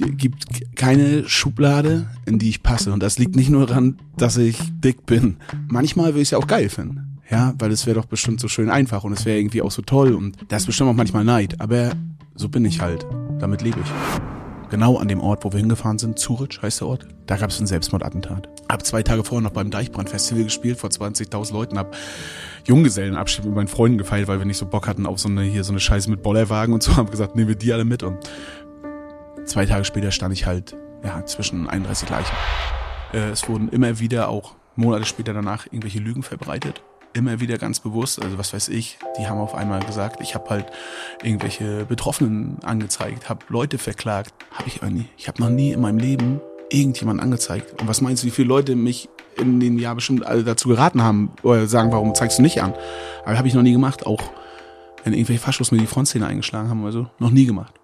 gibt keine Schublade, in die ich passe. Und das liegt nicht nur daran, dass ich dick bin. Manchmal würde ich es ja auch geil finden. Ja, weil es wäre doch bestimmt so schön einfach und es wäre irgendwie auch so toll und da ist bestimmt auch manchmal Neid. Aber so bin ich halt. Damit lebe ich. Genau an dem Ort, wo wir hingefahren sind, Zurich heißt der Ort, da gab es ein Selbstmordattentat. Hab zwei Tage vorher noch beim Deichbrand-Festival gespielt, vor 20.000 Leuten, hab Junggesellenabschied mit meinen Freunden gefeiert, weil wir nicht so Bock hatten auf so eine, hier so eine Scheiße mit Bollerwagen und so, haben gesagt, nehmen wir die alle mit und zwei Tage später stand ich halt, ja, zwischen 31 Leichen. Äh, es wurden immer wieder auch Monate später danach irgendwelche Lügen verbreitet immer wieder ganz bewusst, also was weiß ich, die haben auf einmal gesagt, ich habe halt irgendwelche Betroffenen angezeigt, habe Leute verklagt, habe ich aber nie. Ich habe noch nie in meinem Leben irgendjemanden angezeigt. Und was meinst du, wie viele Leute mich in den Jahr bestimmt alle dazu geraten haben oder sagen, warum zeigst du nicht an? Aber habe ich noch nie gemacht, auch wenn irgendwelche Faschos mir die Frontszene eingeschlagen haben oder so, noch nie gemacht.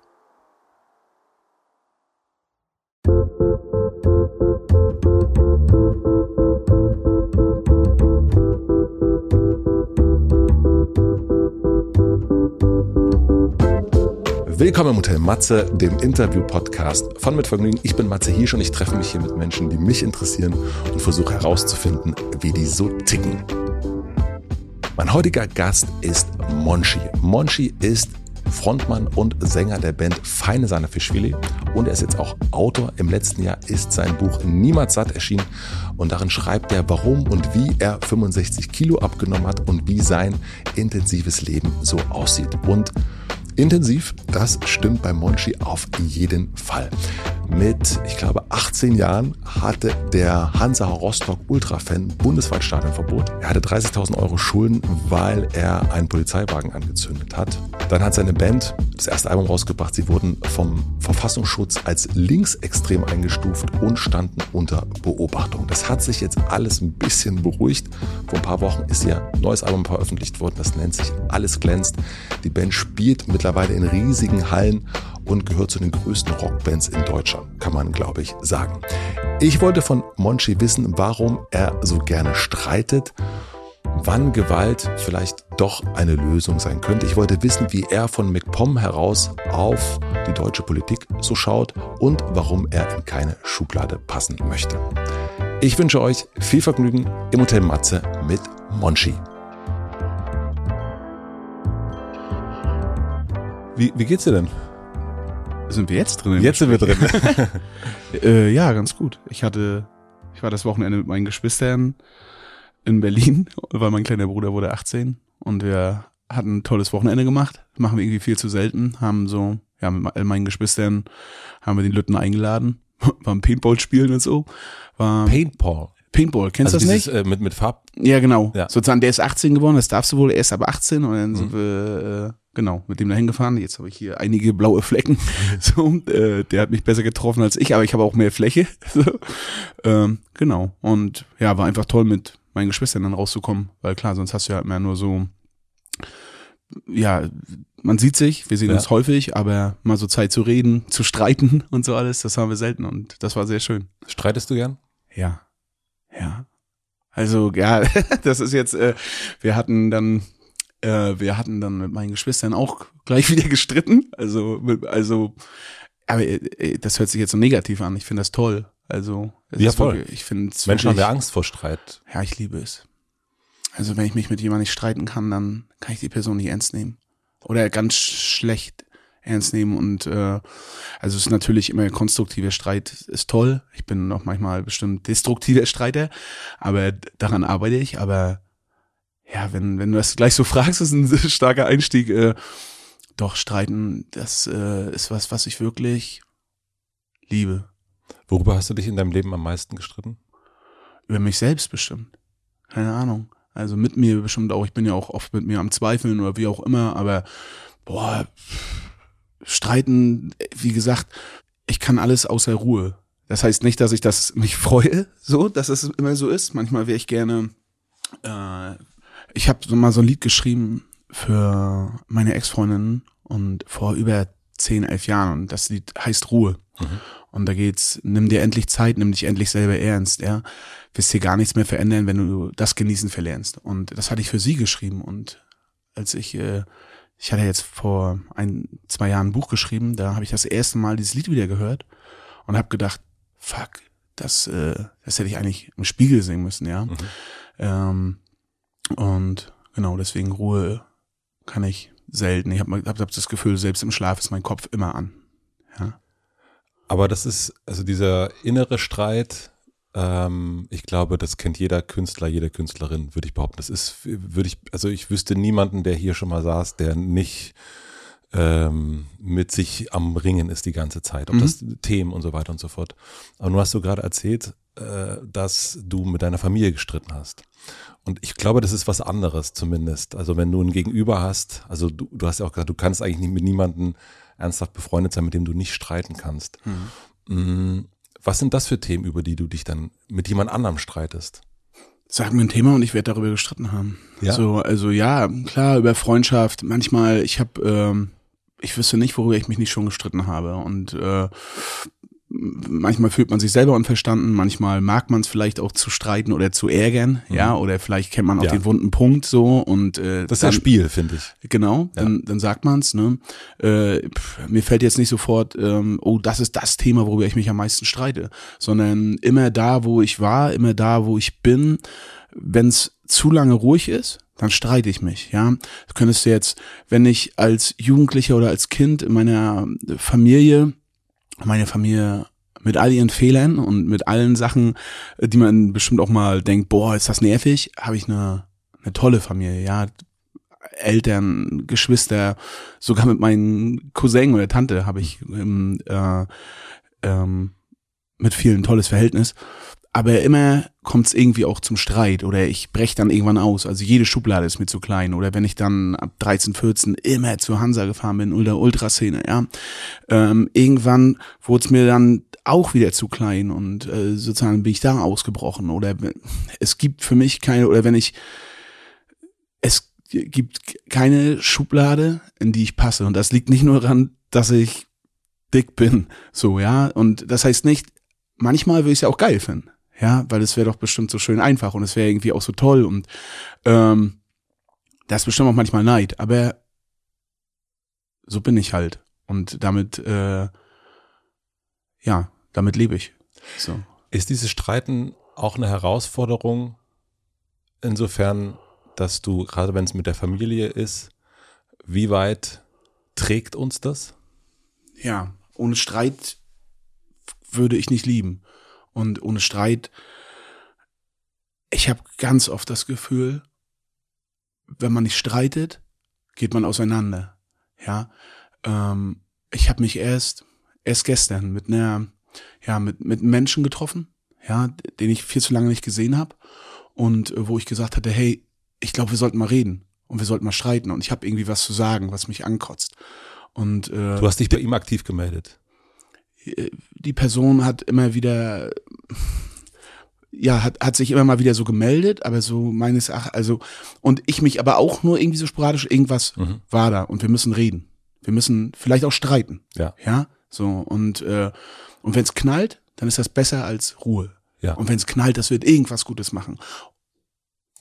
Willkommen im Hotel Matze, dem Interview-Podcast von Mit Vergnügen. Ich bin Matze Hirsch und ich treffe mich hier mit Menschen, die mich interessieren und versuche herauszufinden, wie die so ticken. Mein heutiger Gast ist Monchi. Monchi ist Frontmann und Sänger der Band Feine Sahne Fischfilet und er ist jetzt auch Autor. Im letzten Jahr ist sein Buch Niemals satt erschienen und darin schreibt er, warum und wie er 65 Kilo abgenommen hat und wie sein intensives Leben so aussieht. Und Intensiv, das stimmt bei Monchi auf jeden Fall. Mit, ich glaube, 18 Jahren hatte der Hansa Rostock Ultra-Fan bundesweit Stadionverbot. Er hatte 30.000 Euro Schulden, weil er einen Polizeiwagen angezündet hat. Dann hat seine Band das erste Album rausgebracht. Sie wurden vom Verfassungsschutz als linksextrem eingestuft und standen unter Beobachtung. Das hat sich jetzt alles ein bisschen beruhigt. Vor ein paar Wochen ist ihr neues Album veröffentlicht worden. Das nennt sich Alles glänzt. Die Band spielt mittlerweile in riesigen Hallen und gehört zu den größten Rockbands in Deutschland, kann man glaube ich sagen. Ich wollte von Monchi wissen, warum er so gerne streitet wann Gewalt vielleicht doch eine Lösung sein könnte. Ich wollte wissen, wie er von McPom heraus auf die deutsche Politik so schaut und warum er in keine Schublade passen möchte. Ich wünsche euch viel Vergnügen im Hotel Matze mit Monchi. Wie, wie geht's dir denn? Sind wir jetzt drin? Jetzt sind wir drin. äh, ja, ganz gut. Ich hatte, ich war das Wochenende mit meinen Geschwistern in Berlin, weil mein kleiner Bruder wurde 18 und wir hatten ein tolles Wochenende gemacht. machen wir irgendwie viel zu selten. Haben so, ja, mit meinen Geschwistern haben wir den Lütten eingeladen, beim Paintball spielen und so. War Paintball. Paintball, kennst du also das dieses, nicht? Äh, mit, mit Farb? Ja, genau. Ja. Sozusagen, der ist 18 geworden, das darfst du wohl erst ab 18 und dann mhm. sind wir, äh, genau, mit dem da hingefahren. Jetzt habe ich hier einige blaue Flecken. so, äh, der hat mich besser getroffen als ich, aber ich habe auch mehr Fläche. so, ähm, genau. Und ja, war einfach toll mit meinen Geschwistern dann rauszukommen, weil klar, sonst hast du ja halt mehr nur so, ja, man sieht sich, wir sehen ja. uns häufig, aber mal so Zeit zu reden, zu streiten und so alles, das haben wir selten und das war sehr schön. Streitest du gern? Ja. Ja. Also, ja, das ist jetzt, äh, wir hatten dann, äh, wir hatten dann mit meinen Geschwistern auch gleich wieder gestritten. Also, also, aber äh, das hört sich jetzt so negativ an. Ich finde das toll. Also, ja, voll. Wirklich, ich finde Menschen haben ja Angst vor Streit. Ja, ich liebe es. Also, wenn ich mich mit jemandem nicht streiten kann, dann kann ich die Person nicht ernst nehmen. Oder ganz schlecht ernst nehmen und äh, also es ist natürlich immer konstruktiver Streit ist toll. Ich bin auch manchmal bestimmt destruktiver Streiter, aber daran arbeite ich. Aber ja, wenn wenn du das gleich so fragst, ist ein starker Einstieg. Äh, doch streiten, das äh, ist was, was ich wirklich liebe. Worüber hast du dich in deinem Leben am meisten gestritten? Über mich selbst bestimmt. Keine Ahnung. Also mit mir bestimmt auch. Ich bin ja auch oft mit mir am Zweifeln oder wie auch immer, aber boah, streiten, wie gesagt, ich kann alles außer Ruhe. Das heißt nicht, dass ich das mich freue, so, dass es immer so ist. Manchmal wäre ich gerne. Äh, ich habe so mal so ein Lied geschrieben für meine Ex-Freundin und vor über zehn, elf Jahren und das Lied heißt Ruhe. Mhm. Und da geht's, nimm dir endlich Zeit, nimm dich endlich selber ernst, ja. Wirst dir gar nichts mehr verändern, wenn du das Genießen verlernst. Und das hatte ich für sie geschrieben. Und als ich äh, ich hatte jetzt vor ein, zwei Jahren ein Buch geschrieben, da habe ich das erste Mal dieses Lied wieder gehört und habe gedacht, fuck, das, äh, das hätte ich eigentlich im Spiegel singen müssen, ja. Mhm. Ähm, und genau, deswegen Ruhe kann ich selten. Ich habe hab, hab das Gefühl, selbst im Schlaf ist mein Kopf immer an. Ja. Aber das ist, also dieser innere Streit, ähm, ich glaube, das kennt jeder Künstler, jede Künstlerin, würde ich behaupten. Das ist, würde ich, also ich wüsste niemanden, der hier schon mal saß, der nicht ähm, mit sich am Ringen ist die ganze Zeit. Ob mhm. das Themen und so weiter und so fort. Aber du hast so gerade erzählt, äh, dass du mit deiner Familie gestritten hast. Und ich glaube, das ist was anderes zumindest. Also wenn du ein Gegenüber hast, also du, du hast ja auch gesagt, du kannst eigentlich nicht mit niemandem ernsthaft befreundet sein, mit dem du nicht streiten kannst. Mhm. Mm, was sind das für Themen, über die du dich dann mit jemand anderem streitest? Sag mir ein Thema und ich werde darüber gestritten haben. Ja. So, also ja, klar, über Freundschaft. Manchmal, ich habe, ähm, ich wüsste nicht, worüber ich mich nicht schon gestritten habe. Und äh, manchmal fühlt man sich selber unverstanden, manchmal mag man es vielleicht auch zu streiten oder zu ärgern, mhm. ja, oder vielleicht kennt man auch ja. den wunden Punkt so und äh, das ist dann, ja Spiel, finde ich. Genau, ja. dann, dann sagt man's. Ne? Äh, pff, mir fällt jetzt nicht sofort, ähm, oh, das ist das Thema, worüber ich mich am meisten streite, sondern immer da, wo ich war, immer da, wo ich bin, wenn es zu lange ruhig ist, dann streite ich mich, ja. Das könntest du jetzt, wenn ich als Jugendlicher oder als Kind in meiner Familie meine Familie mit all ihren Fehlern und mit allen Sachen, äh, die man bestimmt auch mal denkt, boah, ist das nervig, habe ich eine, eine tolle Familie, ja. Eltern, Geschwister, sogar mit meinen Cousin oder Tante habe ich ähm, äh, ähm, mit vielen tolles Verhältnis aber immer kommt es irgendwie auch zum Streit oder ich breche dann irgendwann aus. Also jede Schublade ist mir zu klein. Oder wenn ich dann ab 13, 14 immer zur Hansa gefahren bin, oder Ultraszene, ja. Ähm, irgendwann wurde es mir dann auch wieder zu klein und äh, sozusagen bin ich da ausgebrochen. Oder es gibt für mich keine, oder wenn ich, es gibt keine Schublade, in die ich passe. Und das liegt nicht nur daran, dass ich dick bin, so, ja. Und das heißt nicht, manchmal will ich es ja auch geil finden. Ja, weil es wäre doch bestimmt so schön einfach und es wäre irgendwie auch so toll und ähm, das ist bestimmt auch manchmal Neid, aber so bin ich halt und damit äh, ja, damit lebe ich. So. Ist dieses Streiten auch eine Herausforderung insofern, dass du gerade wenn es mit der Familie ist, wie weit trägt uns das? Ja, ohne Streit würde ich nicht lieben und ohne Streit. Ich habe ganz oft das Gefühl, wenn man nicht streitet, geht man auseinander. Ja, ähm, ich habe mich erst erst gestern mit einer ja mit mit einem Menschen getroffen, ja, den ich viel zu lange nicht gesehen habe und äh, wo ich gesagt hatte, hey, ich glaube, wir sollten mal reden und wir sollten mal streiten und ich habe irgendwie was zu sagen, was mich ankotzt. Und äh, du hast dich bei ihm aktiv gemeldet die Person hat immer wieder, ja, hat, hat sich immer mal wieder so gemeldet, aber so meines Erachtens, also, und ich mich aber auch nur irgendwie so sporadisch, irgendwas mhm. war da und wir müssen reden. Wir müssen vielleicht auch streiten. Ja. Ja, so, und, äh, und wenn es knallt, dann ist das besser als Ruhe. Ja. Und wenn es knallt, das wird irgendwas Gutes machen.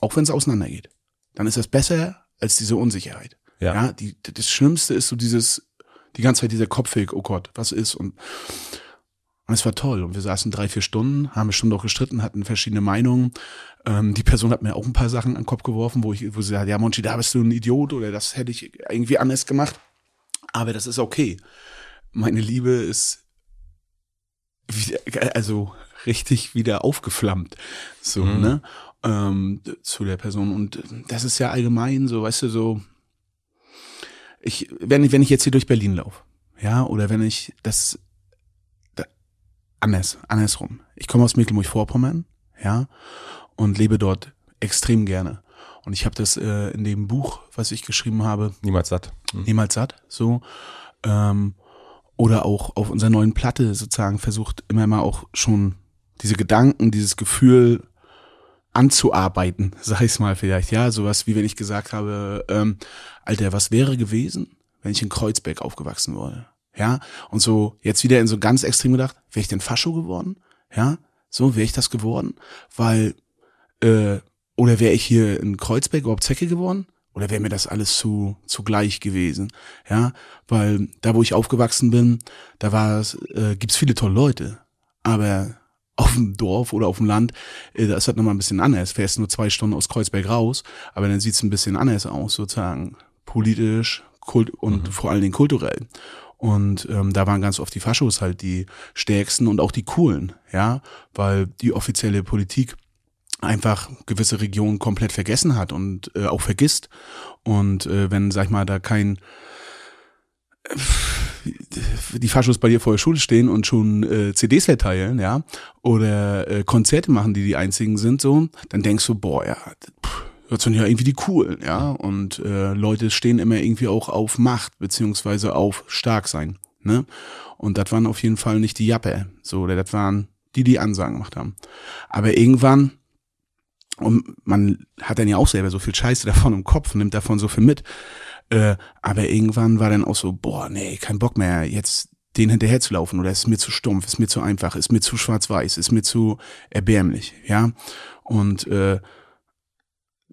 Auch wenn es auseinandergeht. Dann ist das besser als diese Unsicherheit. Ja. ja die, das Schlimmste ist so dieses, die ganze Zeit dieser Kopfweg, oh Gott, was ist? Und, und es war toll. Und wir saßen drei, vier Stunden, haben bestimmt auch gestritten, hatten verschiedene Meinungen. Ähm, die Person hat mir auch ein paar Sachen an den Kopf geworfen, wo ich, wo sie sagt, ja, Monchi, da bist du ein Idiot oder das hätte ich irgendwie anders gemacht. Aber das ist okay. Meine Liebe ist wieder, also richtig wieder aufgeflammt. So, mhm. ne? Ähm, zu der Person. Und das ist ja allgemein so, weißt du, so, ich, wenn, wenn ich jetzt hier durch Berlin laufe, ja, oder wenn ich das da, anders, andersrum. Ich komme aus Mecklenburg-Vorpommern, ja, und lebe dort extrem gerne. Und ich habe das äh, in dem Buch, was ich geschrieben habe, niemals satt, mhm. niemals satt, so, ähm, oder auch auf unserer neuen Platte sozusagen versucht immer mal auch schon diese Gedanken, dieses Gefühl anzuarbeiten, sag ich's mal vielleicht, ja, sowas wie wenn ich gesagt habe, ähm, Alter, was wäre gewesen, wenn ich in Kreuzberg aufgewachsen wäre, ja, und so jetzt wieder in so ganz extrem gedacht, wäre ich denn Fascho geworden, ja, so wäre ich das geworden, weil äh, oder wäre ich hier in Kreuzberg überhaupt Zecke geworden oder wäre mir das alles zu, zu gleich gewesen. Ja, weil da, wo ich aufgewachsen bin, da war es, äh, gibt's viele tolle Leute. Aber auf dem Dorf oder auf dem Land, äh, das ist halt nochmal ein bisschen anders. Fährst nur zwei Stunden aus Kreuzberg raus, aber dann sieht's ein bisschen anders aus, sozusagen politisch kult und mhm. vor allen Dingen kulturell. Und ähm, da waren ganz oft die Faschos halt die stärksten und auch die coolen, ja, weil die offizielle Politik einfach gewisse Regionen komplett vergessen hat und äh, auch vergisst. Und äh, wenn, sag ich mal, da kein äh, die Faschos bei dir vor der Schule stehen und schon äh, CDs verteilen, ja, oder äh, Konzerte machen, die die einzigen sind, so, dann denkst du, boah, ja, das sind ja irgendwie die coolen, ja, und äh, Leute stehen immer irgendwie auch auf Macht beziehungsweise auf stark sein, ne, und das waren auf jeden Fall nicht die Jappe, so, oder das waren die, die Ansagen gemacht haben. Aber irgendwann und man hat dann ja auch selber so viel Scheiße davon im Kopf, nimmt davon so viel mit. Äh, aber irgendwann war dann auch so, boah, nee, kein Bock mehr, jetzt den hinterher zu laufen oder ist mir zu stumpf, ist mir zu einfach, ist mir zu schwarz-weiß, ist mir zu erbärmlich, ja. Und äh,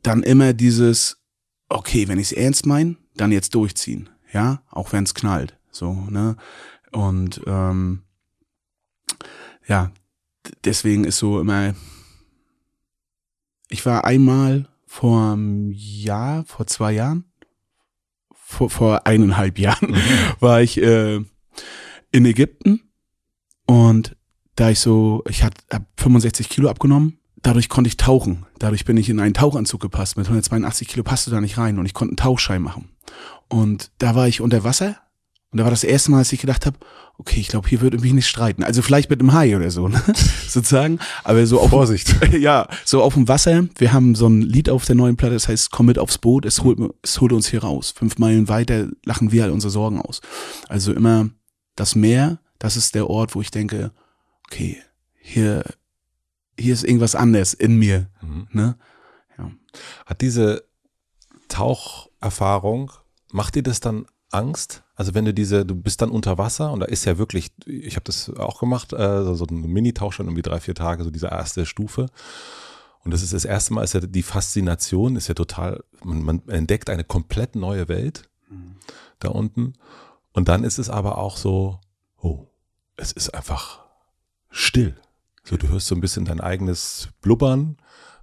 dann immer dieses, okay, wenn ich es ernst meine, dann jetzt durchziehen, ja, auch wenn es knallt, so, ne. Und ähm, ja, deswegen ist so immer ich war einmal vor einem Jahr, vor zwei Jahren, vor, vor eineinhalb Jahren, mhm. war ich äh, in Ägypten und da ich so, ich hatte hab 65 Kilo abgenommen, dadurch konnte ich tauchen. Dadurch bin ich in einen Tauchanzug gepasst. Mit 182 Kilo passte da nicht rein und ich konnte einen Tauchschein machen. Und da war ich unter Wasser und da war das erste Mal, als ich gedacht habe, okay, ich glaube, hier würde mich nicht streiten. Also vielleicht mit einem Hai oder so, ne? sozusagen. Aber so auf Vorsicht. ja, so auf dem Wasser. Wir haben so ein Lied auf der neuen Platte, das heißt Komm mit aufs Boot, es holt, es holt uns hier raus. Fünf Meilen weiter lachen wir all unsere Sorgen aus. Also immer das Meer, das ist der Ort, wo ich denke, okay, hier, hier ist irgendwas anders in mir. Mhm. Ne? Ja. Hat diese Taucherfahrung, macht dir das dann Angst? Also wenn du diese, du bist dann unter Wasser und da ist ja wirklich, ich habe das auch gemacht, äh, so ein Mini-Tauchschein irgendwie drei, vier Tage, so diese erste Stufe. Und das ist das erste Mal, ist ja die Faszination, ist ja total, man, man entdeckt eine komplett neue Welt mhm. da unten. Und dann ist es aber auch so, oh, es ist einfach still. So, du hörst so ein bisschen dein eigenes Blubbern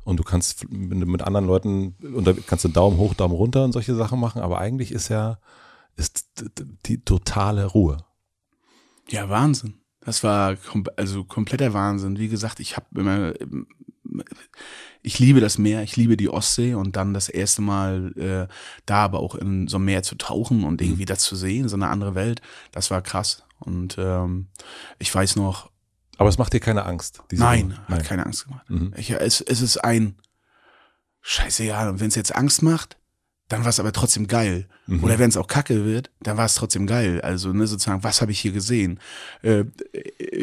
und du kannst mit, anderen Leuten, und da kannst du Daumen hoch, Daumen runter und solche Sachen machen, aber eigentlich ist ja, ist die totale Ruhe. Ja, Wahnsinn. Das war kom also kompletter Wahnsinn. Wie gesagt, ich habe immer, ich liebe das Meer, ich liebe die Ostsee und dann das erste Mal äh, da aber auch in so einem Meer zu tauchen und irgendwie mhm. das zu sehen, so eine andere Welt, das war krass. Und ähm, ich weiß noch. Aber es macht dir keine Angst. Nein, Nein, hat keine Angst gemacht. Mhm. Ich, es, es ist ein Scheißegal. Und wenn es jetzt Angst macht, dann war es aber trotzdem geil. Mhm. Oder wenn es auch kacke wird, dann war es trotzdem geil. Also, ne, sozusagen, was habe ich hier gesehen? Äh,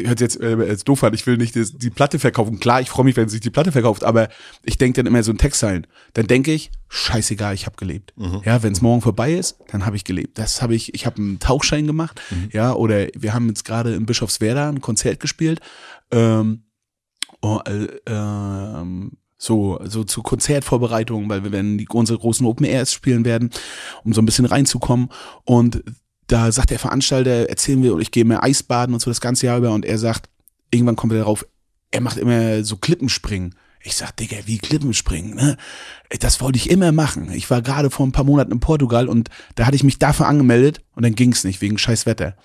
hört jetzt äh, als doof an, ich will nicht das, die Platte verkaufen. Klar, ich freue mich, wenn sich die Platte verkauft, aber ich denke dann immer so in Textzeilen. Dann denke ich, scheißegal, ich habe gelebt. Mhm. Ja, wenn es morgen vorbei ist, dann habe ich gelebt. Das habe ich, ich habe einen Tauchschein gemacht, mhm. ja, oder wir haben jetzt gerade in Bischofswerda ein Konzert gespielt. Ähm, oh, äh, ähm, so, so zu Konzertvorbereitungen, weil wir werden die unsere großen Open Airs spielen werden, um so ein bisschen reinzukommen. Und da sagt der Veranstalter, erzählen wir, ich gehe mehr Eisbaden und so das ganze Jahr über. Und er sagt, irgendwann kommt er darauf, er macht immer so Klippenspringen. Ich sag, Digga, wie Klippenspringen, ne? Das wollte ich immer machen. Ich war gerade vor ein paar Monaten in Portugal und da hatte ich mich dafür angemeldet und dann ging's nicht, wegen scheiß Wetter.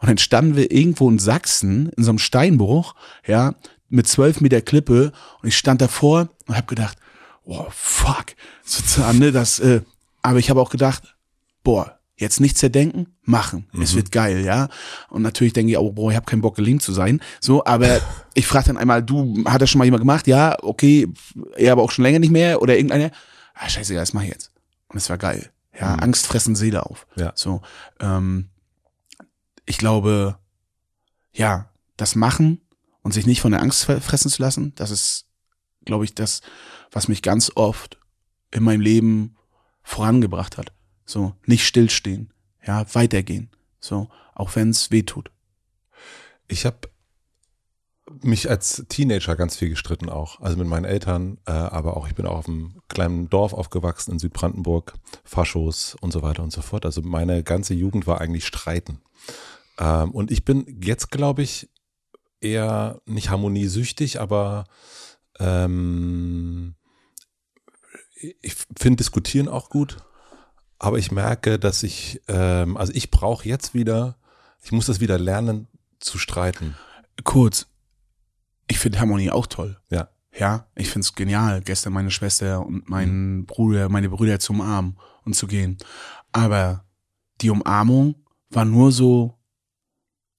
Und dann standen wir irgendwo in Sachsen, in so einem Steinbruch, ja, mit zwölf Meter Klippe und ich stand davor und habe gedacht, oh fuck, sozusagen, ne, das, äh, aber ich habe auch gedacht, boah, jetzt nichts zerdenken, machen, mhm. es wird geil, ja. Und natürlich denke ich auch, boah, ich habe keinen Bock, gelean zu sein, so, aber ich frage dann einmal, du, hat das schon mal jemand gemacht? Ja, okay, er aber auch schon länger nicht mehr oder irgendeiner, ah, scheiße, das mach ich jetzt. Und es war geil, ja, mhm. Angst fressen Seele auf, ja. so, ähm, ich glaube, ja, das Machen und sich nicht von der Angst fressen zu lassen, das ist, glaube ich, das, was mich ganz oft in meinem Leben vorangebracht hat. So, nicht stillstehen, ja, weitergehen. So, auch wenn es weh tut. Ich habe mich als Teenager ganz viel gestritten auch. Also mit meinen Eltern, äh, aber auch ich bin auch auf einem kleinen Dorf aufgewachsen in Südbrandenburg, Faschos und so weiter und so fort. Also meine ganze Jugend war eigentlich Streiten. Ähm, und ich bin jetzt, glaube ich, eher nicht harmoniesüchtig, aber ähm, ich finde Diskutieren auch gut. Aber ich merke, dass ich, ähm, also ich brauche jetzt wieder, ich muss das wieder lernen zu streiten. Kurz, ich finde Harmonie auch toll. Ja. Ja, ich find's genial, gestern meine Schwester und meinen Bruder, meine Brüder zu umarmen und zu gehen. Aber die Umarmung war nur so,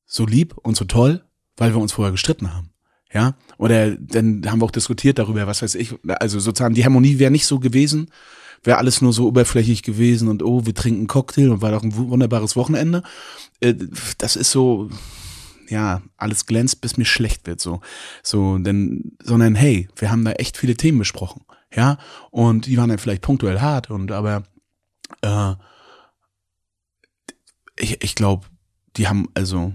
so lieb und so toll, weil wir uns vorher gestritten haben. Ja, oder dann haben wir auch diskutiert darüber, was weiß ich, also sozusagen die Harmonie wäre nicht so gewesen, wäre alles nur so oberflächlich gewesen und oh, wir trinken Cocktail und war doch ein wunderbares Wochenende. Äh, das ist so, ja, alles glänzt, bis mir schlecht wird, so. So, denn, sondern hey, wir haben da echt viele Themen besprochen, ja, und die waren dann vielleicht punktuell hart und aber, äh, ich, ich glaube, die haben, also,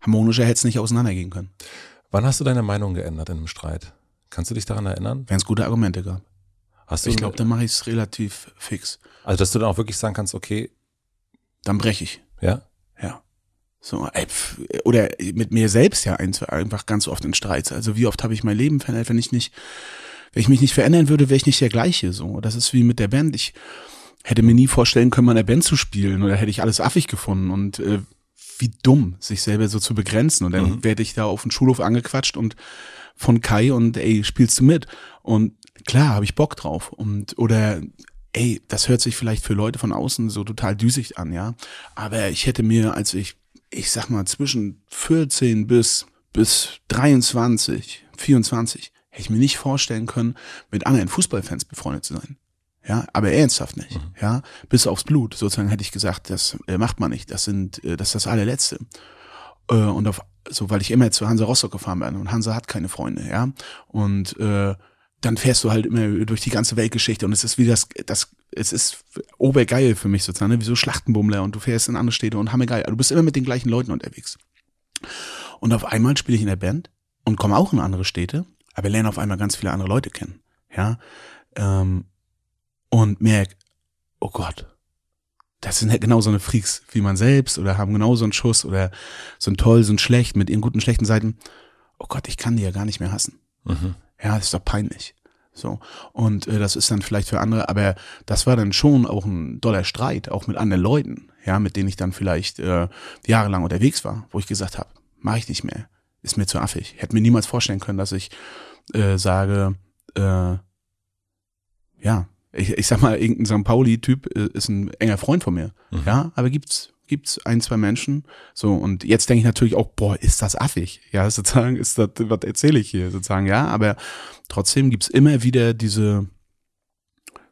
harmonischer hätte es nicht auseinandergehen können. Wann hast du deine Meinung geändert in einem Streit? Kannst du dich daran erinnern? Wenn es gute Argumente gab. Hast du Ich glaube, dann mache ich es relativ fix. Also, dass du dann auch wirklich sagen kannst, okay, Dann breche ich. ja, Ja. So, ey, oder mit mir selbst ja ein- einfach ganz oft in Streits. Also wie oft habe ich mein Leben verändert, wenn ich nicht, wenn ich mich nicht verändern würde, wäre ich nicht der gleiche. So, das ist wie mit der Band. Ich hätte mir nie vorstellen können, mal in der Band zu spielen oder hätte ich alles affig gefunden und äh, wie dumm, sich selber so zu begrenzen. Und dann werde ich da auf den Schulhof angequatscht und von Kai und ey, spielst du mit? Und klar, habe ich Bock drauf. Und oder ey, das hört sich vielleicht für Leute von außen so total düsig an, ja. Aber ich hätte mir, als ich, ich sag mal, zwischen 14 bis, bis 23, 24, hätte ich mir nicht vorstellen können, mit anderen Fußballfans befreundet zu sein. Ja, aber ernsthaft nicht. Ja, bis aufs Blut. Sozusagen hätte ich gesagt, das äh, macht man nicht. Das sind, äh, das ist das allerletzte. Äh, und auf, so, weil ich immer zu Hansa Rostock gefahren bin und Hansa hat keine Freunde, ja. Und äh, dann fährst du halt immer durch die ganze Weltgeschichte und es ist wie das, das, es ist obergeil für mich sozusagen, ne? wie so Schlachtenbummler und du fährst in andere Städte und hammergeil. Du bist immer mit den gleichen Leuten unterwegs. Und auf einmal spiele ich in der Band und komme auch in andere Städte, aber lerne auf einmal ganz viele andere Leute kennen, ja. Ähm, und merk, oh Gott, das sind halt genau so eine Freaks wie man selbst oder haben genau so einen Schuss oder so ein toll, so ein schlecht mit ihren guten, schlechten Seiten. Oh Gott, ich kann die ja gar nicht mehr hassen. Mhm. Ja, das ist doch peinlich. So. Und äh, das ist dann vielleicht für andere, aber das war dann schon auch ein doller Streit, auch mit anderen Leuten, ja, mit denen ich dann vielleicht äh, jahrelang unterwegs war, wo ich gesagt habe, mache ich nicht mehr, ist mir zu affig. Hätte mir niemals vorstellen können, dass ich äh, sage, äh, ja, ich, ich sag mal, irgendein St. Pauli-Typ äh, ist ein enger Freund von mir. Mhm. Ja, aber gibt's gibt's ein, zwei Menschen. So, und jetzt denke ich natürlich auch, boah, ist das affig? Ja, sozusagen, ist das, was erzähle ich hier? Sozusagen, ja, aber trotzdem gibt's immer wieder diese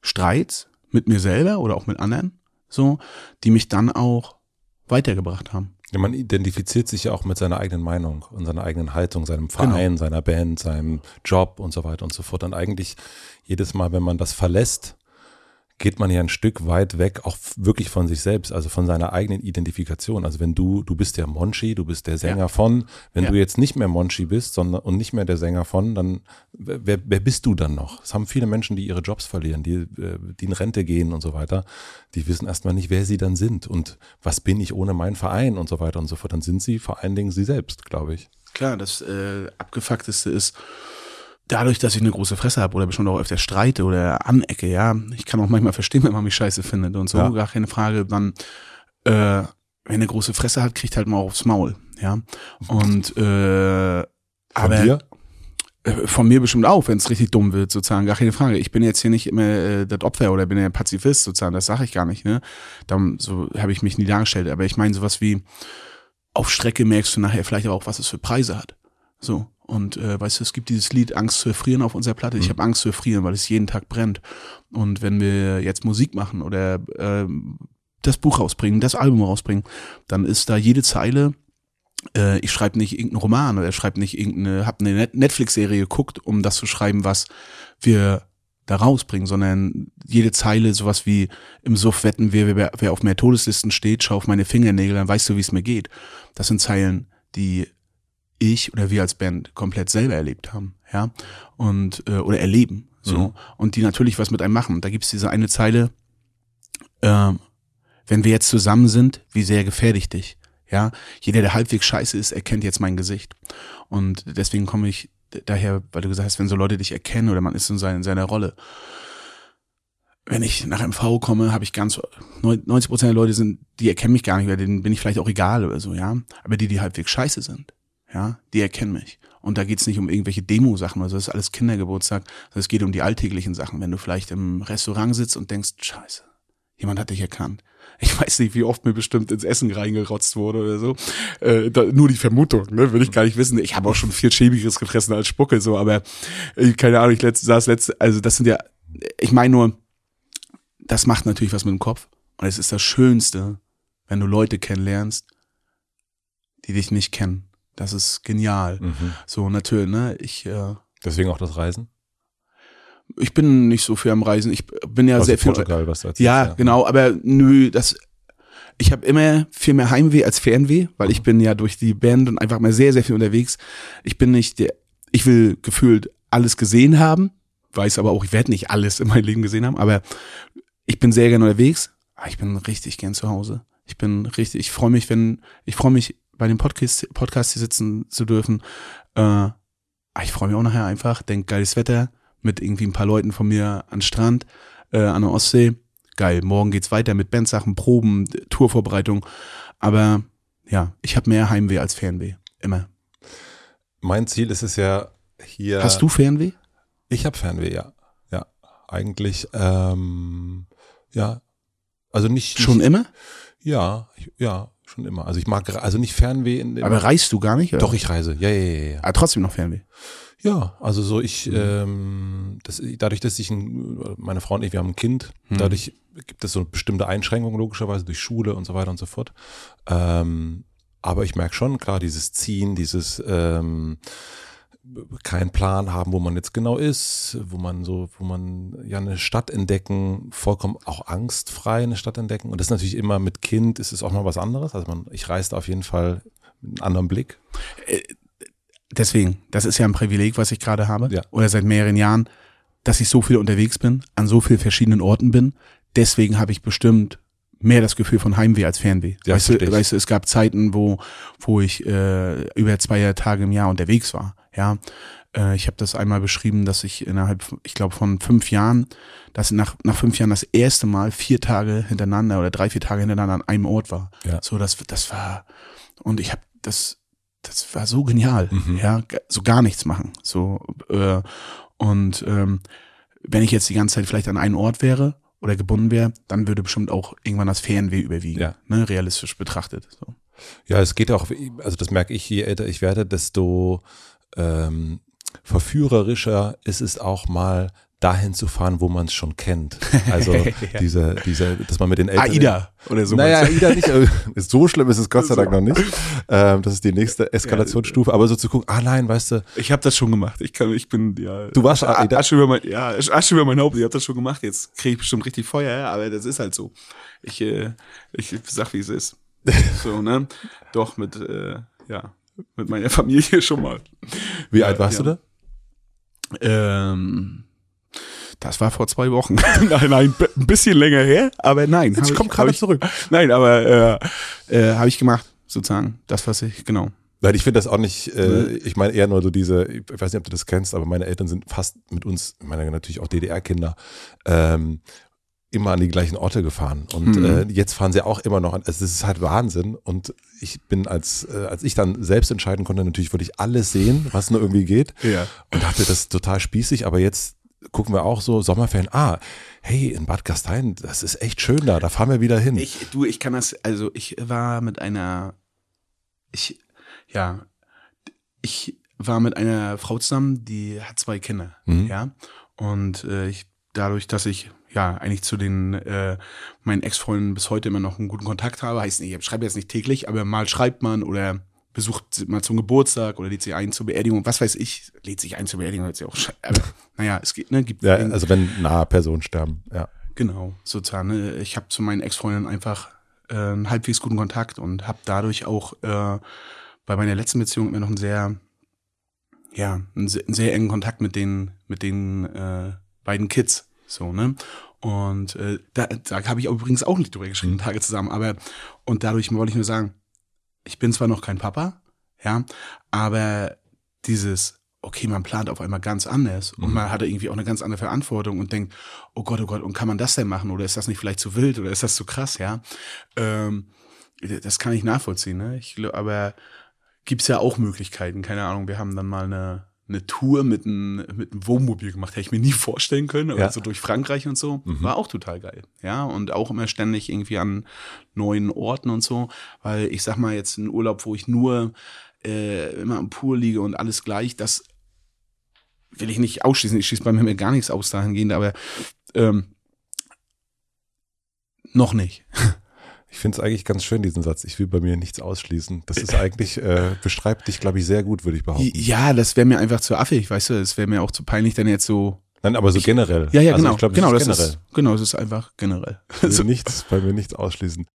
Streits mit mir selber oder auch mit anderen, so, die mich dann auch weitergebracht haben. Ja, man identifiziert sich ja auch mit seiner eigenen Meinung und seiner eigenen Haltung, seinem Verein, seiner Band, seinem Job und so weiter und so fort. Und eigentlich jedes Mal, wenn man das verlässt, geht man ja ein Stück weit weg, auch wirklich von sich selbst, also von seiner eigenen Identifikation. Also wenn du, du bist der Monchi, du bist der Sänger Ja. von, wenn Ja. du jetzt nicht mehr Monchi bist, sondern und nicht mehr der Sänger von, dann wer, wer bist du dann noch? Es haben viele Menschen, die ihre Jobs verlieren, die, äh, die in Rente gehen und so weiter, die wissen erstmal nicht, wer sie dann sind und was bin ich ohne meinen Verein und so weiter und so fort. Dann sind sie vor allen Dingen sie selbst, glaube ich. Klar, das äh, abgefuckteste ist, dadurch, dass ich eine große Fresse habe oder bestimmt auch öfter streite oder anecke, ja, ich kann auch manchmal verstehen, wenn man mich scheiße findet und so, Ja. gar keine Frage, dann, äh, wer eine große Fresse hat, kriegt halt mal aufs Maul, ja. Und äh, Von aber dir? äh, von mir bestimmt auch, wenn es richtig dumm wird, sozusagen, gar keine Frage. Ich bin jetzt hier nicht immer äh, das Opfer oder bin ja Pazifist, sozusagen, das sage ich gar nicht, ne? Dann, so habe ich mich nie dargestellt. Aber ich meine sowas wie, auf Strecke merkst du nachher vielleicht auch, was es für Preise hat. So. Und äh, weißt du, es gibt dieses Lied Angst zu erfrieren auf unserer Platte. Ich habe Angst zu erfrieren, weil es jeden Tag brennt. Und wenn wir jetzt Musik machen oder ähm, das Buch rausbringen, das Album rausbringen, dann ist da jede Zeile äh, ich schreibe nicht irgendeinen Roman oder schreibe nicht irgendeine, hab eine Net Netflix-Serie geguckt, um das zu schreiben, was wir da rausbringen, sondern jede Zeile sowas wie im Suff wetten wir, wer, wer auf mehr Todeslisten steht, schau auf meine Fingernägel, dann weißt du, wie es mir geht. Das sind Zeilen, die ich oder wir als Band komplett selber erlebt haben, ja, und äh, oder erleben so Mhm. und die natürlich was mit einem machen. Da gibt's diese eine Zeile, äh, wenn wir jetzt zusammen sind, wie sehr gefährde ich dich? Ja, jeder, der halbwegs scheiße ist, erkennt jetzt mein Gesicht. Und deswegen komme ich daher, weil du gesagt hast, wenn so Leute dich erkennen oder man ist in seiner, in seiner Rolle. Wenn ich nach MV komme, habe ich ganz 90 Prozent der Leute sind, die erkennen mich gar nicht, weil denen bin ich vielleicht auch egal oder so, ja. Aber die, die halbwegs scheiße sind, ja, die erkennen mich. Und da geht's nicht um irgendwelche Demo-Sachen oder so, das ist alles Kindergeburtstag, sondern es geht um die alltäglichen Sachen. Wenn du vielleicht im Restaurant sitzt und denkst, scheiße, jemand hat dich erkannt. Ich weiß nicht, wie oft mir bestimmt ins Essen reingerotzt wurde oder so. Äh, da, nur die Vermutung, ne, will ich gar nicht wissen. Ich habe auch schon viel schäbigeres gefressen als Spucke, so, aber äh, keine Ahnung, ich letzt, saß letzte, also das sind ja, ich meine nur, das macht natürlich was mit dem Kopf. Und es ist das Schönste, wenn du Leute kennenlernst, die dich nicht kennen. Das ist genial. Mhm. So, natürlich, ne, ich, äh, Deswegen auch das Reisen. ich bin nicht so viel am Reisen. Ich bin ja Aus sehr viel. Portugal, was du erzählst, Ja, genau, aber nö, das ich habe immer viel mehr Heimweh als Fernweh, weil ich bin ja durch die Band und einfach mal sehr sehr viel unterwegs. Ich bin nicht der ich will gefühlt alles gesehen haben, weiß aber auch, ich werde nicht alles in meinem Leben gesehen haben, aber ich bin sehr gerne unterwegs. Aber ich bin richtig gern zu Hause. Ich bin richtig, ich freue mich, wenn ich freue mich bei dem Podcast Podcast hier sitzen zu dürfen. Äh, ich freue mich auch nachher einfach, denk geiles Wetter mit irgendwie ein paar Leuten von mir an den Strand, äh, an der Ostsee. Geil, morgen geht's weiter mit Bandsachen, Proben, Tourvorbereitung. Aber ja, ich habe mehr Heimweh als Fernweh. Immer. Mein Ziel ist es ja hier. Hast du Fernweh? Ich habe Fernweh, ja. Ja, eigentlich, ähm, ja. Also nicht. Schon nicht, immer? Ja, ja, schon immer. Also ich mag, also nicht Fernweh in. Aber reist du gar nicht? Oder? doch, ich reise. Ja, ja, ja, ja. Aber trotzdem noch Fernweh. Ja, also so ich, ähm, das, dadurch, dass ich, ein, meine Frau und ich, wir haben ein Kind, Mhm. dadurch gibt es so bestimmte Einschränkungen logischerweise durch Schule und so weiter und so fort. Ähm, aber ich merke schon, klar, dieses Ziehen, dieses ähm, keinen Plan haben, wo man jetzt genau ist, wo man so, wo man ja eine Stadt entdecken, vollkommen auch angstfrei eine Stadt entdecken. Und das ist natürlich immer mit Kind, ist es auch mal was anderes. Also man, ich reise da auf jeden Fall mit einem anderen Blick. Deswegen, das ist ja ein Privileg, was ich gerade habe. Ja. Oder seit mehreren Jahren, dass ich so viel unterwegs bin, an so vielen verschiedenen Orten bin. Deswegen habe ich bestimmt mehr das Gefühl von Heimweh als Fernweh. Ja, weißt, du, weißt du, es gab Zeiten, wo, wo ich äh, über zwei Tage im Jahr unterwegs war. Ja, äh, ich habe das einmal beschrieben, dass ich innerhalb, ich glaube, von fünf Jahren, dass nach, nach fünf Jahren das erste Mal vier Tage hintereinander oder drei, vier Tage hintereinander an einem Ort war. Ja. So, das, das war, und ich habe das, das war so genial, Mhm. ja, so gar nichts machen, so äh, und ähm, wenn ich jetzt die ganze Zeit vielleicht an einen Ort wäre oder gebunden wäre, dann würde bestimmt auch irgendwann das Fernweh überwiegen, Ja. ne, realistisch betrachtet. So. Ja, es geht auch, also das merke ich, je älter ich werde, desto ähm, verführerischer ist es auch mal dahin zu fahren, wo man es schon kennt. Also diese, diese, dass man mit den Eltern. Aida oder so. naja? Aida nicht. aber So schlimm ist es Gott sei Dank noch nicht. Ähm, das ist die nächste Eskalationsstufe. Aber so zu gucken, ah nein, weißt du, Ich habe das schon gemacht. Ich kann, ich bin ja. Du warst Aida? Asche über mein, ja, Asche über mein Haupt. Ich habe das schon gemacht. Jetzt kriege ich bestimmt richtig Feuer, ja, aber das ist halt so. Ich, äh, ich sag, wie es ist. So ne, doch mit, äh, ja, mit meiner Familie schon mal. wie alt warst ja. du da? Ähm, das war vor zwei Wochen. nein, nein, ein bisschen länger her, aber nein. Ich hab komm hab gerade zurück. Nein, aber äh, äh, habe ich gemacht, sozusagen. Das, was ich, genau. Nein, ich finde das auch nicht, äh, ich meine eher nur so diese, ich weiß nicht, ob du das kennst, aber meine Eltern sind fast mit uns, ich meine natürlich auch DDR-Kinder, ähm, immer an die gleichen Orte gefahren. Und Mhm. äh, jetzt fahren sie auch immer noch an. Also es ist halt Wahnsinn. Und ich bin als, äh, als ich dann selbst entscheiden konnte, natürlich wollte ich alles sehen, was nur irgendwie geht. Ja. Und dachte, das ist total spießig, aber jetzt gucken wir auch so Sommerferien, ah, hey, in Bad Gastein, das ist echt schön da, da fahren wir wieder hin. Ich, du, ich kann das, also ich war mit einer, ich, ja, ich war mit einer Frau zusammen, die hat zwei Kinder, Mhm. ja. Und äh, ich, dadurch, dass ich ja eigentlich zu den äh, meinen Ex-Freunden bis heute immer noch einen guten Kontakt habe, heißt nicht, ich schreibe jetzt nicht täglich, aber mal schreibt man oder besucht mal zum Geburtstag oder lädt sie ein zur Beerdigung, was weiß ich, lädt sich ein zur Beerdigung, hört sich auch, aber naja, es geht, ne, gibt ja, also wenn nahe Personen sterben, ja. Genau, sozusagen. ne. Ich habe zu meinen Ex-Freundinnen einfach äh, einen halbwegs guten Kontakt und habe dadurch auch äh, bei meiner letzten Beziehung immer noch einen sehr, ja, einen sehr, einen sehr engen Kontakt mit den, mit den äh, beiden Kids. So, ne? Und äh, da, da habe ich übrigens auch nicht drüber geschrieben, Tage zusammen. Aber und dadurch wollte ich nur sagen, ich bin zwar noch kein Papa, ja, aber dieses, okay, man plant auf einmal ganz anders und man hat irgendwie auch eine ganz andere Verantwortung und denkt, oh Gott, oh Gott, und kann man das denn machen? Oder ist das nicht vielleicht zu wild oder ist das zu krass, ja? Ähm, das kann ich nachvollziehen, ne? Ich aber gibt's ja auch Möglichkeiten, keine Ahnung, wir haben dann mal eine eine Tour mit einem mit einem Wohnmobil gemacht, hätte ich mir nie vorstellen können, Ja. so durch Frankreich und so, Mhm. war auch total geil. Ja, und auch immer ständig irgendwie an neuen Orten und so, weil ich sag mal jetzt ein Urlaub, wo ich nur äh, immer am Pool liege und alles gleich, das will ich nicht ausschließen. Ich schließe bei mir gar nichts aus dahingehend, aber ähm, noch nicht. Ich finde es eigentlich ganz schön, diesen Satz. Ich will bei mir nichts ausschließen. Das ist eigentlich, äh, beschreibt dich, glaube ich, sehr gut, würde ich behaupten. Ja, das wäre mir einfach zu affig, weißt du, es wäre mir auch zu peinlich, dann jetzt so. Nein, aber so generell. Ja, ja, also genau. Ich glaub, genau, das das ist generell. ist genau, das ist einfach generell. Also nichts, bei mir nichts ausschließen.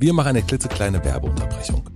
Wir machen eine klitzekleine Werbeunterbrechung.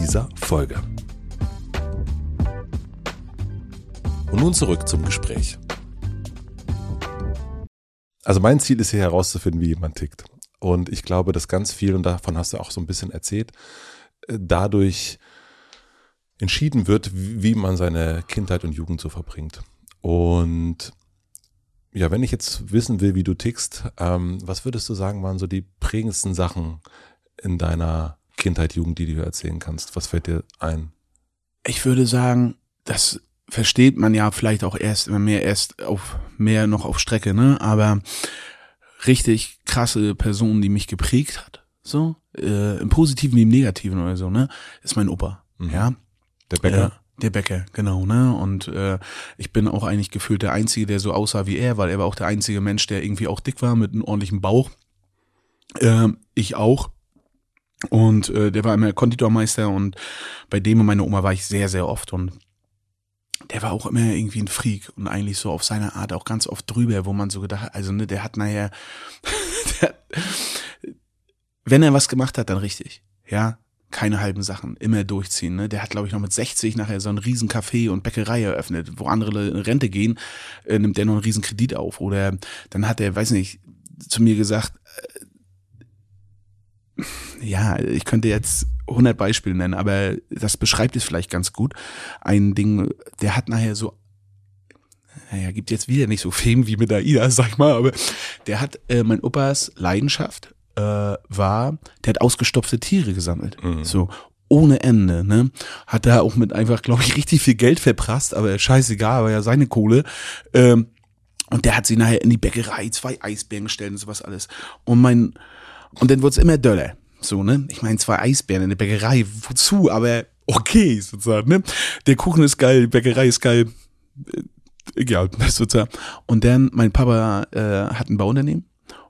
dieser Folge. Und nun zurück zum Gespräch. Also mein Ziel ist hier herauszufinden, wie jemand tickt. Und ich glaube, dass ganz viel, und davon hast du auch so ein bisschen erzählt, äh, dadurch entschieden wird, wie man seine Kindheit und Jugend so verbringt. Und ja, wenn ich jetzt wissen will, wie du tickst, ähm, was würdest du sagen, waren so die prägendsten Sachen in deiner Kindheit, Jugend, die du erzählen kannst? Was fällt dir ein? Ich würde sagen, das versteht man ja vielleicht auch erst immer mehr erst auf mehr noch auf Strecke, ne? Aber richtig krasse Person, die mich geprägt hat, so äh, im Positiven wie im Negativen oder so, ne? Ist mein Opa, Mhm. ja. Der Bäcker? Ja, der Bäcker, genau, ne? Und äh, ich bin auch eigentlich gefühlt der Einzige, der so aussah wie er, weil er war auch der einzige Mensch, der irgendwie auch dick war mit einem ordentlichen Bauch. Ähm, ich auch. Und äh, der war immer Konditormeister und bei dem und meiner Oma war ich sehr, sehr oft und der war auch immer irgendwie ein Freak und eigentlich so auf seine Art auch ganz oft drüber, wo man so gedacht hat, also ne, der hat nachher, der, wenn er was gemacht hat, dann richtig, ja, keine halben Sachen, immer durchziehen. Ne? Der hat, glaube ich, noch mit 60 nachher so einen riesen Café und Bäckerei eröffnet, wo andere in Rente gehen, äh, nimmt der noch einen riesen Kredit auf. Oder dann hat er, weiß nicht, zu mir gesagt, äh, ja, ich könnte jetzt 100 Beispiele nennen, aber das beschreibt es vielleicht ganz gut. Ein Ding, der hat nachher so naja, gibt jetzt wieder nicht so Fame wie mit Aida, sag ich mal, aber der hat, äh, mein Opas Leidenschaft äh, war, der hat ausgestopfte Tiere gesammelt. Mhm. So, ohne Ende, ne? Hat da auch mit einfach, glaube ich, richtig viel Geld verprasst, aber scheißegal, war ja seine Kohle. Ähm, und der hat sie nachher in die Bäckerei, zwei Eisbären gestellt und sowas alles. Und mein, und dann wird's immer döller. So, ne? Ich meine, zwei Eisbären in der Bäckerei, wozu? Aber okay, sozusagen, ne? Der Kuchen ist geil, die Bäckerei ist geil. Äh, Egal, sozusagen. Und dann, mein Papa äh, hat ein Bauunternehmen.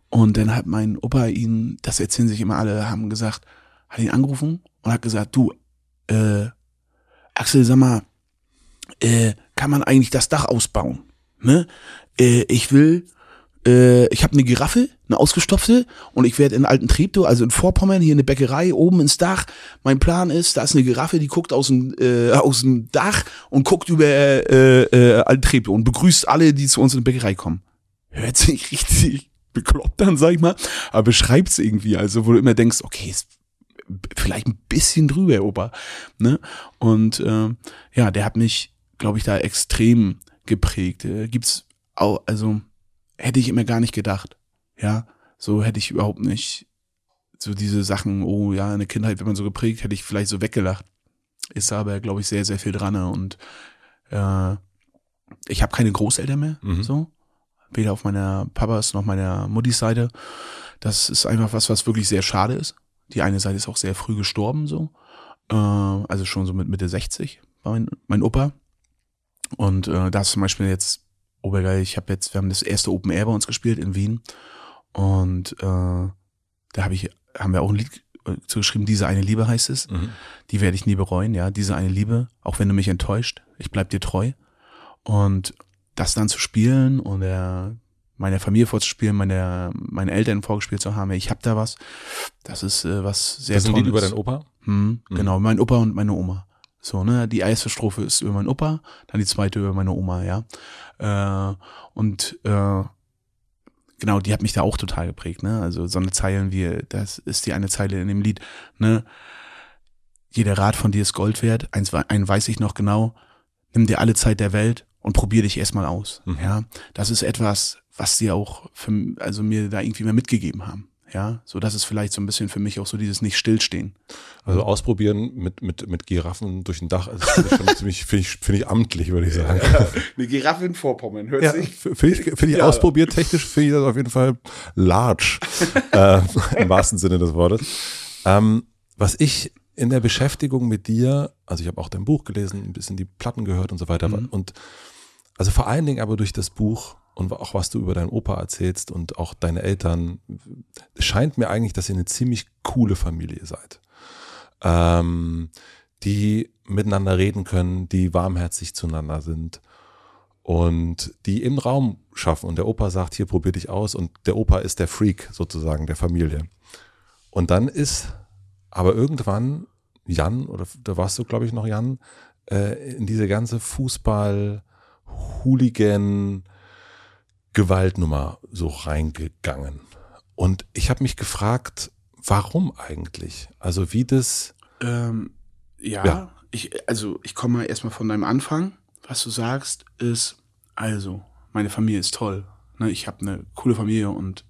Und dann hat mein Opa ihn, das erzählen sich immer alle, haben gesagt, hat ihn angerufen und hat gesagt, du, äh, Axel, sag mal, äh, kann man eigentlich das Dach ausbauen? Ne? Äh, ich will, äh, ich habe eine Giraffe, eine ausgestopfte, und ich werde in Alten Treptow, also in Vorpommern, hier eine Bäckerei, oben ins Dach. Mein Plan ist, da ist eine Giraffe, die guckt aus dem, äh, aus dem Dach und guckt über äh, äh, Alten Treptow und begrüßt alle, die zu uns in die Bäckerei kommen. Hört sich richtig bekloppt dann, sag ich mal, aber beschreibt's irgendwie, also wo du immer denkst, okay, ist vielleicht ein bisschen drüber, Opa, ne? Und äh, ja, der hat mich, glaube ich, da extrem geprägt. Äh, gibt's auch, also hätte ich immer gar nicht gedacht, ja, so hätte ich überhaupt nicht so diese Sachen, oh ja, eine Kindheit, wenn man so geprägt, hätte ich vielleicht so weggelacht. Ist aber, glaube ich, sehr, sehr viel dran und äh, ich habe keine Großeltern mehr, mhm. so weder auf meiner Papas noch meiner Muttis Seite. Das ist einfach was, was wirklich sehr schade ist. Die eine Seite ist auch sehr früh gestorben, so. Äh, also schon so mit Mitte 60 war mein, mein Opa. Und äh, da ist zum Beispiel jetzt, obergeil, ich habe jetzt, wir haben das erste Open Air bei uns gespielt in Wien. Und äh, da habe ich, haben wir auch ein Lied zugeschrieben, diese eine Liebe heißt es. Mhm. Die werde ich nie bereuen, ja. Diese eine Liebe, auch wenn du mich enttäuscht, ich bleib dir treu. Und das dann zu spielen und der, meiner Familie vorzuspielen, meine, meine Eltern vorgespielt zu haben, ich hab da was, das ist äh, was sehr das Tolles. über deinen Opa? Hm, mhm. Genau, mein Opa und meine Oma. So, ne, die erste Strophe ist über meinen Opa, dann die zweite über meine Oma, ja. Äh, und äh, genau, die hat mich da auch total geprägt, ne? Also so eine Zeilen wie, das ist die eine Zeile in dem Lied, ne? Jeder Rat von dir ist Gold wert, eins, einen weiß ich noch genau, nimm dir alle Zeit der Welt und probier dich erstmal aus. Mhm. Ja, das ist etwas, was sie auch für, also mir da irgendwie mehr mitgegeben haben. Ja, so das ist vielleicht so ein bisschen für mich auch so dieses nicht stillstehen. Also ausprobieren mit mit mit Giraffen durch ein Dach, also ist schon ziemlich finde ich finde ich amtlich, würde ich sagen. Ja, eine Giraffe in Vorpommern, hört ja, sich. Finde ich, find ich ja. ausprobiert technisch finde ich das auf jeden Fall large äh, im wahrsten Sinne des Wortes. Ähm, was ich in der Beschäftigung mit dir, also ich habe auch dein Buch gelesen, ein bisschen die Platten gehört und so weiter mhm. und also vor allen Dingen aber durch das Buch und auch was du über deinen Opa erzählst und auch deine Eltern, scheint mir eigentlich, dass ihr eine ziemlich coole Familie seid. Ähm, die miteinander reden können, die warmherzig zueinander sind und die im Raum schaffen. Und der Opa sagt, hier probier dich aus und der Opa ist der Freak sozusagen der Familie. Und dann ist aber irgendwann Jan, oder da warst du, glaube ich, noch Jan, äh, in diese ganze Fußball- Hooligan Gewaltnummer so reingegangen. Und ich habe mich gefragt, warum eigentlich? Also wie das. Ähm, ja, ja, ich, also ich komme mal erstmal von deinem Anfang. Was du sagst, ist, also, meine Familie ist toll. Ne, ich habe eine coole Familie und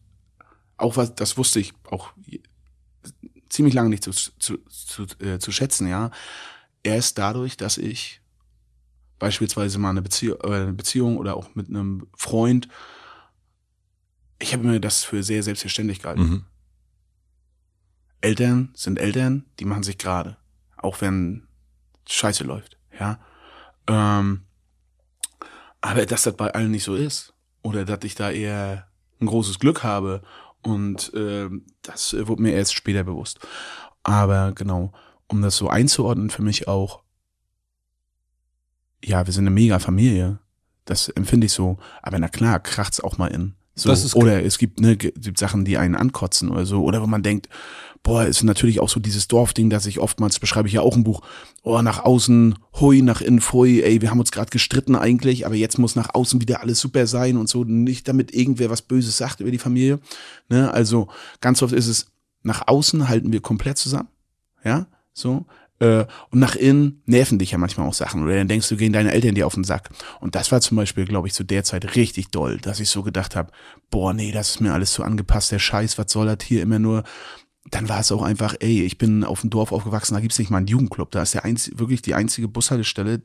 auch was, das wusste ich auch ziemlich lange nicht zu, zu, zu, äh, zu schätzen, ja. Erst dadurch, dass ich beispielsweise mal eine Beziehung, äh, eine Beziehung oder auch mit einem Freund, ich habe mir das für sehr selbstverständlich gehalten. Mhm. Eltern sind Eltern, die machen sich gerade, auch wenn Scheiße läuft, ja. Ähm, aber dass das bei allen nicht so ist oder dass ich da eher ein großes Glück habe und äh, das wurde mir erst später bewusst. Aber genau, um das so einzuordnen für mich auch, ja, wir sind eine mega Familie. Das empfinde ich so. Aber na klar, kracht's auch mal in. So, oder es gibt, ne, gibt Sachen, die einen ankotzen oder so. Oder wo man denkt, boah, ist natürlich auch so dieses Dorfding, das ich oftmals beschreibe ich ja auch im Buch. Oh, nach außen, hui, nach innen, pfui, ey, wir haben uns gerade gestritten eigentlich, aber jetzt muss nach außen wieder alles super sein und so. Nicht damit irgendwer was Böses sagt über die Familie. Ne? Also ganz oft ist es, nach außen halten wir komplett zusammen. Ja, so. Äh, und nach innen nerven dich ja manchmal auch Sachen. Oder dann denkst du, gehen deine Eltern dir auf den Sack. Und das war zum Beispiel, glaube ich, zu der Zeit richtig doll, dass ich so gedacht habe, boah, nee, das ist mir alles zu angepasst, der Scheiß, was soll das hier immer nur? Dann war es auch einfach, ey, ich bin auf dem Dorf aufgewachsen, da gibt's nicht mal einen Jugendclub. Da ist der einzige, wirklich die einzige Bushaltestelle,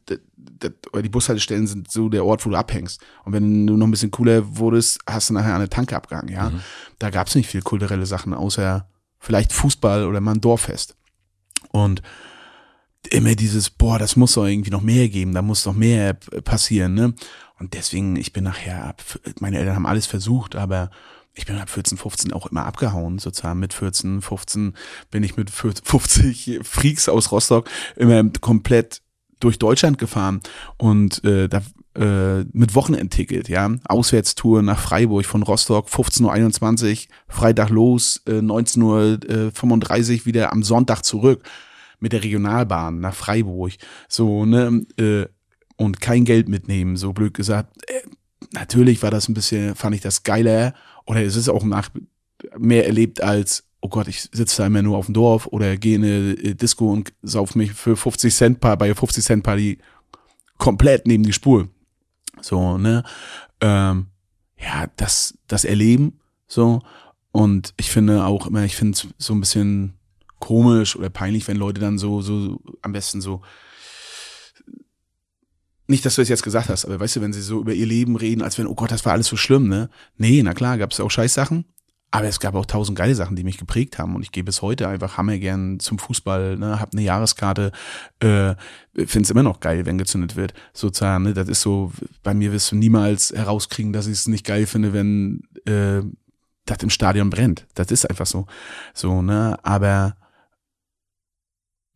oder die Bushaltestellen sind so der Ort, wo du abhängst. Und wenn du noch ein bisschen cooler wurdest, hast du nachher eine Tanke abgegangen, ja. Mhm. Da gab's nicht viel kulturelle Sachen, außer vielleicht Fußball oder mal ein Dorffest. Und immer dieses, boah, das muss doch irgendwie noch mehr geben, da muss noch mehr passieren, ne? Und deswegen, ich bin nachher ab, meine Eltern haben alles versucht, aber ich bin ab 14, 15 auch immer abgehauen, sozusagen. Mit 14, 15 bin ich mit 50 Freaks aus Rostock immer komplett durch Deutschland gefahren und äh, da äh, mit Wochenendticket, ja, Auswärtstour nach Freiburg von Rostock, 15.21 Uhr, Freitag los, äh, 19.35 Uhr wieder am Sonntag zurück mit der Regionalbahn nach Freiburg, so, ne, äh, und kein Geld mitnehmen, so blöd gesagt. Äh, natürlich war das ein bisschen, fand ich das geiler, oder es ist auch nach, mehr erlebt als, oh Gott, ich sitze da immer nur auf dem Dorf oder gehe in eine äh, Disco und sauf mich für 50 Cent Paar, bei 50 Cent Party komplett neben die Spur. So, ne? Ähm, ja, das, das Erleben, so. Und ich finde auch immer, ich finde es so ein bisschen komisch oder peinlich, wenn Leute dann so, so, am besten so, nicht, dass du es jetzt gesagt hast, aber weißt du, wenn sie so über ihr Leben reden, als wenn, oh Gott, das war alles so schlimm, ne? Nee, na klar, gab es auch Scheißsachen, aber es gab auch tausend geile Sachen, die mich geprägt haben. Und ich gehe bis heute einfach hammer gern zum Fußball, ne, hab eine Jahreskarte, äh, finde es immer noch geil, wenn gezündet wird. Sozusagen, ne? Das ist so, bei mir wirst du niemals herauskriegen, dass ich es nicht geil finde, wenn äh, das im Stadion brennt. Das ist einfach so. So, ne? Aber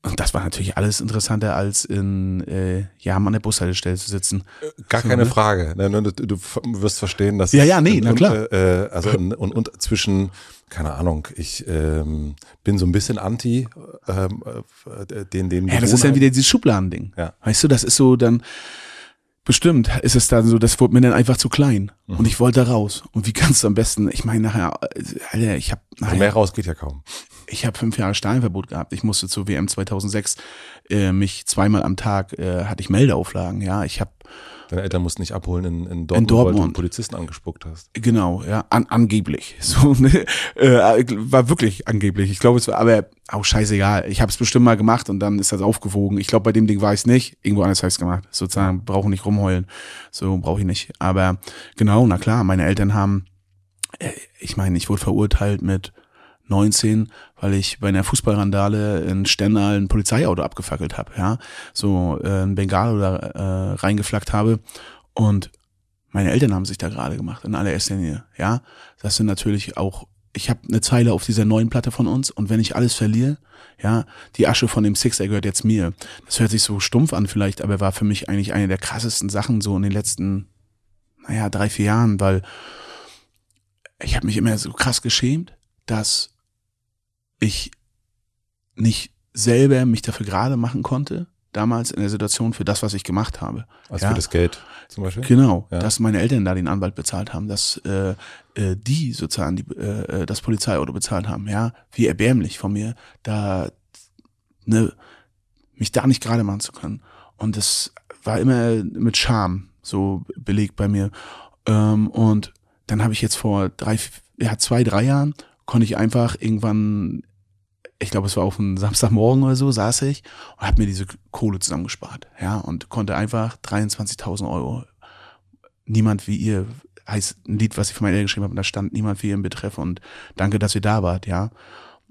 und das war natürlich alles interessanter, als in äh, Jam an der Bushaltestelle zu sitzen. Gar so, keine ne? Frage. Du, du, wirst verstehen, dass ja, ja, nee, na klar. Äh, also und, und, zwischen, keine Ahnung, ich ähm, bin so ein bisschen anti ähm, äh, den, den. Ja, das ist ja wieder dieses Schubladending. Ja. Weißt du, das ist so dann. Bestimmt ist es dann so, das wurde mir dann einfach zu klein mhm. und ich wollte raus. Und wie kannst du am besten, ich meine nachher, Alter, ich habe also mehr raus geht ja kaum ich habe fünf Jahre Stahlenverbot gehabt. Ich musste zur WM 2006 äh, mich zweimal am Tag äh, hatte ich Meldeauflagen. Ja, ich habe Deine Eltern mussten nicht abholen in, in, Dortmund, in Dortmund, weil du einen Polizisten angespuckt hast. Genau, ja, an, angeblich. So, ne, äh, war wirklich angeblich. Ich glaube, es war aber auch scheißegal. Ich habe es bestimmt mal gemacht und dann ist das aufgewogen. Ich glaube, bei dem Ding war ich es nicht. Irgendwo anders habe ich es gemacht. Sozusagen, brauche nicht rumheulen. So brauche ich nicht. Aber genau, na klar, meine Eltern haben, äh, ich meine, ich wurde verurteilt mit 19, weil ich bei einer Fußballrandale in Stendal ein Polizeiauto abgefackelt habe, ja, so äh, ein Bengalo da äh, reingeflackt habe und meine Eltern haben sich da gerade gemacht in allererster Linie, ja. Das sind natürlich auch ich habe eine Zeile auf dieser neuen Platte von uns und wenn ich alles verliere, ja, die Asche von dem Sixer gehört jetzt mir. Das hört sich so stumpf an vielleicht, aber war für mich eigentlich eine der krassesten Sachen so in den letzten, naja, drei, vier Jahren, weil ich habe mich immer so krass geschämt, dass ich nicht selber mich dafür gerade machen konnte, damals in der Situation für das, was ich gemacht habe. Also ja. für das Geld zum Beispiel? Genau, ja. dass meine Eltern da den Anwalt bezahlt haben, dass äh, äh, die sozusagen die, äh, äh, das Polizeiauto bezahlt haben. Ja, wie erbärmlich von mir, da ne, mich da nicht gerade machen zu können. Und das war immer mit Scham so belegt bei mir. Ähm, und dann habe ich jetzt vor drei, ja, zwei, drei Jahren konnte ich einfach irgendwann, ich glaube, es war auf einem Samstagmorgen oder so, saß ich und habe mir diese Kohle zusammengespart, ja, und konnte einfach 23.000 Euro. Niemand wie ihr heißt ein Lied, was ich für meine Eltern geschrieben habe, und da stand niemand wie ihr im Betreff und danke, dass ihr da wart, ja.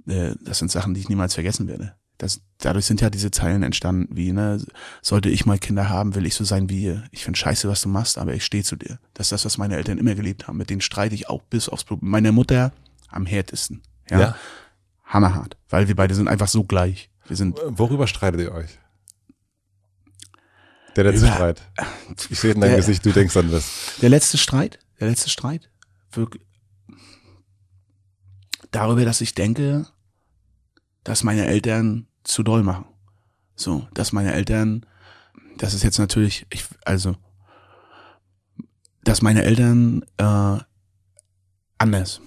Äh, das sind Sachen, die ich niemals vergessen werde. Das, dadurch sind ja diese Zeilen entstanden, wie, ne, sollte ich mal Kinder haben, will ich so sein wie ihr. Ich finde scheiße, was du machst, aber ich stehe zu dir. Das ist das, was meine Eltern immer gelebt haben. Mit denen streite ich auch bis aufs Blut. Meine Mutter am härtesten. Ja? ja. Hammerhart. Weil wir beide sind einfach so gleich. Wir sind. Worüber streitet ihr euch? Der letzte über, Streit. Ich sehe in deinem Gesicht, du denkst an was. Der letzte Streit, der letzte Streit, wirklich darüber, dass ich denke, dass meine Eltern zu doll machen. So, dass meine Eltern, das ist jetzt natürlich, ich, also, dass meine Eltern äh, anders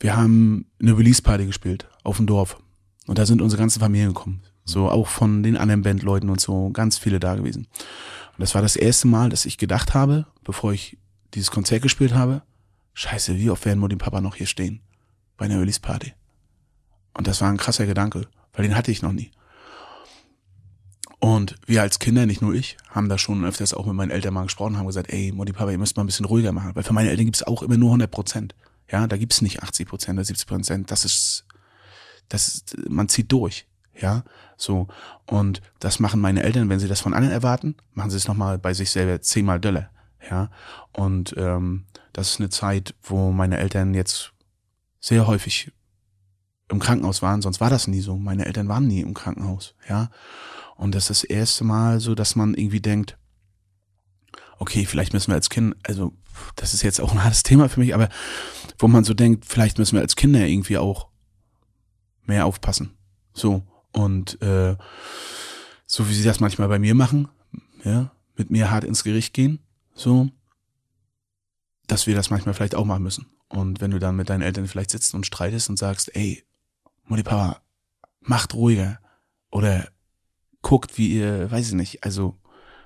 wir haben eine Release-Party gespielt auf dem Dorf. Und da sind unsere ganzen Familien gekommen. So auch von den anderen Bandleuten und so, ganz viele da gewesen. Und das war das erste Mal, dass ich gedacht habe, bevor ich dieses Konzert gespielt habe, scheiße, wie oft werden Mutti und Papa noch hier stehen? Bei einer Release-Party. Und das war ein krasser Gedanke, weil den hatte ich noch nie. Und wir als Kinder, nicht nur ich, haben da schon öfters auch mit meinen Eltern mal gesprochen, haben gesagt, ey, Mutti, Papa, ihr müsst mal ein bisschen ruhiger machen. Weil für meine Eltern gibt es auch immer nur 100 Prozent. Ja, da gibt's nicht 80 Prozent oder 70 Prozent. Das ist, das ist, man zieht durch. Ja, so. Und das machen meine Eltern, wenn sie das von anderen erwarten, machen sie es nochmal bei sich selber zehnmal Dölle. Ja, und ähm, das ist eine Zeit, wo meine Eltern jetzt sehr häufig im Krankenhaus waren, sonst war das nie so. Meine Eltern waren nie im Krankenhaus, ja. Und das ist das erste Mal so, dass man irgendwie denkt, okay, vielleicht müssen wir als Kind, also das ist jetzt auch ein hartes Thema für mich, aber wo man so denkt, vielleicht müssen wir als Kinder irgendwie auch mehr aufpassen. So. Und äh, so wie sie das manchmal bei mir machen, ja, mit mir hart ins Gericht gehen, so, dass wir das manchmal vielleicht auch machen müssen. Und wenn du dann mit deinen Eltern vielleicht sitzt und streitest und sagst, ey, Mutti Papa, macht ruhiger oder guckt, wie ihr, weiß ich nicht, also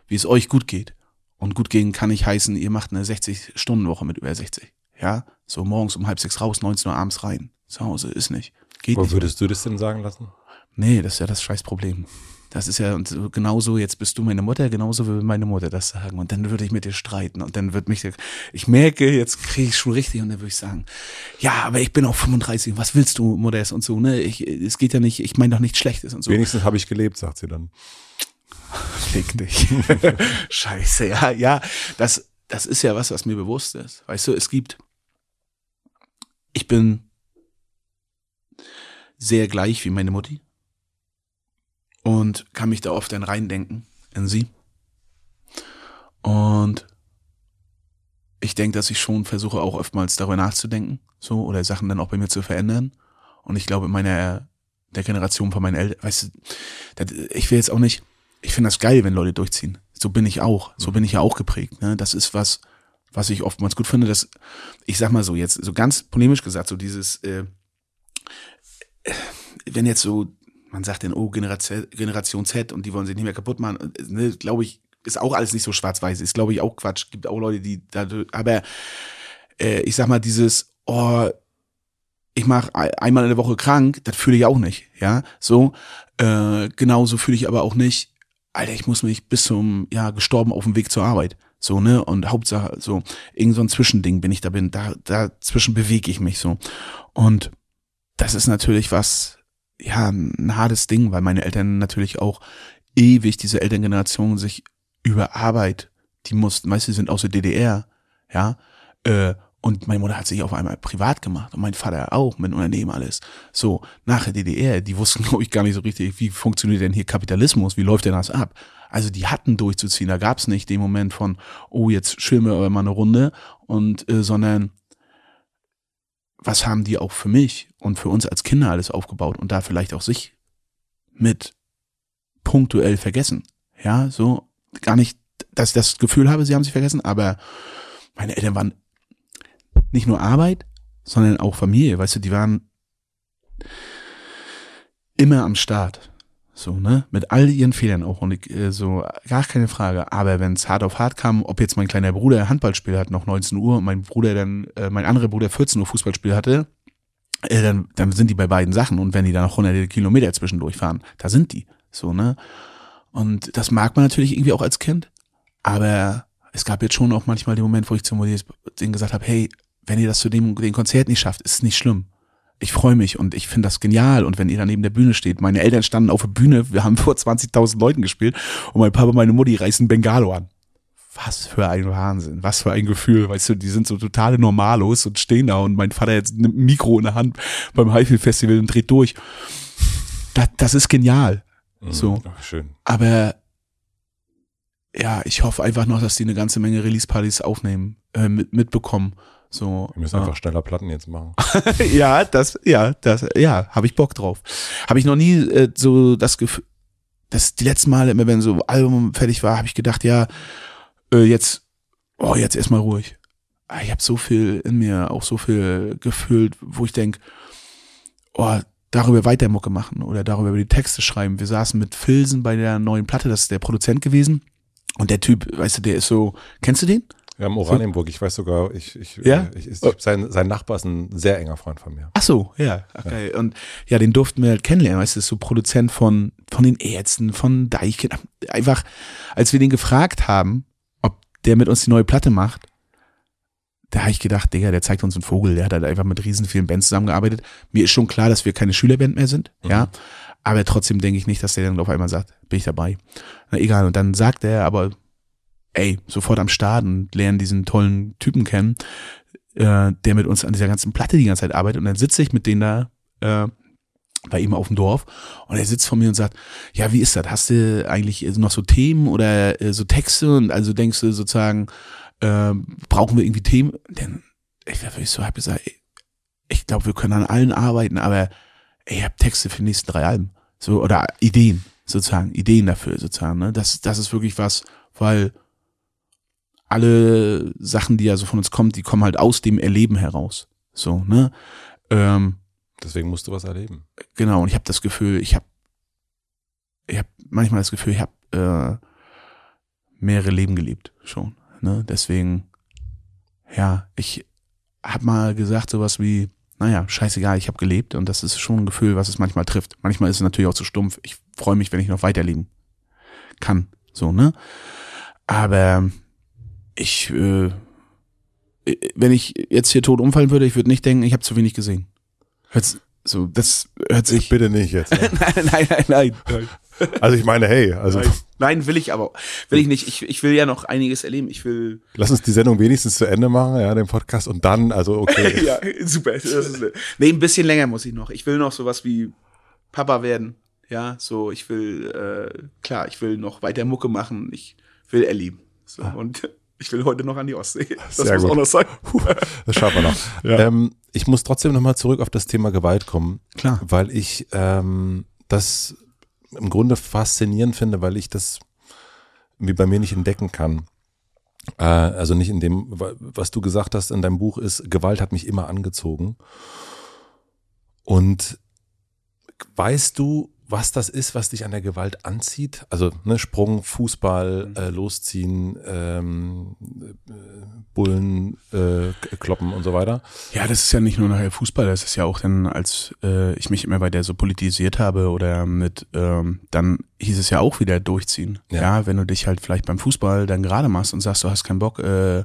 wie es euch gut geht. Und gut gehen kann nicht heißen, ihr macht eine 60-Stunden-Woche mit über 60. Ja, so morgens um halb sechs raus, 19 Uhr abends rein. Zu Hause ist nicht. Geht Wo nicht. würdest du das denn sagen lassen? Nee, das ist ja das Scheißproblem. Das ist ja und so genauso, jetzt bist du meine Mutter, genauso würde meine Mutter das sagen. Und dann würde ich mit dir streiten. Und dann wird mich, ich merke, jetzt kriege ich schon richtig und dann würde ich sagen, ja, aber ich bin auch 35, was willst du, Modest und so, ne? Ich, es geht ja nicht, ich meine doch nichts Schlechtes und so. Wenigstens habe ich gelebt, sagt sie dann. Fick dich. Scheiße, ja, ja. Das, das ist ja was, was mir bewusst ist. Weißt du, es gibt, ich bin sehr gleich wie meine Mutti und kann mich da oft dann reindenken in sie. Und ich denke, dass ich schon versuche, auch oftmals darüber nachzudenken, so, oder Sachen dann auch bei mir zu verändern. Und ich glaube, in meiner, der Generation von meinen Eltern, weißt du, das, ich will jetzt auch nicht, ich finde das geil, wenn Leute durchziehen. So bin ich auch. So bin ich ja auch geprägt. Ne? Das ist was, was ich oftmals gut finde, dass, ich sag mal so, jetzt so ganz polemisch gesagt, so dieses, äh, wenn jetzt so, man sagt dann, oh, Generation, Z und die wollen sich nicht mehr kaputt machen, ne, glaube ich, ist auch alles nicht so schwarz-weiß, ist glaube ich auch Quatsch. Gibt auch Leute, die da, aber äh, ich sag mal, dieses, oh, ich mach einmal in der Woche krank, das fühle ich auch nicht, ja, so, äh, genauso fühle ich aber auch nicht, Alter, ich muss mich bis zum, ja, gestorben auf dem Weg zur Arbeit. So, ne? Und Hauptsache, so, irgend so ein Zwischending bin ich da bin, da, dazwischen bewege ich mich so. Und das ist natürlich was, ja, ein hartes Ding, weil meine Eltern natürlich auch ewig, diese Elterngeneration sich über Arbeit, die mussten, weißt du, sind aus der DDR, ja, äh, und meine Mutter hat sich auf einmal privat gemacht und mein Vater auch mit Unternehmen alles. So, nach der DDR, die wussten, glaube ich, gar nicht so richtig, wie funktioniert denn hier Kapitalismus, wie läuft denn das ab? Also die hatten durchzuziehen, da gab es nicht den Moment von, oh, jetzt schwimmen wir mal eine Runde, und äh, sondern was haben die auch für mich und für uns als Kinder alles aufgebaut und da vielleicht auch sich mit punktuell vergessen. Ja, so gar nicht, dass ich das Gefühl habe, sie haben sich vergessen, aber meine Eltern waren nicht nur Arbeit, sondern auch Familie, weißt du, die waren immer am Start. So, ne? Mit all ihren Fehlern auch und äh, so, gar keine Frage. Aber wenn es hart auf hart kam, ob jetzt mein kleiner Bruder Handballspiel hat, noch 19 Uhr, und mein Bruder dann, äh, mein anderer Bruder 14 Uhr Fußballspiel hatte, äh, dann, dann sind die bei beiden Sachen. Und wenn die dann noch hunderte Kilometer zwischendurch fahren, da sind die. So, ne? Und das mag man natürlich irgendwie auch als Kind. Aber es gab jetzt schon auch manchmal den Moment, wo ich zu Modis denen gesagt habe, hey, wenn ihr das zu dem den Konzert nicht schafft, ist es nicht schlimm ich freue mich und ich finde das genial. Und wenn ihr da neben der Bühne steht, meine Eltern standen auf der Bühne, wir haben vor 20.000 Leuten gespielt und mein Papa und meine Mutti reißen Bengalo an. Was für ein Wahnsinn, was für ein Gefühl, weißt du, die sind so totale Normalos und stehen da und mein Vater jetzt nimmt ein Mikro in der Hand beim Highfield Festival und dreht durch. Das, das ist genial. Mhm, so. Ach, schön. Aber ja, ich hoffe einfach noch, dass die eine ganze Menge Release-Partys aufnehmen, äh, mit, mitbekommen so, Wir müssen ja. einfach schneller Platten jetzt machen. ja, das, ja, das, ja, habe ich Bock drauf. Habe ich noch nie äh, so das Gefühl, dass die letzten Male immer, wenn so ein Album fertig war, habe ich gedacht, ja, äh, jetzt, oh, jetzt erstmal ruhig. Ah, ich habe so viel in mir, auch so viel gefühlt, wo ich denk, oh, darüber weiter Mucke machen oder darüber über die Texte schreiben. Wir saßen mit Filsen bei der neuen Platte, das ist der Produzent gewesen. Und der Typ, weißt du, der ist so, kennst du den? Ja, im Oranienburg, ich weiß sogar, ich, ich, Ja? ich, ich, sein, sein Nachbar ist ein sehr enger Freund von mir. Ach so, ja, okay. Und ja, den durften wir halt kennenlernen, weißt du, ist so Produzent von, von den Ärzten, von Deichkind. Einfach, als wir den gefragt haben, ob der mit uns die neue Platte macht, da habe ich gedacht, Digga, der zeigt uns einen Vogel, der hat halt einfach mit riesen vielen Bands zusammengearbeitet. Mir ist schon klar, dass wir keine Schülerband mehr sind, ja. Aber trotzdem denke ich nicht, dass der dann auf einmal sagt, bin ich dabei. Na egal, und dann sagt er aber, ey, sofort am Start und lernen diesen tollen Typen kennen, äh, der mit uns an dieser ganzen Platte die ganze Zeit arbeitet. Und dann sitze ich mit denen da äh, bei ihm auf dem Dorf und er sitzt vor mir und sagt, ja, wie ist das? Hast du eigentlich noch so Themen oder äh, so Texte? Und also denkst du sozusagen, äh, brauchen wir irgendwie Themen? Denn ich, ich so hab gesagt, ey, ich glaube, wir können an allen arbeiten, aber ey, ich habe Texte für die nächsten drei Alben. So, oder Ideen, sozusagen, Ideen dafür, sozusagen. Ne? Das, das ist wirklich was, weil alle Sachen, die ja so von uns kommen, die kommen halt aus dem Erleben heraus. So, ne? Ähm, Deswegen musst du was erleben. genau, und ich habe das Gefühl, ich habe ich habe manchmal das Gefühl, ich habe äh, mehrere Leben gelebt schon. Ne? Deswegen, ja, ich habe mal gesagt sowas wie, naja, scheißegal, ich habe gelebt und das ist schon ein Gefühl, was es manchmal trifft. Manchmal ist es natürlich auch zu stumpf. Ich freue mich, wenn ich noch weiterleben kann. So, ne? Aber ich, äh, wenn ich jetzt hier tot umfallen würde, ich würde nicht denken, ich habe zu wenig gesehen. Hört's, so, das hört sich. Bitte nicht jetzt. Ne? nein, nein, nein, nein. nein. Also ich meine, hey, also Nein. Nein, will ich aber. Will ich nicht. Ich, ich will ja noch einiges erleben. Ich will. lass uns die Sendung wenigstens zu Ende machen, ja, den Podcast und dann, also okay. ja, super. Das ist, nee, ein bisschen länger muss ich noch. Ich will noch sowas wie Papa werden. Ja, so, ich will, äh, klar, ich will noch weiter Mucke machen. Ich will erleben. So, und ich will heute noch an die Ostsee. Das Sehr muss gut. auch noch sein. Das schaffen wir noch. Ähm, ich muss trotzdem nochmal zurück auf das Thema Gewalt kommen. Klar. Weil ich ähm, das im Grunde faszinierend finde, weil ich das wie bei mir nicht entdecken kann. Äh, also nicht in dem, wa- was du gesagt hast in deinem Buch ist, Gewalt hat mich immer angezogen. Und weißt du, was das ist, was dich an der Gewalt anzieht? Also ne, Sprung, Fußball, äh, Losziehen, ähm, äh, Bullen, äh, kloppen und so weiter. Ja, das ist ja nicht nur nachher Fußball, das ist ja auch dann, als äh, ich mich immer bei der so politisiert habe oder mit, ähm, dann hieß es ja auch wieder durchziehen. Ja. Ja. wenn du dich halt vielleicht beim Fußball dann gerade machst und sagst, du hast keinen Bock äh,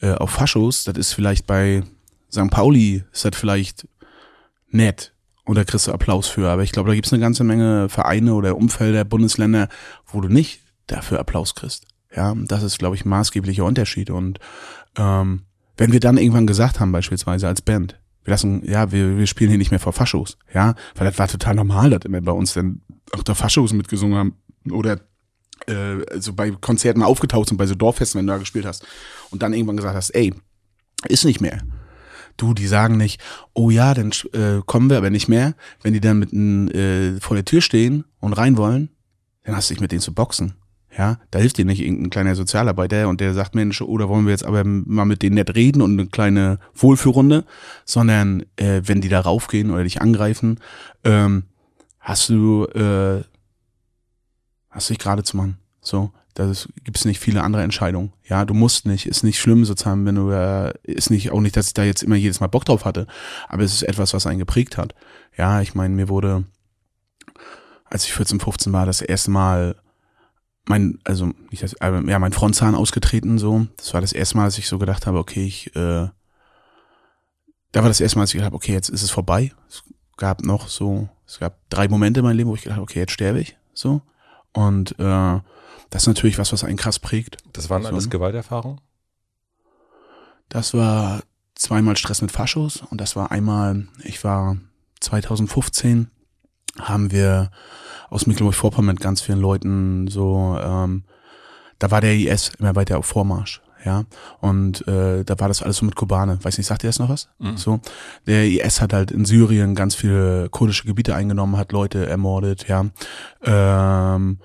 äh, auf Faschos, das ist vielleicht bei St. Pauli, ist das vielleicht nett. Und da kriegst du Applaus für. Aber ich glaube, da gibt's eine ganze Menge Vereine oder Umfelder, Bundesländer, wo du nicht dafür Applaus kriegst. Ja, das ist, glaube ich, ein maßgeblicher Unterschied. Und ähm, wenn wir dann irgendwann gesagt haben, beispielsweise als Band, wir lassen, ja, wir, wir spielen hier nicht mehr vor Faschos, ja, weil das war total normal, dass immer bei uns dann auch da Faschos mitgesungen haben oder äh, also bei Konzerten aufgetaucht sind, bei so Dorffesten, wenn du da gespielt hast und dann irgendwann gesagt hast, ey, ist nicht mehr. Du, die sagen nicht, oh ja, dann äh, kommen wir aber nicht mehr. Wenn die dann mitten äh, vor der Tür stehen und rein wollen, dann hast du dich mit denen zu boxen. Ja, da hilft dir nicht irgendein kleiner Sozialarbeiter und der sagt, Mensch, oder wollen wir jetzt aber mal mit denen nett reden und eine kleine Wohlfühlrunde, sondern äh, wenn die da raufgehen oder dich angreifen, ähm, hast du, äh, hast du dich gerade zu machen. So, da gibt es nicht viele andere Entscheidungen. Ja, du musst nicht, ist nicht schlimm sozusagen, wenn du, äh, ist nicht, auch nicht, dass ich da jetzt immer jedes Mal Bock drauf hatte, aber es ist etwas, was einen geprägt hat. Ja, ich meine, mir wurde, als ich 14, 15 war, das erste Mal mein, also nicht das, aber, ja, mein Frontzahn ausgetreten so. Das war das erste Mal, dass ich so gedacht habe, okay, ich, äh, da war das erste Mal, dass ich gedacht habe, okay, jetzt ist es vorbei. Es gab noch so, es gab drei Momente in meinem Leben, wo ich gedacht habe, okay, jetzt sterbe ich, so. Und äh, das ist natürlich was, was einen krass prägt. Das waren So. alles Gewalterfahrungen? Das war zweimal Stress mit Faschos und das war einmal, ich war 2015, haben wir aus Mecklenburg-Vorpommern mit ganz vielen Leuten so, ähm, da war der IS immer weiter auf Vormarsch, ja, und äh, da war das alles so mit Kobane. Weiß nicht, sagt ihr das noch was? Mhm. So, der IS hat halt in Syrien ganz viele kurdische Gebiete eingenommen, hat Leute ermordet, ja, ähm,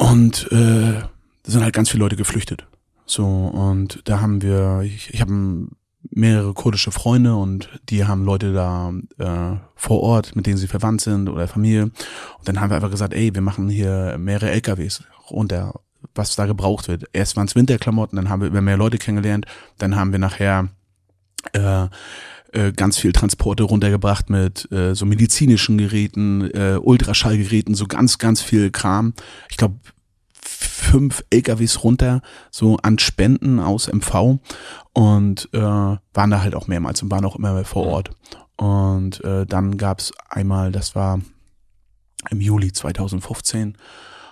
und äh, da sind halt ganz viele Leute geflüchtet. So, und da haben wir, ich, ich habe mehrere kurdische Freunde und die haben Leute da äh, vor Ort, mit denen sie verwandt sind oder Familie. Und dann haben wir einfach gesagt, ey, wir machen hier mehrere LKWs runter, was da gebraucht wird. Erst waren es Winterklamotten, dann haben wir über mehr Leute kennengelernt, dann haben wir nachher äh, äh, ganz viel Transporte runtergebracht mit äh, so medizinischen Geräten, äh, Ultraschallgeräten, so ganz, ganz viel Kram. Ich glaube, fünf LKWs runter, so an Spenden aus MV und äh, waren da halt auch mehrmals und waren auch immer vor Ort. Und äh, dann gab's einmal, das war im Juli 2015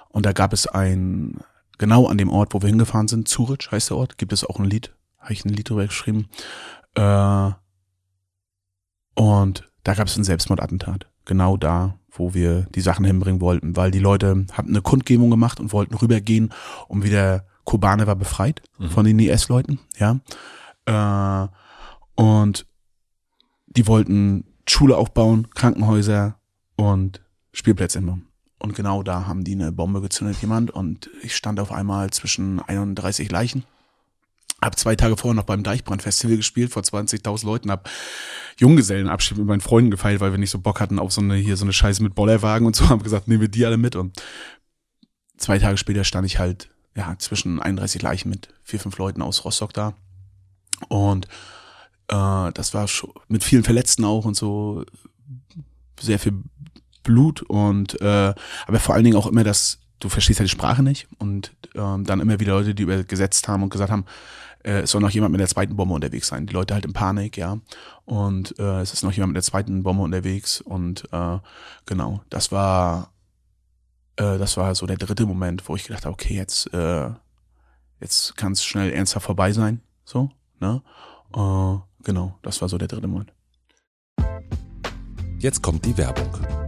und da gab es ein, genau an dem Ort, wo wir hingefahren sind, Zurich heißt der Ort, gibt es auch ein Lied, habe ich ein Lied drüber geschrieben. Äh, und da gab es ein Selbstmordattentat. Genau da, wo wir die Sachen hinbringen wollten, weil die Leute hatten eine Kundgebung gemacht und wollten rübergehen, um wieder Kobane war befreit Mhm. von den IS-Leuten, ja. Äh, und die wollten Schule aufbauen, Krankenhäuser und Spielplätze hinbauen. und genau da haben die eine Bombe gezündet, jemand. Und ich stand auf einmal zwischen 31 Leichen. Hab zwei Tage vorher noch beim Deichbrand-Festival gespielt, vor 20.000 Leuten, hab Junggesellenabschied mit meinen Freunden gefeiert, weil wir nicht so Bock hatten auf so eine, hier so eine Scheiße mit Bollerwagen und so, haben gesagt, nehmen wir die alle mit. Und zwei Tage später stand ich halt, ja, zwischen 31 Leichen mit vier, fünf Leuten aus Rostock da. Und äh, das war schon mit vielen Verletzten auch und so sehr viel Blut und äh, aber vor allen Dingen auch immer das, du verstehst halt die Sprache nicht und ähm, dann immer wieder Leute, die übergesetzt haben und gesagt haben, äh, es soll noch jemand mit der zweiten Bombe unterwegs sein. Die Leute halt in Panik, ja. Und äh, es ist noch jemand mit der zweiten Bombe unterwegs und äh, genau, das war äh, das war so der dritte Moment, wo ich gedacht habe, okay, jetzt äh, jetzt kann es schnell ernsthaft vorbei sein, so, ne? Äh, genau, das war so der dritte Moment. Jetzt kommt die Werbung.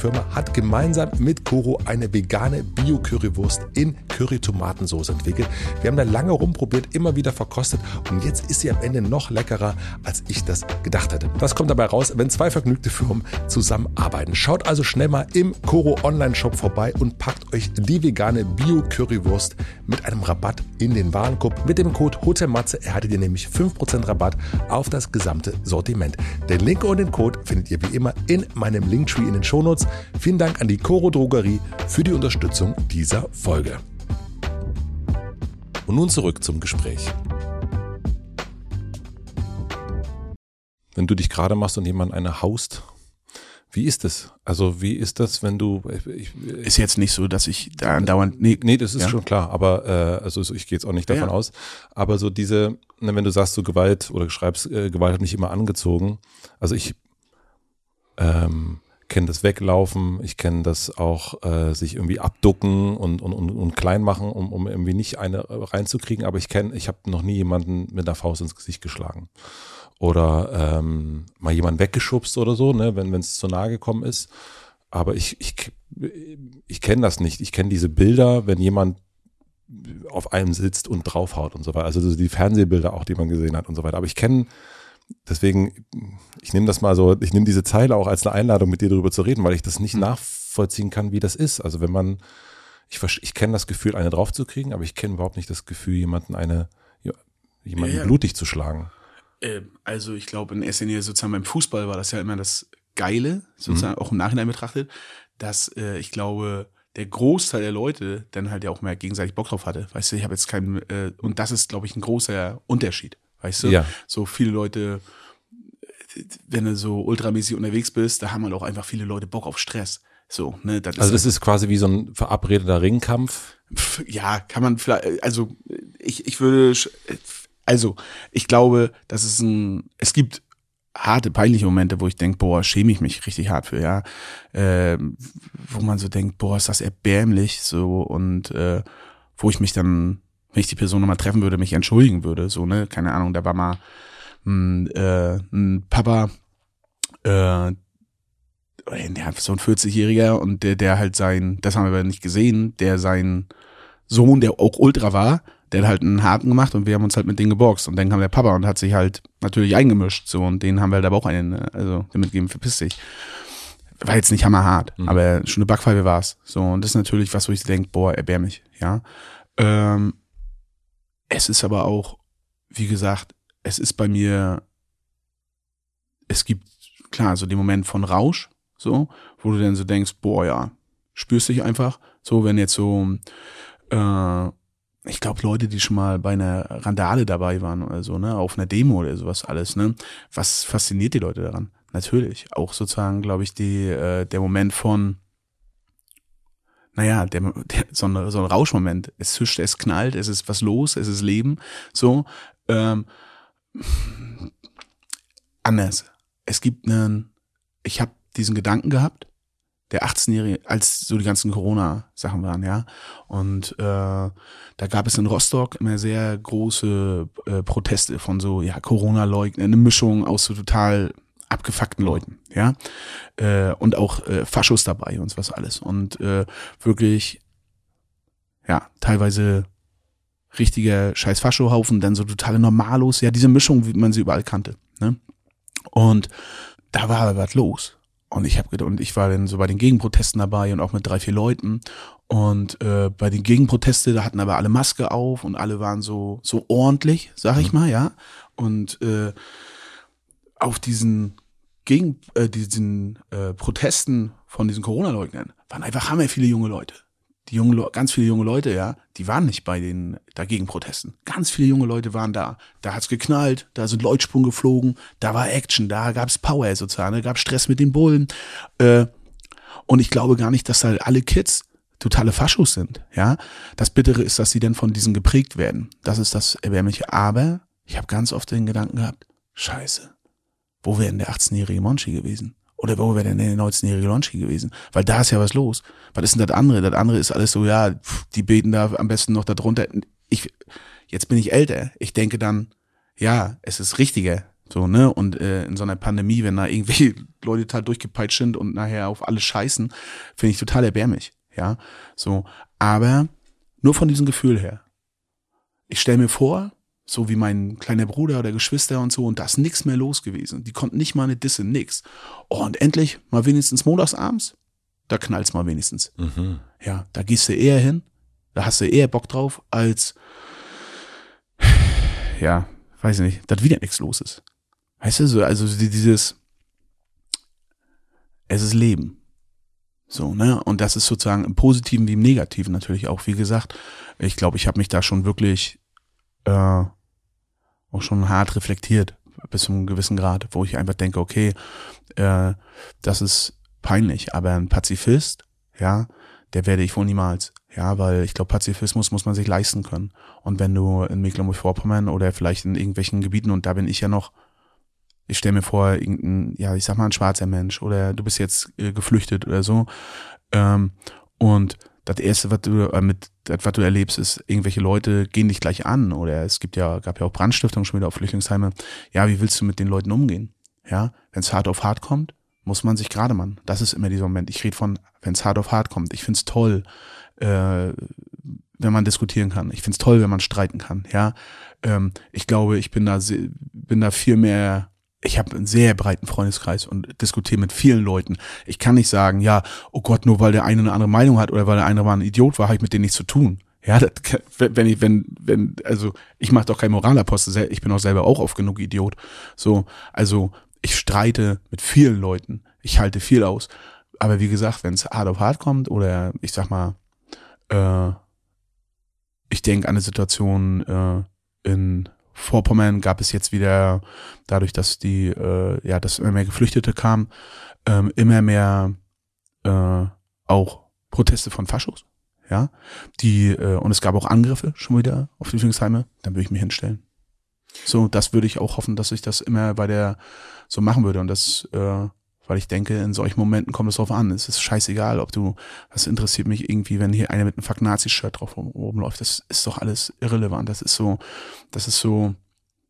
Firma, hat gemeinsam mit Koro eine vegane Bio-Currywurst in Curry-Tomatensauce entwickelt. Wir haben da lange rumprobiert, immer wieder verkostet und jetzt ist sie am Ende noch leckerer, als ich das gedacht hätte. Das kommt dabei raus, wenn zwei vergnügte Firmen zusammenarbeiten. Schaut also schnell mal im Koro Online-Shop vorbei und packt euch die vegane Bio-Currywurst mit einem Rabatt in den Warenkorb. Mit dem Code HOTELMATZE erhaltet ihr nämlich 5% Rabatt auf das gesamte Sortiment. Den Link und den Code findet ihr wie immer in meinem Linktree in den Shownotes. Vielen Dank an die Coro Drogerie für die Unterstützung dieser Folge. Und nun zurück zum Gespräch. Wenn du dich gerade machst und jemand eine haust, wie ist das? Also wie ist das, wenn du ich, ist jetzt nicht so, dass ich da andauernd nee, nee, das ist ja. schon klar, aber äh, also ich gehe jetzt auch nicht davon ja. aus, aber so diese ne, wenn du sagst so Gewalt oder schreibst äh, Gewalt hat mich immer angezogen. Also ich ähm, kenne das Weglaufen, ich kenne das auch äh, sich irgendwie abducken und, und, und, und klein machen, um, um irgendwie nicht eine reinzukriegen, aber ich kenne, ich habe noch nie jemanden mit der Faust ins Gesicht geschlagen oder ähm, mal jemand weggeschubst oder so, ne, wenn es zu nahe gekommen ist. Aber ich, ich, ich kenne das nicht. Ich kenne diese Bilder, wenn jemand auf einem sitzt und draufhaut und so weiter. Also die Fernsehbilder auch, die man gesehen hat und so weiter. Aber ich kenne, deswegen, ich nehme das mal so, ich nehme diese Zeile auch als eine Einladung, mit dir darüber zu reden, weil ich das nicht mhm. nachvollziehen kann, wie das ist. Also wenn man, ich, ich kenne das Gefühl, eine draufzukriegen, aber ich kenne überhaupt nicht das Gefühl, jemanden eine, jemanden ja, ja. blutig zu schlagen. Äh, also ich glaube in erster Linie sozusagen beim Fußball war das ja immer das Geile, sozusagen mhm. auch im Nachhinein betrachtet, dass äh, ich glaube, der Großteil der Leute dann halt ja auch mehr gegenseitig Bock drauf hatte. Weißt du, ich habe jetzt keinen, äh, und das ist, glaube ich, ein großer Unterschied. Weißt du? Ja. So viele Leute, wenn du so ultramäßig unterwegs bist, da haben halt auch einfach viele Leute Bock auf Stress. So, ne, das also das ist quasi wie so ein verabredeter Ringkampf. Ja, kann man vielleicht, also ich, ich würde also, ich glaube, dass es ein, es gibt harte, peinliche Momente, wo ich denke, boah, schäme ich mich richtig hart für, ja. Äh, wo man so denkt, boah, ist das erbärmlich, so, und äh, wo ich mich dann, wenn ich die Person nochmal treffen würde, mich entschuldigen würde, so, ne, keine Ahnung, da war mal ein, äh, ein Papa, äh, ja, so ein 40-Jähriger und der, der halt sein, das haben wir aber nicht gesehen, der sein Sohn, der auch Ultra war, der hat halt einen Haken gemacht und wir haben uns halt mit denen geboxt. Und dann kam der Papa und hat sich halt natürlich eingemischt. So, und den haben wir halt aber auch einen, also damit gegeben, verpiss dich. War jetzt nicht hammerhart, mhm. aber schon eine Backpfeife war's. So, und das ist natürlich was, wo ich denke, boah, erbärmlich, ja. Ähm, es ist aber auch, wie gesagt, es ist bei mir, es gibt, klar, so den Moment von Rausch, so, wo du dann so denkst, boah, ja, spürst dich einfach, so, wenn jetzt so, äh, ich glaube, Leute, die schon mal bei einer Randale dabei waren oder so, ne, auf einer Demo oder sowas alles, ne, was fasziniert die Leute daran? Natürlich. Auch sozusagen, glaube ich, die, äh, der Moment von, naja, der, der, so, ein, so ein Rauschmoment. Es zischt, es knallt, es ist was los, es ist Leben. So. Ähm, anders. Es gibt einen, ich habe diesen Gedanken gehabt, der 18-Jährige, als so die ganzen Corona-Sachen waren, ja. Und äh, da gab es in Rostock immer sehr große äh, Proteste von so, ja, Corona-Leugner, eine Mischung aus so total abgefuckten Leuten, ja. Äh, und auch äh, Faschos dabei und was alles. Und äh, wirklich, ja, teilweise richtiger scheiß Faschohaufen, dann so totale Normalos, ja, diese Mischung, wie man sie überall kannte. Ne? Und da war aber was los. Und ich habe und ich war dann so bei den Gegenprotesten dabei und auch mit drei, vier Leuten. Und äh, bei den Gegenprotesten, da hatten aber alle Maske auf und alle waren so, so ordentlich, sag ich mhm. mal, ja. Und äh, auf diesen gegen äh, diesen äh, Protesten von diesen Corona-Leugnern waren einfach hammer viele junge Leute die jungen, ganz viele junge Leute, ja, die waren nicht bei den dagegen Protesten. Ganz viele junge Leute waren da. Da hat's geknallt, da sind Leutsprung geflogen, da war Action, da gab's Power sozusagen, da gab's Stress mit den Bullen. Äh, und ich glaube gar nicht, dass halt alle Kids totale Faschos sind, ja. Das Bittere ist, dass sie denn von diesen geprägt werden. Das ist das Erbärmliche. Aber ich habe ganz oft den Gedanken gehabt, scheiße, wo wäre denn der 18-jährige Monchi gewesen? Oder wo wäre denn der 19-jährige Lonchi gewesen? Weil da ist ja was los. Was ist denn das andere? Das andere ist alles so, ja, die beten da am besten noch darunter. Ich, jetzt bin ich älter. Ich denke dann, ja, es ist richtiger. So, ne? Und äh, in so einer Pandemie, wenn da irgendwie Leute total durchgepeitscht sind und nachher auf alles scheißen, finde ich total erbärmlich. Ja. So. Aber nur von diesem Gefühl her. Ich stelle mir vor, so wie mein kleiner Bruder oder Geschwister und so, und da ist nichts mehr los gewesen. Die konnten nicht mal eine Disse, nix. Oh, und endlich mal wenigstens montagsabends, da knallt's mal wenigstens. Mhm. Ja, da gehst du eher hin, da hast du eher Bock drauf, als, ja, weiß ich nicht, dass wieder nichts los ist. Weißt du, so, also dieses, es ist Leben. So, ne? Und das ist sozusagen im Positiven wie im Negativen natürlich auch. Wie gesagt, ich glaube, ich habe mich da schon wirklich äh, auch schon hart reflektiert bis zu einem gewissen Grad, wo ich einfach denke, okay, äh, das ist peinlich, aber ein Pazifist, ja, der werde ich wohl niemals. Ja, weil ich glaube, Pazifismus muss man sich leisten können. Und wenn du in Mecklenburg-Vorpommern oder vielleicht in irgendwelchen Gebieten, und da bin ich ja noch, ich stelle mir vor, irgendein, ja, ich sag mal, ein schwarzer Mensch oder du bist jetzt äh, geflüchtet oder so, ähm, und das erste, was du äh, mit, das, was du erlebst, ist, irgendwelche Leute gehen dich gleich an oder es gibt ja, gab ja auch Brandstiftungen schon wieder auf Flüchtlingsheime. Ja, wie willst du mit den Leuten umgehen? Ja, wenn es hart auf hart kommt, muss man sich gerade machen. Das ist immer dieser Moment. Ich rede von, wenn es hart auf hart kommt. Ich find's toll, äh, wenn man diskutieren kann. Ich find's toll, wenn man streiten kann. Ja, ähm, ich glaube, ich bin da, bin da viel mehr ich habe einen sehr breiten Freundeskreis und diskutiere mit vielen Leuten. Ich kann nicht sagen, ja, oh Gott, nur weil der eine eine andere Meinung hat oder weil der eine mal ein Idiot war, habe ich mit denen nichts zu tun. Ja, das, wenn ich, wenn, wenn, also ich mache doch kein Moralapostel, ich bin auch selber auch oft genug Idiot. So, also ich streite mit vielen Leuten, ich halte viel aus. Aber wie gesagt, wenn es hart auf hart kommt oder ich sag mal, äh, ich denke an eine Situation äh, in Vorpommern gab es jetzt wieder, dadurch, dass die, äh, ja, dass immer mehr Geflüchtete kamen, ähm, immer mehr äh, auch Proteste von Faschos. Ja, die, äh, und es gab auch Angriffe schon wieder auf die Flüchtlingsheime, dann würde ich mich hinstellen. So, das würde ich auch hoffen, dass ich das immer bei der so machen würde und das äh, weil ich denke, in solchen Momenten kommt es drauf an. Es ist scheißegal, ob du, das interessiert mich irgendwie, wenn hier einer mit einem Fuck Nazi-Shirt drauf rumläuft. Das ist doch alles irrelevant. Das ist so, das ist so,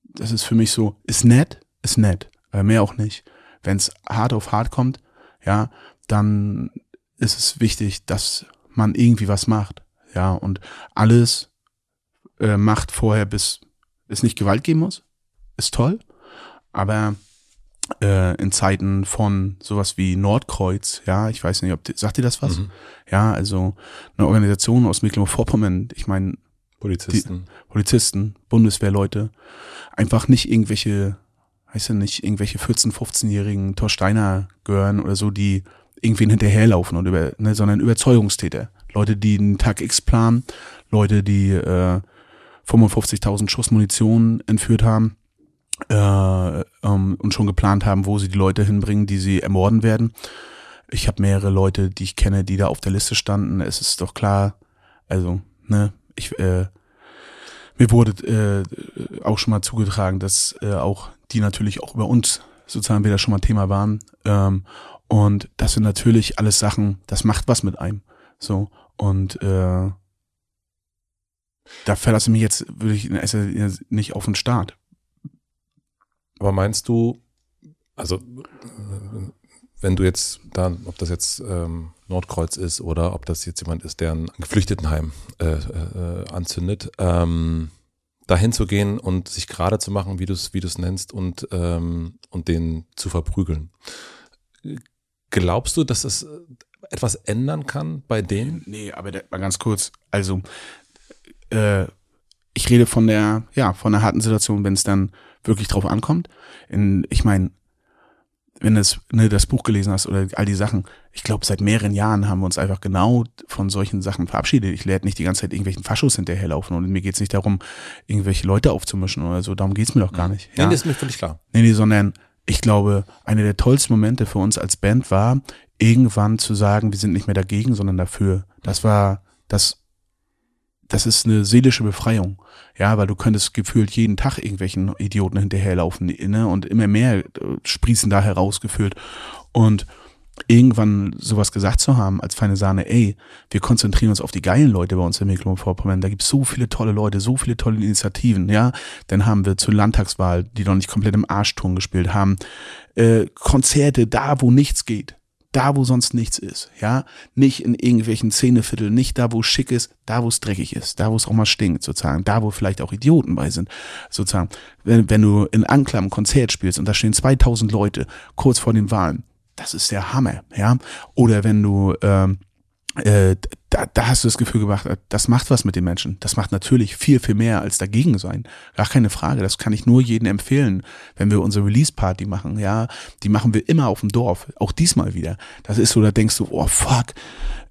das ist für mich so, ist nett, ist nett, aber mehr auch nicht. Wenn es hart auf hart kommt, ja, dann ist es wichtig, dass man irgendwie was macht. Ja, und alles äh, macht vorher, bis es nicht Gewalt geben muss, ist toll. Aber äh, in Zeiten von sowas wie Nordkreuz, ja, ich weiß nicht, ob die, sagt ihr das was? Mhm. Ja, also eine Organisation aus Mecklenburg-Vorpommern, ich meine Polizisten, Polizisten, Bundeswehrleute, einfach nicht irgendwelche, heißt ja nicht irgendwelche 14, 15-jährigen Torsteiner gehören oder so, die irgendwen hinterherlaufen und über, ne, sondern Überzeugungstäter, Leute, die einen Tag X planen, Leute, die äh, 55.000 Schuss Munition entführt haben äh, ähm, und schon geplant haben, wo sie die Leute hinbringen, die sie ermorden werden. Ich habe mehrere Leute, die ich kenne, die da auf der Liste standen. Es ist doch klar, also, ne, ich, äh, mir wurde äh, auch schon mal zugetragen, dass äh, auch die natürlich auch über uns sozusagen wieder schon mal Thema waren. Ähm, Und das sind natürlich alles Sachen, das macht was mit einem. So. Und äh, da verlasse ich mich jetzt würde ich nicht auf den Start. Aber meinst du, also wenn du jetzt da, ob das jetzt ähm, Nordkreuz ist oder ob das jetzt jemand ist, der ein Geflüchtetenheim äh, äh, anzündet, ähm, dahin zu gehen und sich gerade zu machen, wie du es wie nennst und ähm, und den zu verprügeln. Glaubst du, dass es etwas ändern kann bei denen? Nee, aber der, mal ganz kurz. Also äh, ich rede von der ja von der harten Situation, wenn es dann wirklich drauf ankommt. In, ich meine, wenn du ne, das Buch gelesen hast oder all die Sachen, ich glaube, seit mehreren Jahren haben wir uns einfach genau von solchen Sachen verabschiedet. Ich werde nicht die ganze Zeit irgendwelchen Faschos hinterherlaufen und mir geht's nicht darum, irgendwelche Leute aufzumischen oder so. Darum geht's mir doch gar nicht. Ja? Nee, das ist mir völlig klar. Nee, nee, sondern ich glaube, eine der tollsten Momente für uns als Band war, irgendwann zu sagen, wir sind nicht mehr dagegen, sondern dafür. Das war, das das ist eine seelische Befreiung. Ja, weil du könntest gefühlt jeden Tag irgendwelchen Idioten hinterherlaufen, ne? Und immer mehr äh, sprießen da herausgeführt. Und irgendwann sowas gesagt zu haben als feine Sahne, ey, wir konzentrieren uns auf die geilen Leute bei uns in Mecklenburg-Vorpommern. Da gibt es so viele tolle Leute, so viele tolle Initiativen, ja. Dann haben wir zur Landtagswahl, die noch nicht komplett im Arschton gespielt haben, äh, Konzerte da, wo nichts geht da, wo sonst nichts ist, ja, nicht in irgendwelchen Szenevierteln, nicht da, wo schick ist, da, wo es dreckig ist, da, wo es auch mal stinkt, sozusagen, da, wo vielleicht auch Idioten bei sind, sozusagen. Wenn, wenn du in Anklam ein Konzert spielst und da stehen 2000 Leute kurz vor den Wahlen, das ist der Hammer, ja. Oder wenn du ähm, äh, da, da hast du das Gefühl gemacht, das macht was mit den Menschen. Das macht natürlich viel, viel mehr als dagegen sein. Gar keine Frage. Das kann ich nur jedem empfehlen, wenn wir unsere Release-Party machen. Ja, die machen wir immer auf dem Dorf. Auch diesmal wieder. Das ist so, da denkst du, oh fuck,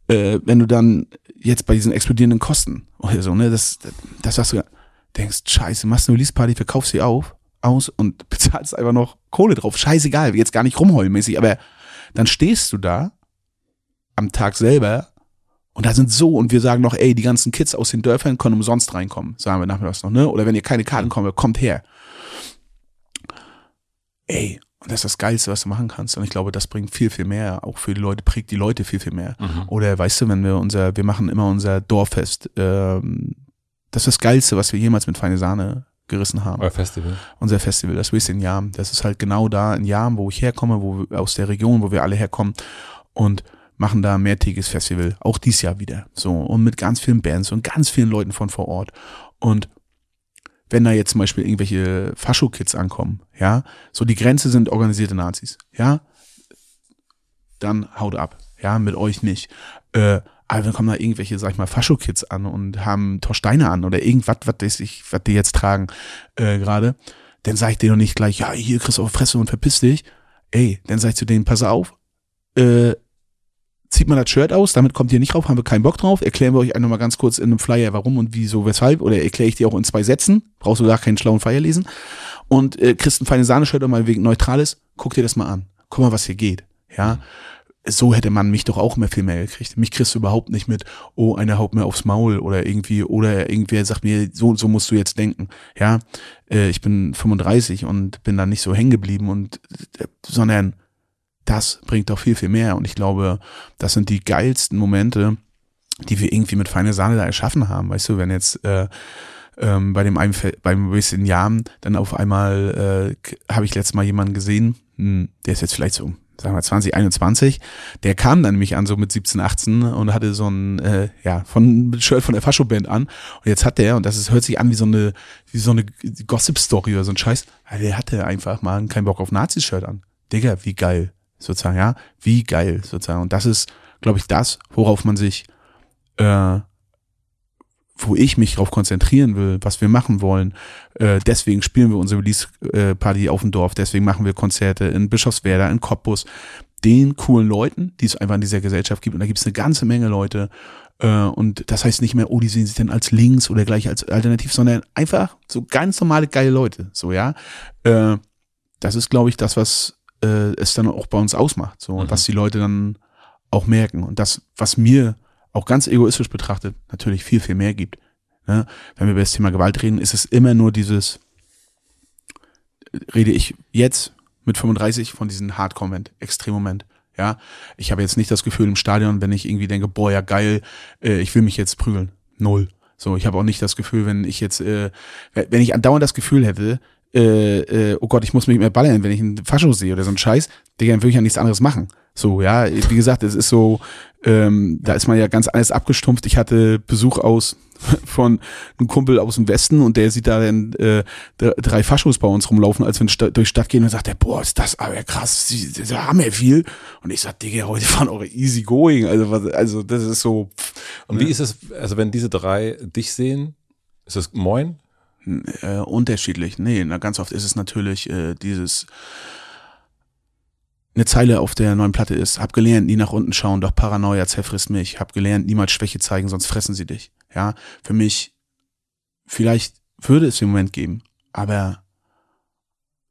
äh, wenn du dann jetzt bei diesen explodierenden Kosten oder so, ne, das, das sagst du, denkst, scheiße, machst eine Release-Party, verkaufst sie auf, aus und bezahlst einfach noch Kohle drauf. Scheißegal, jetzt gar nicht rumheulmäßig, aber dann stehst du da am Tag selber und da sind so, und wir sagen noch, ey, die ganzen Kids aus den Dörfern können umsonst reinkommen, sagen wir nachmittags noch, ne? Oder wenn ihr keine Karten kommt, kommt her. Ey, und das ist das Geilste, was du machen kannst. Und ich glaube, das bringt viel, viel mehr. Auch für die Leute, prägt die Leute viel, viel mehr. Mhm. Oder weißt du, wenn wir unser, wir machen immer unser Dorffest, ähm, das ist das Geilste, was wir jemals mit Feine Sahne gerissen haben. Euer Festival. Unser Festival, das ihr in Jam. Das ist halt genau da in Jam, wo ich herkomme, wo wir, aus der Region, wo wir alle herkommen. Und machen da ein mehrtägiges Festival, auch dies Jahr wieder. So, und mit ganz vielen Bands und ganz vielen Leuten von vor Ort. Und wenn da jetzt zum Beispiel irgendwelche Fascho-Kids ankommen, ja, so die Grenze sind organisierte Nazis, ja, dann haut ab, ja, mit euch nicht. Äh, aber dann kommen da irgendwelche, sag ich mal, Fascho-Kids an und haben Torsteine an oder irgendwas, was ich, was die jetzt tragen äh, gerade, dann sag ich denen doch nicht gleich, ja, hier kriegst du auf Fresse und verpiss dich. Ey, dann sag ich zu denen, pass auf, äh, zieht man das Shirt aus, damit kommt ihr nicht drauf, haben wir keinen Bock drauf. Erklären wir euch einfach mal ganz kurz in einem Flyer, warum und wieso, weshalb. Oder erkläre ich dir auch in zwei Sätzen. Brauchst du da keinen schlauen Flyer lesen. Und äh, kriegst ein feines Sahneshirt und mal wegen Neutrales, guck dir das mal an. Guck mal, was hier geht. Ja. So hätte man mich doch auch mehr viel mehr gekriegt. Mich kriegst du überhaupt nicht mit, oh, einer haut mir aufs Maul oder irgendwie, oder irgendwer sagt mir, so, so musst du jetzt denken. Ja, äh, ich bin 35 und bin da nicht so hängen geblieben und, äh, sondern das bringt doch viel, viel mehr. Und ich glaube, das sind die geilsten Momente, die wir irgendwie mit feine Sahne da erschaffen haben. Weißt du, wenn jetzt äh, ähm, bei dem einen, beim bisschen Jahren dann auf einmal äh, habe ich letztes Mal jemanden gesehen, hm, der ist jetzt vielleicht so sagen wir 2021, der kam dann nämlich an so mit 17, 18 und hatte so ein äh, ja von Shirt von der Fascho Band an und jetzt hat der und das ist, hört sich an wie so eine wie so eine Gossip Story oder so ein Scheiß, der hatte einfach mal keinen Bock auf Nazis Shirt an. Digga, wie geil sozusagen, ja, wie geil sozusagen. Und das ist, glaube ich, das, worauf man sich, äh, wo ich mich darauf konzentrieren will, was wir machen wollen. Äh, deswegen spielen wir unsere Release-Party auf dem Dorf, deswegen machen wir Konzerte in Bischofswerda, in Cottbus, den coolen Leuten, die es einfach in dieser Gesellschaft gibt. Und da gibt es eine ganze Menge Leute. Äh, und das heißt nicht mehr, oh, die sehen sich dann als links oder gleich als alternativ, sondern einfach so ganz normale, geile Leute. So, ja. Äh, das ist, glaube ich, das, was äh, es dann auch bei uns ausmacht. So, mhm. was die Leute dann auch merken. Und das, was mir auch ganz egoistisch betrachtet, natürlich viel, viel mehr gibt. Ne? Wenn wir über das Thema Gewalt reden, ist es immer nur dieses, rede ich jetzt mit 35 von diesem Hardcore-Moment, Extrem-Moment. Ja, ich habe jetzt nicht das Gefühl im Stadion, wenn ich irgendwie denke, boah, ja geil, äh, ich will mich jetzt prügeln. Null. So, ich habe auch nicht das Gefühl, wenn ich jetzt, äh, wenn ich andauernd das Gefühl hätte, äh, äh, oh Gott, ich muss mich mehr ballern, wenn ich einen Fascho sehe oder so einen Scheiß, Digga, dann würde ich ja nichts anderes machen. So, ja, wie gesagt, es ist so, ähm, da ist man ja ganz alles abgestumpft. Ich hatte Besuch aus von einem Kumpel aus dem Westen und der sieht da dann äh, drei Faschos bei uns rumlaufen, als wir Sta durch Stadt gehen und sagt, der, boah, ist das aber krass, sie, sie haben ja viel. Und ich sag, Digga, heute fahren eure easy going. Also, was, also das ist so. Und ne? wie ist es, also wenn diese drei dich sehen, ist das Moin? Äh, unterschiedlich. Nee, na, ganz oft ist es natürlich äh, dieses eine Zeile auf der neuen Platte ist, hab gelernt, nie nach unten schauen, doch Paranoia zerfrisst mich, hab gelernt, niemals Schwäche zeigen, sonst fressen sie dich. Ja, für mich, vielleicht würde es den Moment geben, aber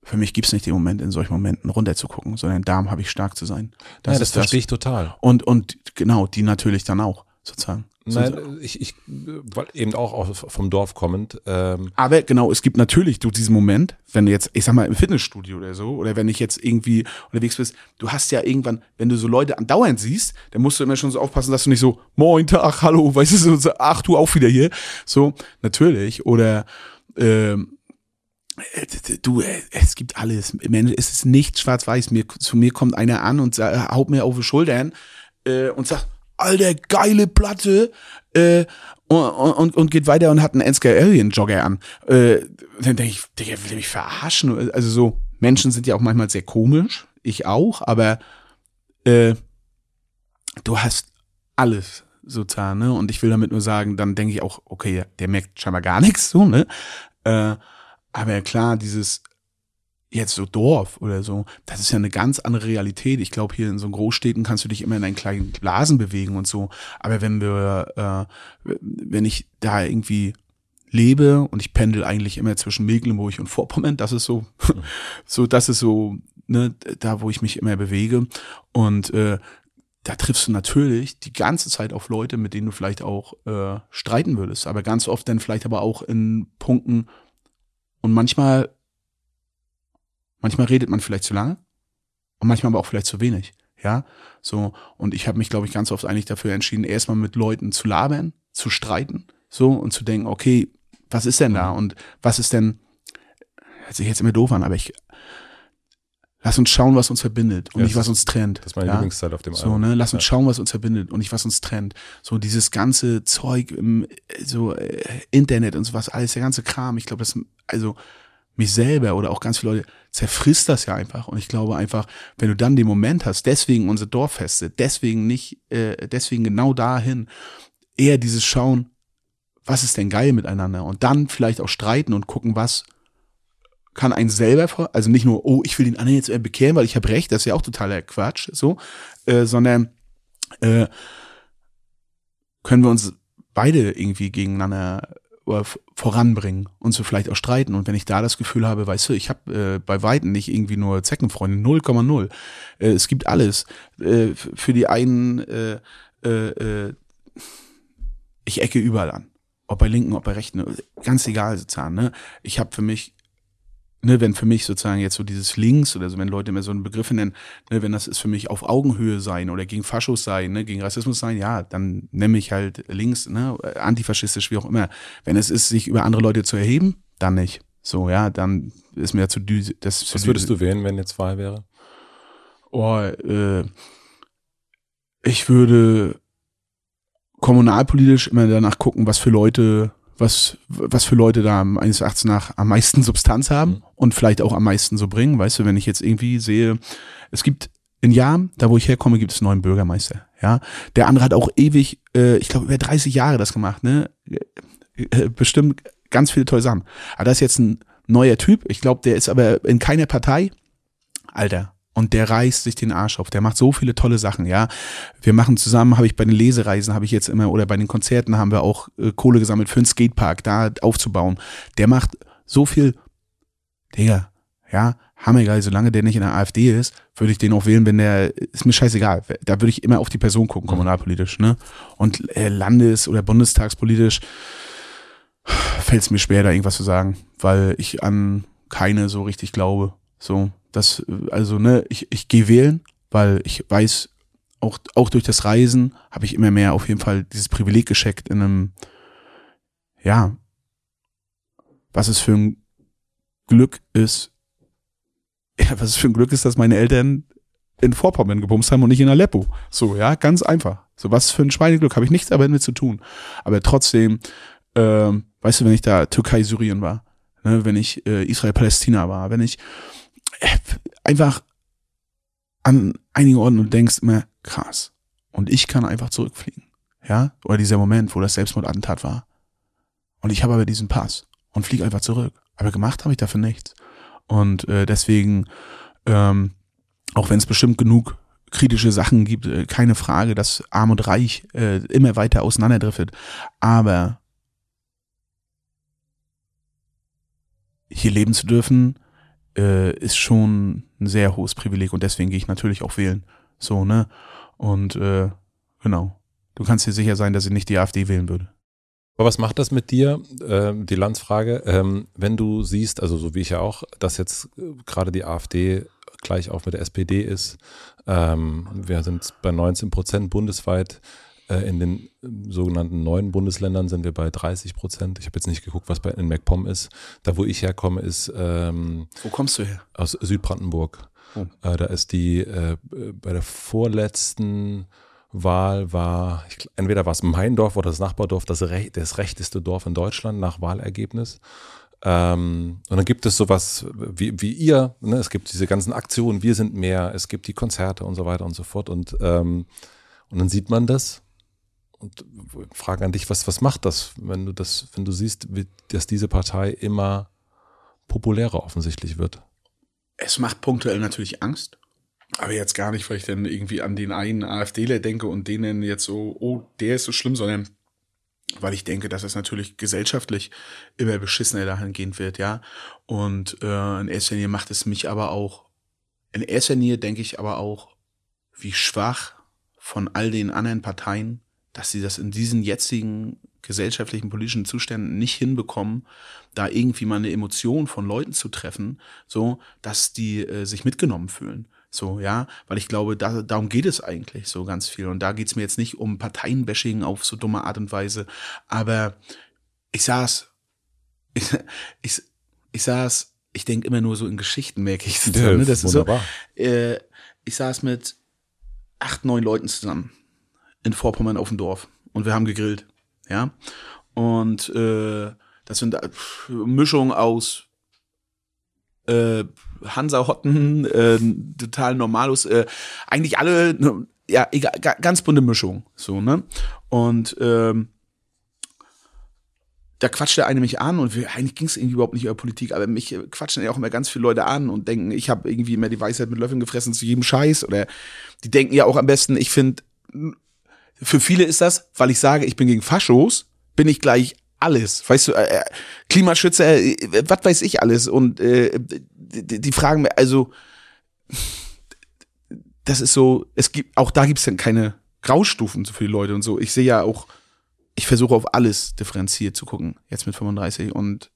für mich gibt's nicht den Moment, in solchen Momenten runterzugucken, sondern da habe ich stark zu sein. Das, ja, das verstehe das. ich total. Und, und genau, die natürlich dann auch, sozusagen. Nein, ich, ich eben auch vom Dorf kommend. Ähm Aber genau, es gibt natürlich du diesen Moment, wenn du jetzt, ich sag mal, im Fitnessstudio oder so, oder wenn ich jetzt irgendwie unterwegs bist, du hast ja irgendwann, wenn du so Leute andauernd siehst, dann musst du immer schon so aufpassen, dass du nicht so, moin, Tag, hallo, weißt du, so, ach, du auch wieder hier. So, natürlich. Oder ähm, du, es gibt alles. Es ist nicht schwarz-weiß. Mir, zu mir kommt einer an und haut mir auf die Schultern äh, und sagt, alter, geile Platte, äh, und, und, und geht weiter und hat einen Anscar Alien Jogger an. Äh, dann denke ich, Digga, will mich verarschen? Also so, Menschen sind ja auch manchmal sehr komisch, ich auch, aber äh, du hast alles sozusagen, ne? Und ich will damit nur sagen, dann denke ich auch, okay, der merkt scheinbar gar nichts, so, ne? Äh, aber klar, dieses jetzt so Dorf oder so, das ist ja eine ganz andere Realität. Ich glaube, hier in so Großstädten kannst du dich immer in deinen kleinen Blasen bewegen und so. Aber wenn wir, äh, wenn ich da irgendwie lebe und ich pendel eigentlich immer zwischen Mecklenburg und Vorpommern, das ist so, so, das ist so, ne, da wo ich mich immer bewege. Und äh, da triffst du natürlich die ganze Zeit auf Leute, mit denen du vielleicht auch äh, streiten würdest. Aber ganz oft dann vielleicht aber auch in Punkten und manchmal Manchmal redet man vielleicht zu lange und manchmal aber auch vielleicht zu wenig. Ja, so. Und ich habe mich, glaube ich, ganz oft eigentlich dafür entschieden, erstmal mit Leuten zu labern, zu streiten, so und zu denken, okay, was ist denn da und was ist denn, hört sich jetzt immer doof an, aber ich, lass uns schauen, was uns verbindet und ja, nicht, was uns trennt. Das ist meine ja? Lieblingszeit auf dem Album. So, ne, lass uns ja. schauen, was uns verbindet und nicht, was uns trennt. So dieses ganze Zeug im, so, äh, Internet und so was, alles, der ganze Kram, ich glaube, das, also, mich selber oder auch ganz viele Leute, zerfrisst das ja einfach. Und ich glaube einfach, wenn du dann den Moment hast, deswegen unsere Dorffeste, deswegen nicht, äh, deswegen genau dahin, eher dieses Schauen, was ist denn geil miteinander? Und dann vielleicht auch streiten und gucken, was kann ein selber also nicht nur, oh, ich will den anderen jetzt bekehren, weil ich habe recht, das ist ja auch totaler Quatsch, so, äh, sondern äh, können wir uns beide irgendwie gegeneinander voranbringen und so vielleicht auch streiten. Und wenn ich da das Gefühl habe, weißt du, ich habe äh, bei Weitem nicht irgendwie nur Zeckenfreunde, 0,0. Äh, es gibt alles. Äh, für die einen, äh, äh, äh, ich ecke überall an. Ob bei Linken, ob bei Rechten, ganz egal sozusagen. Ne? Ich habe für mich ne, wenn für mich sozusagen jetzt so dieses Links oder so, wenn Leute mir so einen Begriff nennen, ne, wenn das ist für mich auf Augenhöhe sein oder gegen Faschos sein, ne, gegen Rassismus sein, ja, dann nenne ich halt links, ne, antifaschistisch, wie auch immer. Wenn es ist, sich über andere Leute zu erheben, dann nicht. So, ja, dann ist mir zu düse. Das Was würdest du wählen, wenn jetzt Wahl wäre? Oh, äh, ich würde kommunalpolitisch immer danach gucken, was für Leute was, was für Leute da meines Erachtens nach am meisten Substanz haben mhm. und vielleicht auch am meisten so bringen. Weißt du, wenn ich jetzt irgendwie sehe, es gibt in Jahren, da wo ich herkomme, gibt es einen neuen Bürgermeister. Ja, der andere hat auch ewig, äh, ich glaube über 30 Jahre das gemacht. Ne, äh, bestimmt ganz viele tolle Sachen. Aber das ist jetzt ein neuer Typ. Ich glaube, der ist aber in keiner Partei. Alter, und der reißt sich den Arsch auf. Der macht so viele tolle Sachen, ja. Wir machen zusammen, habe ich bei den Lesereisen, habe ich jetzt immer, oder bei den Konzerten haben wir auch äh, Kohle gesammelt für einen Skatepark da aufzubauen. Der macht so viel, Digga, ja, hammergeil, solange der nicht in der AfD ist, würde ich den auch wählen, wenn der, ist mir scheißegal. Da würde ich immer auf die Person gucken, mhm. kommunalpolitisch, ne? Und äh, landes- oder bundestagspolitisch fällt es mir schwer, da irgendwas zu sagen, weil ich an keine so richtig glaube. So, das, also, ne, ich, ich gehe wählen, weil ich weiß, auch, auch durch das Reisen habe ich immer mehr auf jeden Fall dieses Privileg gescheckt in einem, ja, was es für ein Glück ist, ja, was es für ein Glück ist, dass meine Eltern in Vorpommern gebumst haben und nicht in Aleppo. So, ja, ganz einfach. So, was für ein Schweineglück, habe ich nichts damit zu tun. Aber trotzdem, ähm, weißt du, wenn ich da Türkei, Syrien war, ne, wenn ich äh, Israel, Palästina war, wenn ich einfach an einigen Orten und denkst immer, krass. Und ich kann einfach zurückfliegen. Ja? Oder dieser Moment, wo das Selbstmordattentat war. Und ich habe aber diesen Pass und fliege einfach zurück. Aber gemacht habe ich dafür nichts. Und äh, deswegen, ähm, auch wenn es bestimmt genug kritische Sachen gibt, äh, keine Frage, dass Arm und Reich äh, immer weiter auseinanderdriftet. Aber hier leben zu dürfen, äh, ist schon ein sehr hohes Privileg und deswegen gehe ich natürlich auch wählen. So, ne? Und äh, genau. Du kannst dir sicher sein, dass ich nicht die AfD wählen würde. Aber was macht das mit dir, äh, die Landsfrage, ähm, wenn du siehst, also so wie ich ja auch, dass jetzt äh, gerade die AfD gleich auch mit der SPD ist. Ähm, wir sind bei 19 Prozent bundesweit. Äh, in den sogenannten neuen Bundesländern sind wir bei 30 Prozent. Ich habe jetzt nicht geguckt, was bei in MacPom ist. Da, wo ich herkomme, ist ähm, Wo kommst du her? Aus Südbrandenburg. Oh. Äh, da ist die äh, bei der vorletzten Wahl war, ich, entweder war es mein Dorf oder das Nachbardorf, das, rech, das rechteste Dorf in Deutschland nach Wahlergebnis. Ähm, und dann gibt es sowas wie, wie ihr, ne? es gibt diese ganzen Aktionen, wir sind mehr, es gibt die Konzerte und so weiter und so fort. Und, ähm, und dann sieht man das und frage an dich, was, was macht das, wenn du das, wenn du siehst, dass diese Partei immer populärer offensichtlich wird? Es macht punktuell natürlich Angst. Aber jetzt gar nicht, weil ich dann irgendwie an den einen AfDler denke und denen jetzt so, oh, der ist so schlimm, sondern weil ich denke, dass es natürlich gesellschaftlich immer beschissener dahingehend wird, ja. Und äh, in erster Linie macht es mich aber auch, in erster Linie denke ich aber auch, wie schwach von all den anderen Parteien, dass sie das in diesen jetzigen gesellschaftlichen, politischen Zuständen nicht hinbekommen, da irgendwie mal eine Emotion von Leuten zu treffen, so, dass die äh, sich mitgenommen fühlen. So, ja, weil ich glaube, da, darum geht es eigentlich so ganz viel. Und da geht es mir jetzt nicht um Parteienbashing auf so dumme Art und Weise. Aber ich saß, ich, ich, ich saß, ich denke immer nur so in Geschichten, merke ich. So, ja, ne? Das wunderbar. ist so, äh, ich saß mit acht, neun Leuten zusammen in Vorpommern auf dem Dorf und wir haben gegrillt, ja. Und äh, das sind äh, Mischungen aus äh, Hansa-Hotten, äh, total Normalus, äh, eigentlich alle, ne, ja, egal, ganz bunte Mischung, so, ne? Und ähm, da quatscht der eine mich an und wir, eigentlich ging es irgendwie überhaupt nicht über Politik, aber mich quatschen ja auch immer ganz viele Leute an und denken, ich habe irgendwie immer die Weisheit mit Löffeln gefressen zu jedem Scheiß oder die denken ja auch am besten, ich finde, für viele ist das, weil ich sage, ich bin gegen Faschos, bin ich gleich alles, weißt du, äh, Klimaschützer, äh, was weiß ich alles und äh, die, die fragen mir, also das ist so, es gibt, auch da gibt es dann keine Graustufen für die Leute und so. Ich sehe ja auch, ich versuche auf alles differenziert zu gucken, jetzt mit 35 und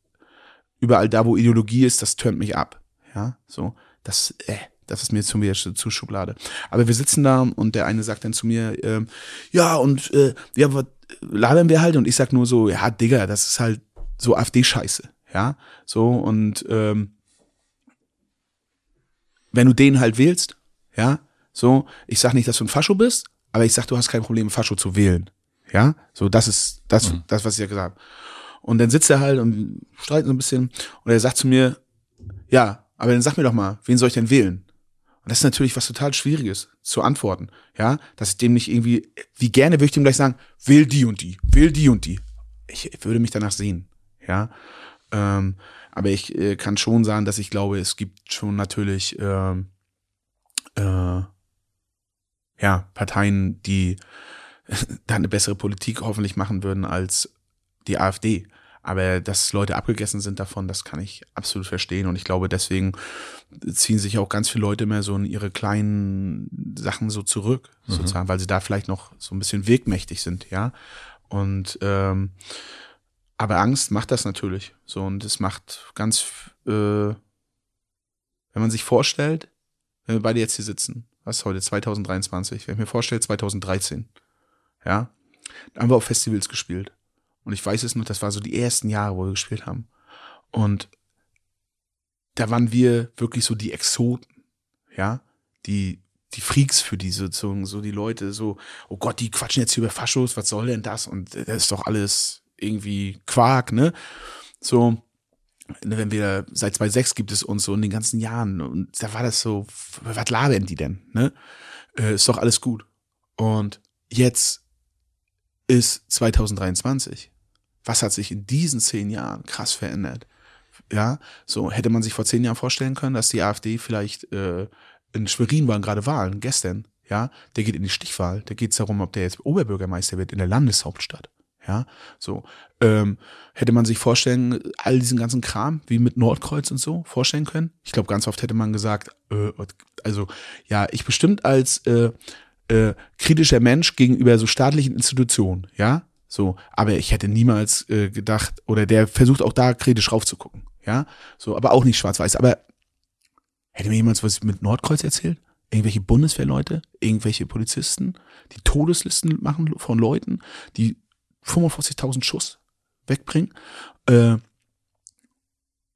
überall da, wo Ideologie ist, das tönt mich ab. Ja, so, das, äh, das ist mir zu mir zu Schublade. Aber wir sitzen da und der eine sagt dann zu mir, äh, ja, und äh, ja, was labern wir halt? Und ich sag nur so, ja, Digga, das ist halt so AfD-Scheiße. Ja, so und ähm, wenn du den halt wählst, ja, so, ich sag nicht, dass du ein Fascho bist, aber ich sag, du hast kein Problem, Fascho zu wählen. Ja, so, das ist das, mhm. das, was ich ja gesagt habe. Und dann sitzt er halt und streiten so ein bisschen und er sagt zu mir, ja, aber dann sag mir doch mal, wen soll ich denn wählen? Und das ist natürlich was total Schwieriges zu antworten, ja, dass ich dem nicht irgendwie, wie gerne würde ich dem gleich sagen, wähl die und die, wähl die und die. Ich, würde mich danach sehen, ja. Ähm, aber ich äh, kann schon sagen, dass ich glaube, es gibt schon natürlich ähm, äh, ja, Parteien, die da eine bessere Politik hoffentlich machen würden als die AfD. Aber dass Leute abgegessen sind davon, das kann ich absolut verstehen. Und ich glaube, deswegen ziehen sich auch ganz viele Leute immer so in ihre kleinen Sachen so zurück, mhm. sozusagen, weil sie da vielleicht noch so ein bisschen wegmächtig sind, ja. Und ähm, aber Angst macht das natürlich. So, und es macht ganz, äh, wenn man sich vorstellt, wenn wir beide jetzt hier sitzen was heute 2023, wenn ich mir vorstelle 2013, ja, da haben wir auf Festivals gespielt und ich weiß es noch, das war so die ersten Jahre, wo wir gespielt haben und da waren wir wirklich so die Exoten, ja, die die Freaks für die sozusagen, so die Leute, so, oh Gott, die quatschen jetzt hier über Faschos, was soll denn das? Und das ist doch alles irgendwie Quark, ne? So, wenn wir seit 2006 gibt es uns so in den ganzen Jahren und da war das so, was labern die denn, ne? Äh, ist doch alles gut. Und jetzt ist 2023. Was hat sich in diesen zehn Jahren krass verändert? Ja, so hätte man sich vor zehn Jahren vorstellen können, dass die AfD vielleicht äh, in Schwerin waren gerade Wahlen, gestern, ja, der geht in die Stichwahl, da geht es darum, ob der jetzt Oberbürgermeister wird in der Landeshauptstadt. Ja, so. Ähm, hätte man sich vorstellen, all diesen ganzen Kram, wie mit Nordkreuz und so, vorstellen können? Ich glaube, ganz oft hätte man gesagt, äh, also ja, ich bestimmt als äh, äh, kritischer Mensch gegenüber so staatlichen Institutionen, ja, so, aber ich hätte niemals äh, gedacht, oder der versucht auch da kritisch raufzugucken, ja, so, aber auch nicht schwarz-weiß. Aber hätte mir jemand was mit Nordkreuz erzählt? Irgendwelche Bundeswehrleute, irgendwelche Polizisten, die Todeslisten machen von Leuten, die 45.000 Schuss wegbringen äh,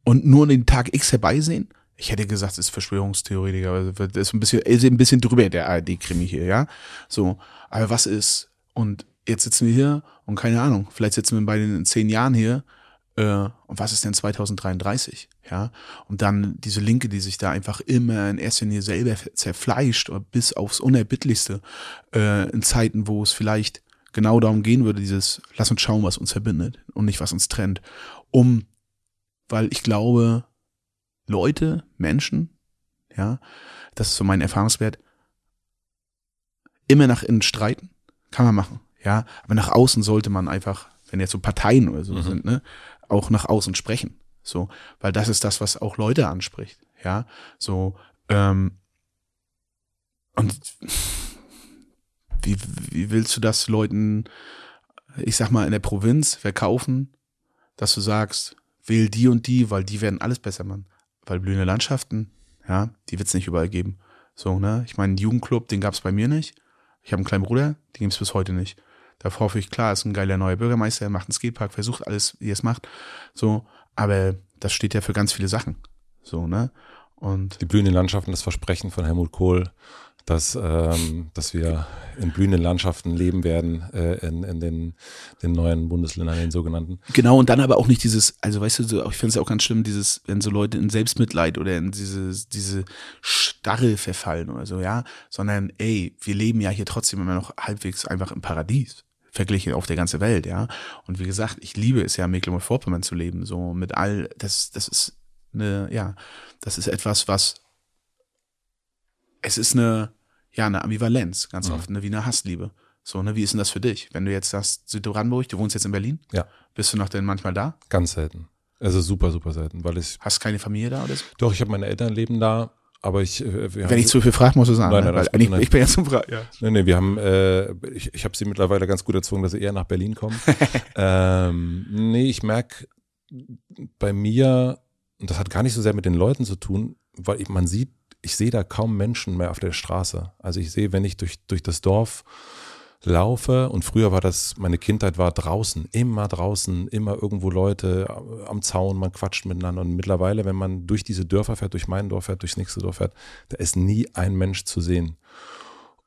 und nur den Tag X herbeisehen. Ich hätte gesagt, das ist Verschwörungstheoretiker, das ist ein bisschen, ist ein bisschen drüber der ARD-Krimi hier, ja. So, aber was ist? Und jetzt sitzen wir hier und keine Ahnung, vielleicht sitzen wir bei den in zehn Jahren hier. Äh, und was ist denn 2033? Ja, und dann diese Linke, die sich da einfach immer in erster Linie selber zerfleischt oder bis aufs Unerbittlichste äh, in Zeiten, wo es vielleicht genau darum gehen würde, dieses, lass uns schauen, was uns verbindet und nicht, was uns trennt. Um, weil ich glaube, Leute, Menschen, ja, das ist so mein Erfahrungswert, immer nach innen streiten, kann man machen, ja, aber nach außen sollte man einfach, wenn jetzt so Parteien oder so mhm. sind, ne, auch nach außen sprechen, so, weil das ist das, was auch Leute anspricht, ja, so, ähm, und wie, wie willst du das Leuten, ich sag mal, in der Provinz verkaufen, dass du sagst, wähl die und die, weil die werden alles besser machen. Weil blühende Landschaften, ja, die wird es nicht überall geben. So, ne? Ich meine, einen Jugendclub, den gab es bei mir nicht. Ich habe einen kleinen Bruder, den gibt es bis heute nicht. Da hoffe ich, klar, ist ein geiler neuer Bürgermeister, er macht einen Skatepark, versucht alles, wie er es macht. So, aber das steht ja für ganz viele Sachen. So, ne? Und die blühenden Landschaften, das Versprechen von Helmut Kohl, dass, ähm, dass wir in blühenden Landschaften leben werden äh, in, in den, den neuen Bundesländern, den sogenannten. Genau, und dann aber auch nicht dieses, also weißt du, so, ich finde es auch ganz schlimm, dieses, wenn so Leute in Selbstmitleid oder in diese, diese Starre verfallen oder so, ja, sondern ey, wir leben ja hier trotzdem immer noch halbwegs einfach im Paradies verglichen auf der ganzen Welt, ja. Und wie gesagt, ich liebe es ja, Mecklenburg-Vorpommern zu leben, so mit all, das, das ist eine, ja, das ist etwas, was, es ist eine, ja, eine Ambivalenz, ganz mhm. oft, ne, wie eine Hassliebe. So, ne, wie ist denn das für dich? Wenn du jetzt sagst, Südbrandenburg, du wohnst jetzt in Berlin? Ja. Bist du noch denn manchmal da? Ganz selten. Also super, super selten, weil ich. Hast keine Familie da oder so? Doch, ich habe meine Eltern leben da, aber ich. Äh, Wenn ich zu viel frage, musst du sagen. Nein, nein, ne? nein, nein. Ich bin ja zum Fragen. Ja. Nein, nein, wir haben, äh, ich, ich habe sie mittlerweile ganz gut erzwungen, dass sie eher nach Berlin kommen. ähm, nee, ich merke bei mir, und das hat gar nicht so sehr mit den Leuten zu tun, weil ich, man sieht ich sehe da kaum Menschen mehr auf der Straße. Also ich sehe, wenn ich durch, durch das Dorf laufe und früher war das, meine Kindheit war draußen, immer draußen, immer irgendwo Leute am Zaun, man quatscht miteinander und mittlerweile, wenn man durch diese Dörfer fährt, durch mein Dorf fährt, durchs nächste Dorf fährt, da ist nie ein Mensch zu sehen.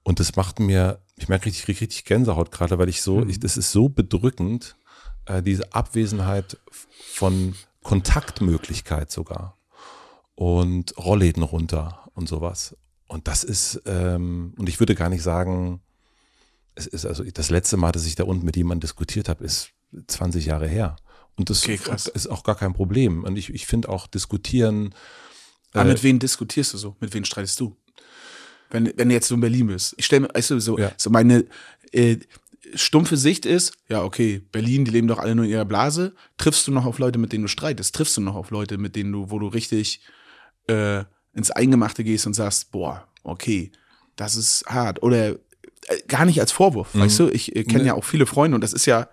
Und das macht mir, ich merke richtig, richtig, richtig Gänsehaut gerade, weil ich so, mhm. ich, das ist so bedrückend, äh, diese Abwesenheit von Kontaktmöglichkeit sogar und Rollläden runter und sowas. Und das ist, ähm, und ich würde gar nicht sagen, es ist also das letzte Mal, dass ich da unten mit jemandem diskutiert habe, ist 20 Jahre her. Und das okay, ist auch gar kein Problem. Und ich, ich finde auch diskutieren. Aber äh, mit wem diskutierst du so? Mit wem streitest du? Wenn, wenn du jetzt so in Berlin bist. Ich stelle mir, weißt du, so, ja. so meine äh, stumpfe Sicht ist, ja, okay, Berlin, die leben doch alle nur in ihrer Blase. Triffst du noch auf Leute, mit denen du streitest? Triffst du noch auf Leute, mit denen du, wo du richtig äh, ins Eingemachte gehst und sagst, boah, okay, das ist hart. Oder gar nicht als Vorwurf, mhm. weißt du? Ich äh, kenne nee. ja auch viele Freunde und das ist ja,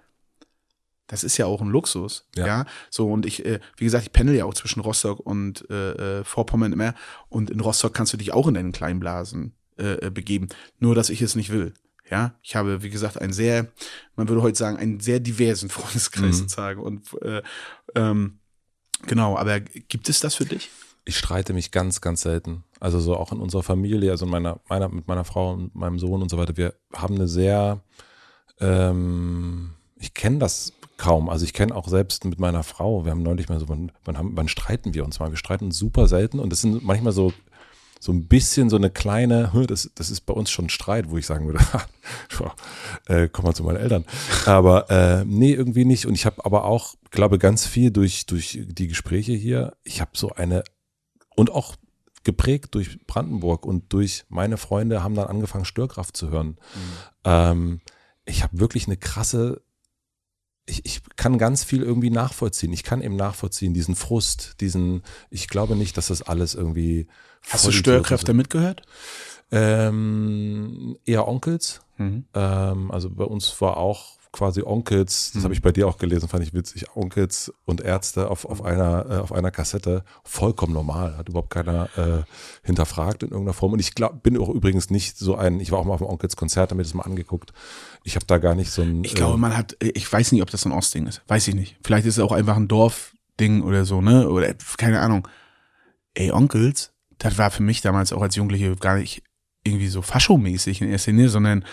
das ist ja auch ein Luxus, ja. ja? So und ich, äh, wie gesagt, ich pendel ja auch zwischen Rostock und äh, äh, Vorpommern immer und in Rostock kannst du dich auch in deinen kleinen Blasen äh, begeben. Nur, dass ich es nicht will. Ja, ich habe, wie gesagt, einen sehr, man würde heute sagen, einen sehr diversen Freundeskreis Mhm. sozusagen. Und äh, ähm, genau, aber gibt es das für dich? Ich streite mich ganz, ganz selten. Also so auch in unserer Familie, also in meiner, meiner, mit meiner Frau und meinem Sohn und so weiter. Wir haben eine sehr, ähm, ich kenne das kaum. Also ich kenne auch selbst mit meiner Frau, wir haben neulich mal so, wann, wann, haben, wann streiten wir uns mal? Wir streiten super selten und das sind manchmal so, so ein bisschen so eine kleine, hm, das, das ist bei uns schon Streit, wo ich sagen würde, äh, komm mal zu meinen Eltern. Aber äh, nee, irgendwie nicht. Und ich habe aber auch, glaube ganz viel durch, durch die Gespräche hier, ich habe so eine, und auch geprägt durch Brandenburg und durch meine Freunde haben dann angefangen, Störkraft zu hören. Ähm, ich habe wirklich eine krasse, ich, ich kann ganz viel irgendwie nachvollziehen. Ich kann eben nachvollziehen, diesen Frust, diesen, ich glaube nicht, dass das alles irgendwie. Hast du Störkräfte mitgehört? Ähm, eher Onkels. Mhm. Ähm, also bei uns war auch quasi Onkels, das Mhm. habe ich bei dir auch gelesen, fand ich witzig, Onkels und Ärzte auf, auf, einer, äh, auf einer Kassette. Vollkommen normal, hat überhaupt keiner äh, hinterfragt in irgendeiner Form. Und ich glaub, bin auch übrigens nicht so ein, ich war auch mal auf dem Onkels-Konzert, habe mir das mal angeguckt. Ich habe da gar nicht so ein. Ich glaube, man hat, ich weiß nicht, ob das so ein Ostding ist. Weiß ich nicht. Vielleicht ist es auch einfach ein Dorfding oder so, ne? Oder keine Ahnung. Ey, Onkels, das war für mich damals auch als Jugendliche gar nicht irgendwie so faschomäßig in erster Linie, sondern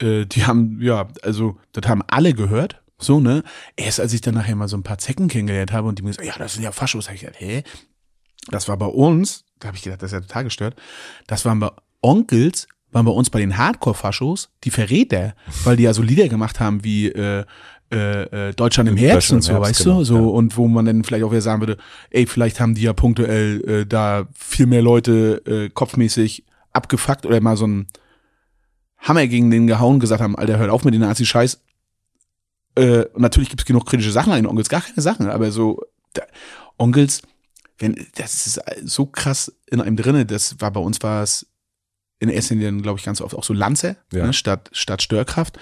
äh, die haben, ja, also, das haben alle gehört. So, ne? Erst als ich dann nachher mal so ein paar Zecken kennengelernt habe und die mir gesagt, ja, das sind ja Faschos, hab ich gedacht, hä? Das war bei uns, da habe ich gedacht, das ist ja total gestört. Das waren bei Onkels, waren bei uns bei den Hardcore-Faschos die Verräter, weil die ja so Lieder gemacht haben wie äh, äh, äh, Deutschland im Herbst und so, Herbst, weißt genau, du? So, ja. und wo man dann vielleicht auch wieder sagen würde, ey, vielleicht haben die ja punktuell äh, da viel mehr Leute äh, kopfmäßig abgefuckt oder mal so ein Hammer gegen den gehauen, gesagt haben, Alter, hört auf mit den Nazi-Scheiß. Äh, natürlich gibt's genug kritische Sachen an den Onkels, gar keine Sachen, aber so da, Onkels, wenn, das ist so krass in einem drinne, das war bei uns war es in Linie, glaube ich, ganz oft auch so Lanze, Ja. ne, statt, statt Störkraft.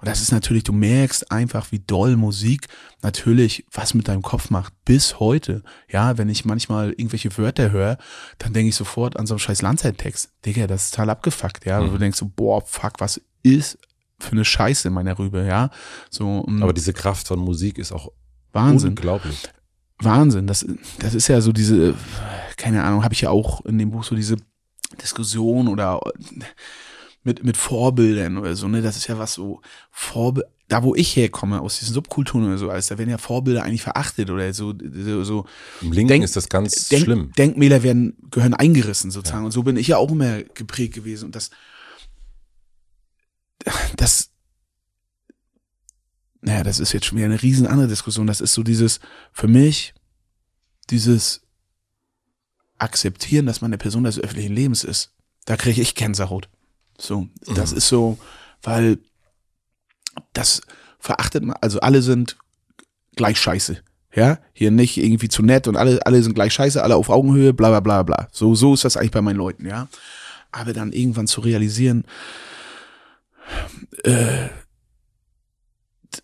Und das ist natürlich, du merkst einfach, wie doll Musik natürlich was mit deinem Kopf macht, bis heute. Ja, wenn ich manchmal irgendwelche Wörter höre, dann denke ich sofort an so einen scheiß Lanze-Text. Digga, das ist total abgefuckt, ja. Mhm. Du denkst so, boah, fuck, was ist für eine Scheiße in meiner Rübe, ja. So, Aber diese Kraft von Musik ist auch Wahnsinn. unglaublich. Wahnsinn. Das, das ist ja so diese, keine Ahnung, habe ich ja auch in dem Buch so diese Diskussion oder mit, mit Vorbildern oder so, ne? Das ist ja was so, Vorbild, da wo ich herkomme, aus diesen Subkulturen oder so, alles, da werden ja Vorbilder eigentlich verachtet oder so, so, so Im Linken Denk- ist das ganz Denk, schlimm. Denkmäler werden, gehören eingerissen sozusagen. Und so bin ich ja auch immer geprägt gewesen. Und das, das, naja, das ist jetzt schon wieder eine riesen andere Diskussion. Das ist so dieses, für mich, dieses Akzeptieren, dass man eine Person des öffentlichen Lebens ist. Da kriege ich Gänsehaut. So, das Mhm. ist so, weil das verachtet man, also alle sind gleich scheiße. Ja, hier nicht irgendwie zu nett und alle, alle sind gleich scheiße, alle auf Augenhöhe, bla bla bla bla. So, so ist das eigentlich bei meinen Leuten, ja. Aber dann irgendwann zu realisieren, äh,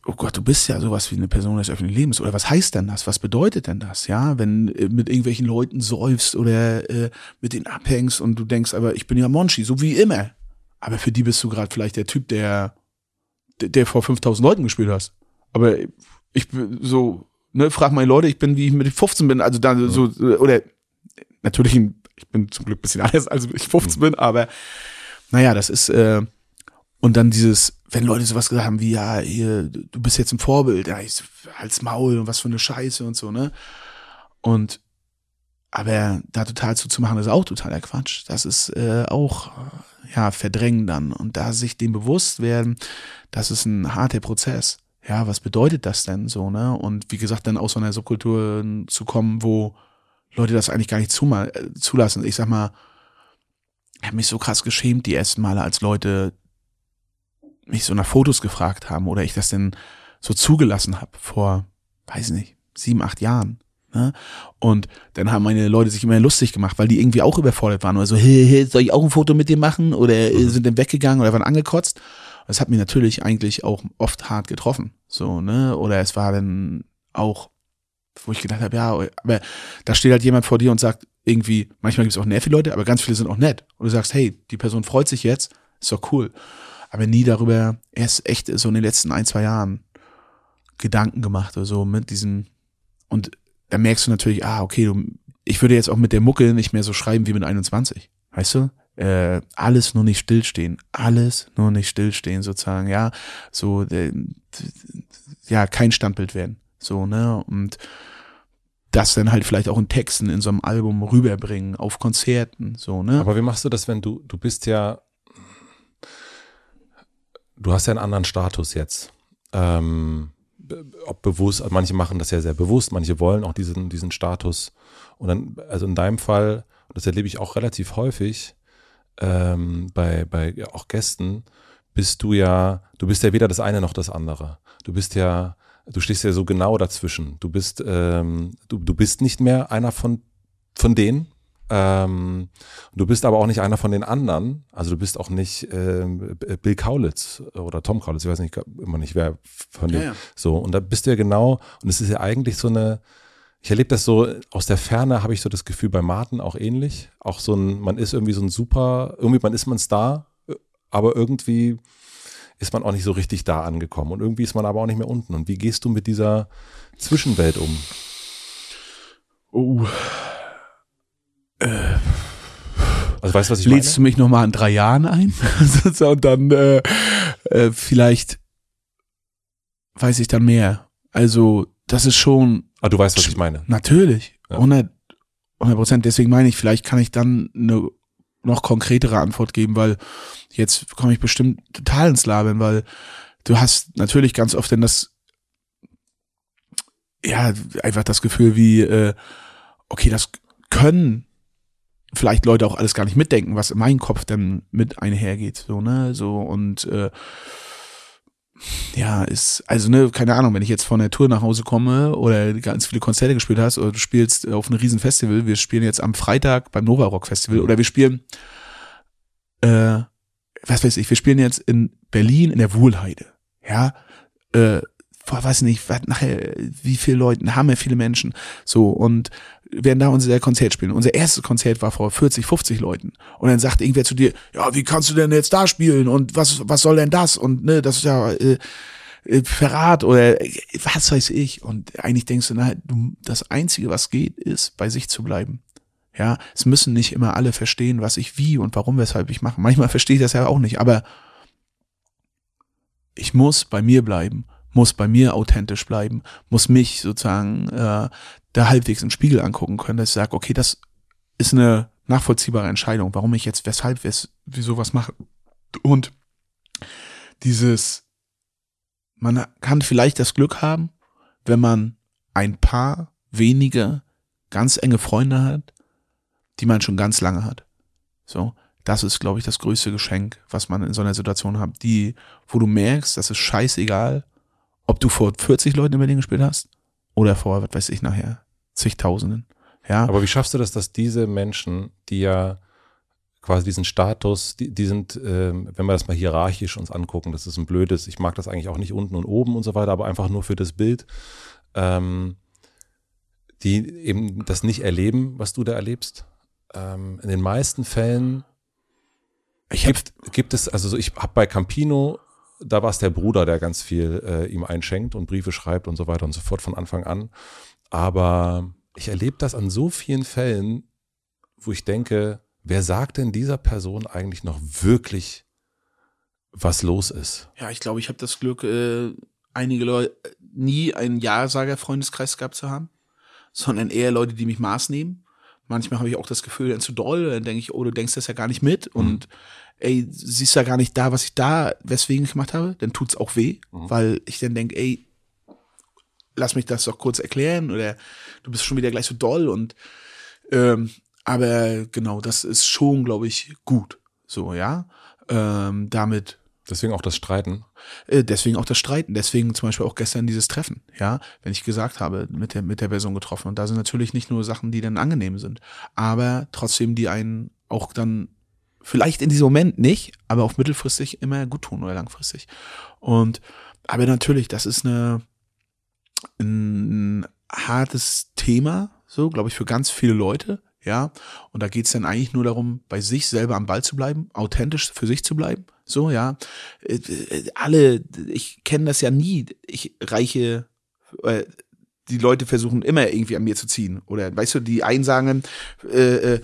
oh Gott, du bist ja sowas wie eine Person des öffentlichen Lebens. Oder was heißt denn das? Was bedeutet denn das? Ja, wenn äh, mit irgendwelchen Leuten säufst oder äh, mit denen abhängst und du denkst, aber ich bin ja Monchi, so wie immer. Aber für die bist du gerade vielleicht der Typ, der, der, der vor 5000 Leuten gespielt hast. Aber ich bin so, ne, frag meine Leute, ich bin wie ich mit 15 bin, also dann so, oder natürlich, ich bin zum Glück ein bisschen anders, als ich 15 bin, aber naja, das ist, äh, und dann dieses, wenn Leute sowas gesagt haben wie, ja, hier, du bist jetzt ein Vorbild, ja, ich halt's Maul und was für eine Scheiße und so, ne? Und aber da total zuzumachen, ist auch totaler Quatsch. Das ist äh, auch, ja, verdrängen dann. Und da sich dem bewusst werden, das ist ein harter Prozess. Ja, was bedeutet das denn so, ne? Und wie gesagt, dann aus so einer Subkultur zu kommen, wo Leute das eigentlich gar nicht äh, zulassen. Ich sag mal, ich habe mich so krass geschämt die ersten Male, als Leute mich so nach Fotos gefragt haben oder ich das denn so zugelassen habe vor, weiß nicht, sieben, acht Jahren. Ne? Und dann haben meine Leute sich immer lustig gemacht, weil die irgendwie auch überfordert waren oder so, hey, hey, soll ich auch ein Foto mit dir machen? Oder äh, Mhm. sind dann weggegangen oder waren angekotzt. Das hat mich natürlich eigentlich auch oft hart getroffen. So, ne? Oder es war dann auch, wo ich gedacht habe, ja, aber da steht halt jemand vor dir und sagt irgendwie, manchmal gibt es auch nervige Leute, aber ganz viele sind auch nett. Und du sagst, hey, die Person freut sich jetzt, ist doch cool. Aber nie darüber, erst echt so in den letzten ein, zwei Jahren Gedanken gemacht oder so mit diesen, und da merkst du natürlich, ah, okay, du, ich würde jetzt auch mit der Mucke nicht mehr so schreiben wie mit 21. Weißt du? Äh, alles nur nicht stillstehen. Alles nur nicht stillstehen, sozusagen, ja. So, äh, ja, kein Standbild werden. So, ne? Und das dann halt vielleicht auch in Texten in so einem Album rüberbringen, auf Konzerten, so, ne? Aber wie machst du das, wenn du, du bist ja, du hast ja einen anderen Status jetzt. Ähm, ob bewusst, manche machen das ja sehr bewusst, manche wollen auch diesen, diesen Status. Und dann, also in deinem Fall, das erlebe ich auch relativ häufig, ähm, bei, bei ja, auch Gästen, bist du ja, du bist ja weder das eine noch das andere. Du bist ja, du stehst ja so genau dazwischen. Du bist, ähm, du, du bist nicht mehr einer von, von denen. Ähm, du bist aber auch nicht einer von den anderen. Also du bist auch nicht ähm, Bill Kaulitz oder Tom Kaulitz, ich weiß nicht immer nicht, wer von denen. Ja, ja. So, und da bist du ja genau, und es ist ja eigentlich so eine, ich erlebe das so aus der Ferne, habe ich so das Gefühl bei Martin auch ähnlich. Auch so ein, man ist irgendwie so ein super, irgendwie man ist man Star, aber irgendwie ist man auch nicht so richtig da angekommen und irgendwie ist man aber auch nicht mehr unten. Und wie gehst du mit dieser Zwischenwelt um? Oh. Äh. Also weißt du, was ich Lädst meine? du mich nochmal in drei Jahren ein? und dann äh, äh, vielleicht weiß ich dann mehr. Also das ist schon. Ah, du weißt, was ich meine. Natürlich. Ja. 100 Prozent. Deswegen meine ich, vielleicht kann ich dann eine noch konkretere Antwort geben, weil jetzt komme ich bestimmt total ins Labern, weil du hast natürlich ganz oft denn das, ja, einfach das Gefühl wie, äh, okay, das können vielleicht Leute auch alles gar nicht mitdenken, was in meinem Kopf dann mit einhergeht, so, ne, so und äh, ja, ist, also ne, keine Ahnung, wenn ich jetzt von der Tour nach Hause komme oder ganz viele Konzerte gespielt hast oder du spielst auf einem riesen Festival, wir spielen jetzt am Freitag beim Nova Rock Festival oder wir spielen, äh, was weiß ich, wir spielen jetzt in Berlin in der Wohlheide, ja, äh, weiß nicht, was nachher, wie viele Leute, haben wir viele Menschen, so, und werden da unser Konzert spielen. Unser erstes Konzert war vor 40, 50 Leuten. Und dann sagt irgendwer zu dir, ja, wie kannst du denn jetzt da spielen? Und was, was soll denn das? Und ne, das ist ja äh, äh, Verrat oder äh, was weiß ich. Und eigentlich denkst du, na, du, das Einzige, was geht, ist, bei sich zu bleiben. Ja, es müssen nicht immer alle verstehen, was ich wie und warum, weshalb ich mache. Manchmal verstehe ich das ja auch nicht, aber ich muss bei mir bleiben, muss bei mir authentisch bleiben, muss mich sozusagen äh, da halbwegs im Spiegel angucken können, dass ich sage, okay, das ist eine nachvollziehbare Entscheidung, warum ich jetzt weshalb, wes, wieso was mache. Und dieses, man kann vielleicht das Glück haben, wenn man ein paar wenige ganz enge Freunde hat, die man schon ganz lange hat. So, das ist, glaube ich, das größte Geschenk, was man in so einer Situation hat, die, wo du merkst, das ist scheißegal, ob du vor 40 Leuten in Berlin gespielt hast oder vor, was weiß ich nachher, zigtausenden. Ja. Aber wie schaffst du das, dass diese Menschen, die ja quasi diesen Status, die, die sind, äh, wenn wir das mal hierarchisch uns angucken, das ist ein blödes, ich mag das eigentlich auch nicht unten und oben und so weiter, aber einfach nur für das Bild, ähm, die eben das nicht erleben, was du da erlebst. Ähm, in den meisten Fällen ich gibt, gibt es, also ich habe bei Campino, da war es der Bruder, der ganz viel äh, ihm einschenkt und Briefe schreibt und so weiter und so fort von Anfang an. Aber ich erlebe das an so vielen Fällen, wo ich denke, wer sagt denn dieser Person eigentlich noch wirklich, was los ist? Ja, ich glaube, ich habe das Glück, äh, einige Leute nie einen Ja-Sager-Freundeskreis gehabt zu haben, sondern eher Leute, die mich Maß nehmen. Manchmal habe ich auch das Gefühl, dann zu doll, dann denke ich, oh, du denkst das ja gar nicht mit mhm. Ey, siehst ja gar nicht da, was ich da, weswegen ich gemacht habe, dann tut's auch weh, mhm. weil ich dann denke, ey, lass mich das doch kurz erklären oder du bist schon wieder gleich so doll und ähm, aber genau, das ist schon, glaube ich, gut. So, ja. Ähm, damit. Deswegen auch das Streiten. Äh, deswegen auch das Streiten. Deswegen zum Beispiel auch gestern dieses Treffen, ja, wenn ich gesagt habe, mit der, mit der Person getroffen. Und da sind natürlich nicht nur Sachen, die dann angenehm sind, aber trotzdem, die einen auch dann vielleicht in diesem Moment nicht, aber auch mittelfristig immer gut tun oder langfristig. Und aber natürlich, das ist eine, ein hartes Thema, so, glaube ich, für ganz viele Leute, ja. Und da geht's dann eigentlich nur darum, bei sich selber am Ball zu bleiben, authentisch für sich zu bleiben. So, ja. Äh, äh, Alle, ich kenne das ja nie. Ich reiche, äh, die Leute versuchen immer irgendwie an mir zu ziehen. Oder weißt du, die einen sagen, äh, äh,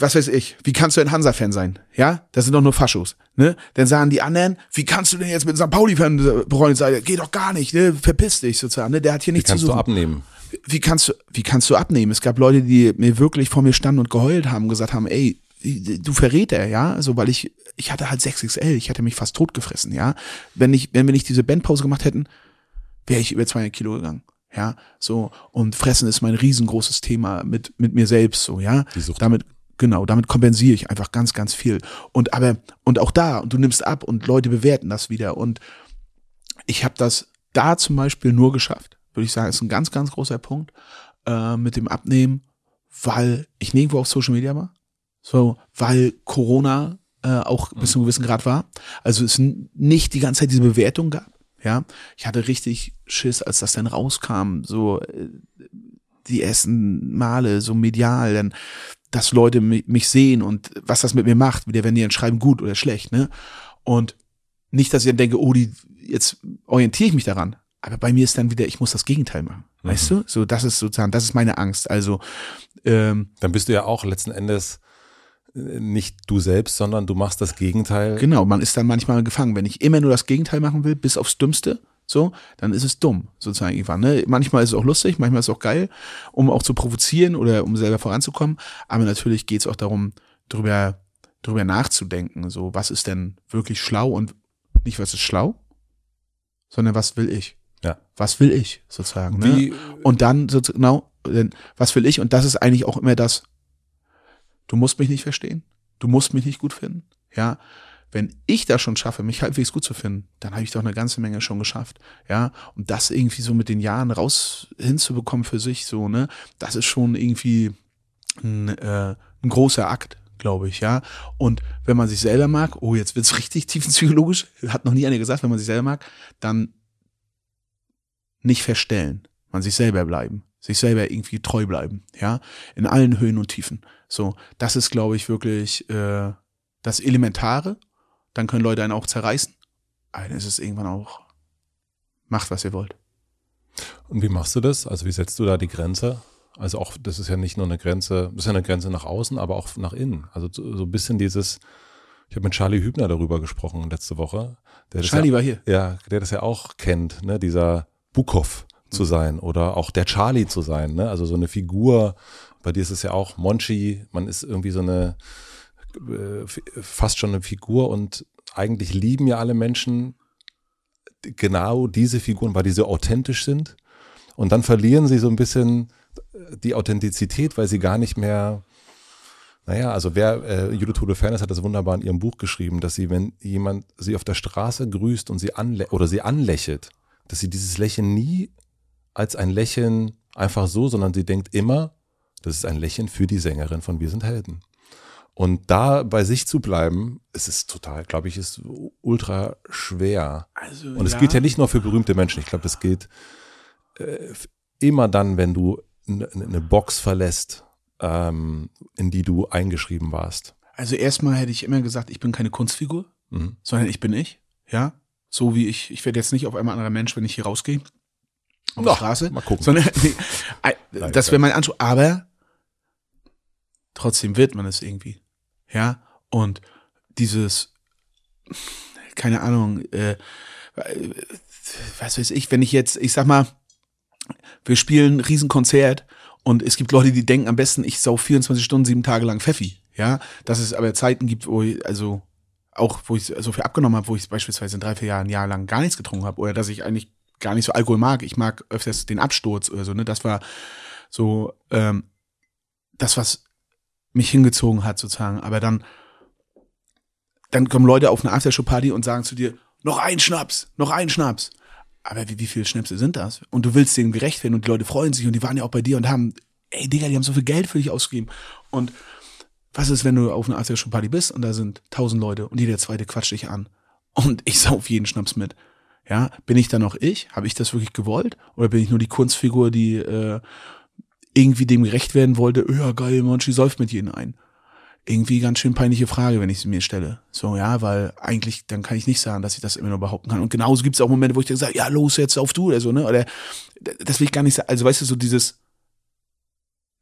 was weiß ich, wie kannst du ein Hansa-Fan sein? Ja, das sind doch nur Faschos, ne? Dann sagen die anderen, wie kannst du denn jetzt mit St. Pauli-Fan befreundet sein? Geht doch gar nicht, ne? Verpiss dich sozusagen, ne? Der hat hier Wie nichts zu kannst du suchen. abnehmen? Wie kannst du, wie kannst du abnehmen? Es gab Leute, die mir wirklich vor mir standen und geheult haben, gesagt haben, ey, du Verräter, ja, so, weil ich, ich hatte halt 6XL, ich hatte mich fast totgefressen, ja. Wenn ich, wenn wir nicht diese Bandpause gemacht hätten, wäre ich über 200 Kilo gegangen. Ja, so, und Fressen ist mein riesengroßes Thema mit, mit mir selbst, so, ja. Damit, genau, damit kompensiere ich einfach ganz, ganz viel. Und aber, und auch da, und du nimmst ab und Leute bewerten das wieder. Und ich habe das da zum Beispiel nur geschafft, würde ich sagen, ist ein ganz, ganz großer Punkt äh, mit dem Abnehmen, weil ich nirgendwo auf Social Media war. So, weil Corona äh, auch bis zu einem gewissen Grad war. Also es nicht die ganze Zeit diese Bewertung gab. Ja, ich hatte richtig Schiss, als das dann rauskam, so äh, die ersten Male, so medial, dann, dass Leute mi- mich sehen und was das mit mir macht, wieder wenn die dann schreiben, gut oder schlecht, ne? Und nicht, dass ich dann denke, oh, die, jetzt orientiere ich mich daran. Aber bei mir ist dann wieder, ich muss das Gegenteil machen. Weißt du? So, das ist sozusagen, das ist meine Angst. Also, ähm, Dann bist du ja auch letzten Endes nicht du selbst, sondern du machst das Gegenteil. Genau, man ist dann manchmal gefangen. Wenn ich immer nur das Gegenteil machen will, bis aufs Dümmste, so, dann ist es dumm, sozusagen irgendwann. Ne? Manchmal ist es auch lustig, manchmal ist es auch geil, um auch zu provozieren oder um selber voranzukommen. Aber natürlich geht es auch darum, drüber, drüber nachzudenken. So, was ist denn wirklich schlau und nicht, was ist schlau, sondern was will ich? Ja. Was will ich, sozusagen. Wie- Ne? Und dann, so, genau, denn was will ich? Und das ist eigentlich auch immer das, du musst mich nicht verstehen, du musst mich nicht gut finden, ja. Wenn ich das schon schaffe, mich halbwegs gut zu finden, dann habe ich doch eine ganze Menge schon geschafft, ja. Und das irgendwie so mit den Jahren raus hinzubekommen für sich, so, ne, das ist schon irgendwie ein, äh, ein großer Akt, glaube ich, ja. Und wenn man sich selber mag, oh, jetzt wird's richtig tiefenpsychologisch, hat noch nie einer gesagt, wenn man sich selber mag, dann nicht verstellen, man sich selber bleiben, sich selber irgendwie treu bleiben, ja, in allen Höhen und Tiefen. So, das ist, glaube ich, wirklich äh, das Elementare. Dann können Leute einen auch zerreißen. Aber dann ist es irgendwann auch, macht, was ihr wollt. Und wie machst du das? Also wie setzt du da die Grenze? Also auch, das ist ja nicht nur eine Grenze, das ist ja eine Grenze nach außen, aber auch nach innen. Also so, so ein bisschen dieses, ich habe mit Charlie Hübner darüber gesprochen letzte Woche. Charlie ja, war hier. Ja, der das ja auch kennt, ne, dieser Bukow zu sein oder auch der Charlie zu sein, ne? Also so eine Figur, bei dir ist es ja auch Monchi, man ist irgendwie so eine äh, fast schon eine Figur und eigentlich lieben ja alle Menschen genau diese Figuren, weil die so authentisch sind. Und dann verlieren sie so ein bisschen die Authentizität, weil sie gar nicht mehr, naja, also wer, äh, Judith Tode Fairness hat das wunderbar in ihrem Buch geschrieben, dass sie, wenn jemand sie auf der Straße grüßt und sie anlä oder sie anlächelt, dass sie dieses Lächeln nie als ein Lächeln einfach so, sondern sie denkt immer, das ist ein Lächeln für die Sängerin von Wir sind Helden. Und da bei sich zu bleiben, es ist total, glaube ich, ist ultra schwer. Also, Und es gilt ja nicht nur für berühmte Menschen. Ich glaube, das gilt äh, immer dann, wenn du eine ne Box verlässt, ähm, in die du eingeschrieben warst. Also erstmal hätte ich immer gesagt, ich bin keine Kunstfigur, Mhm. sondern ich bin ich, ja. So wie ich, ich werde jetzt nicht auf einmal anderer Mensch, wenn ich hier rausgehe. Auf die Straße. mal gucken. Sondern, nee, das wäre mein Anspruch. Aber trotzdem wird man es irgendwie. Ja. Und dieses, keine Ahnung, äh, was weiß ich, wenn ich jetzt, ich sag mal, wir spielen ein Riesenkonzert und es gibt Leute, die denken am besten, ich sau 24 Stunden, sieben Tage lang Pfeffi. Ja, dass es aber Zeiten gibt, wo ich, also auch, wo ich so viel abgenommen habe, wo ich beispielsweise in drei, vier Jahren, Jahr lang gar nichts getrunken habe oder dass ich eigentlich gar nicht so Alkohol mag. Ich mag öfters den Absturz oder so, ne? Das war so ähm, das, was mich hingezogen hat, sozusagen. Aber dann, dann kommen Leute auf eine Aftershow-Party und sagen zu dir, noch ein Schnaps, noch ein Schnaps. Aber wie, wie viele Schnäpse sind das? Und du willst denen gerecht werden und die Leute freuen sich und die waren ja auch bei dir und haben, ey Digga, die haben so viel Geld für dich ausgegeben. Und was ist, wenn du auf einer Aftershow-Party bist und da sind tausend Leute und jeder zweite quatscht dich an und ich sauf jeden Schnaps mit. Ja, bin ich dann noch ich? Habe ich das wirklich gewollt? Oder bin ich nur die Kunstfigur, die äh, irgendwie dem gerecht werden wollte? Ja, geil, Monchi säuft mit jedem ein. Irgendwie ganz schön peinliche Frage, wenn ich sie mir stelle. So, ja, weil eigentlich, dann kann ich nicht sagen, dass ich das immer nur behaupten kann. Und genauso gibt es auch Momente, wo ich dann sage, ja, los, jetzt auf du oder so, ne? Oder das will ich gar nicht sagen. Also weißt du, so dieses,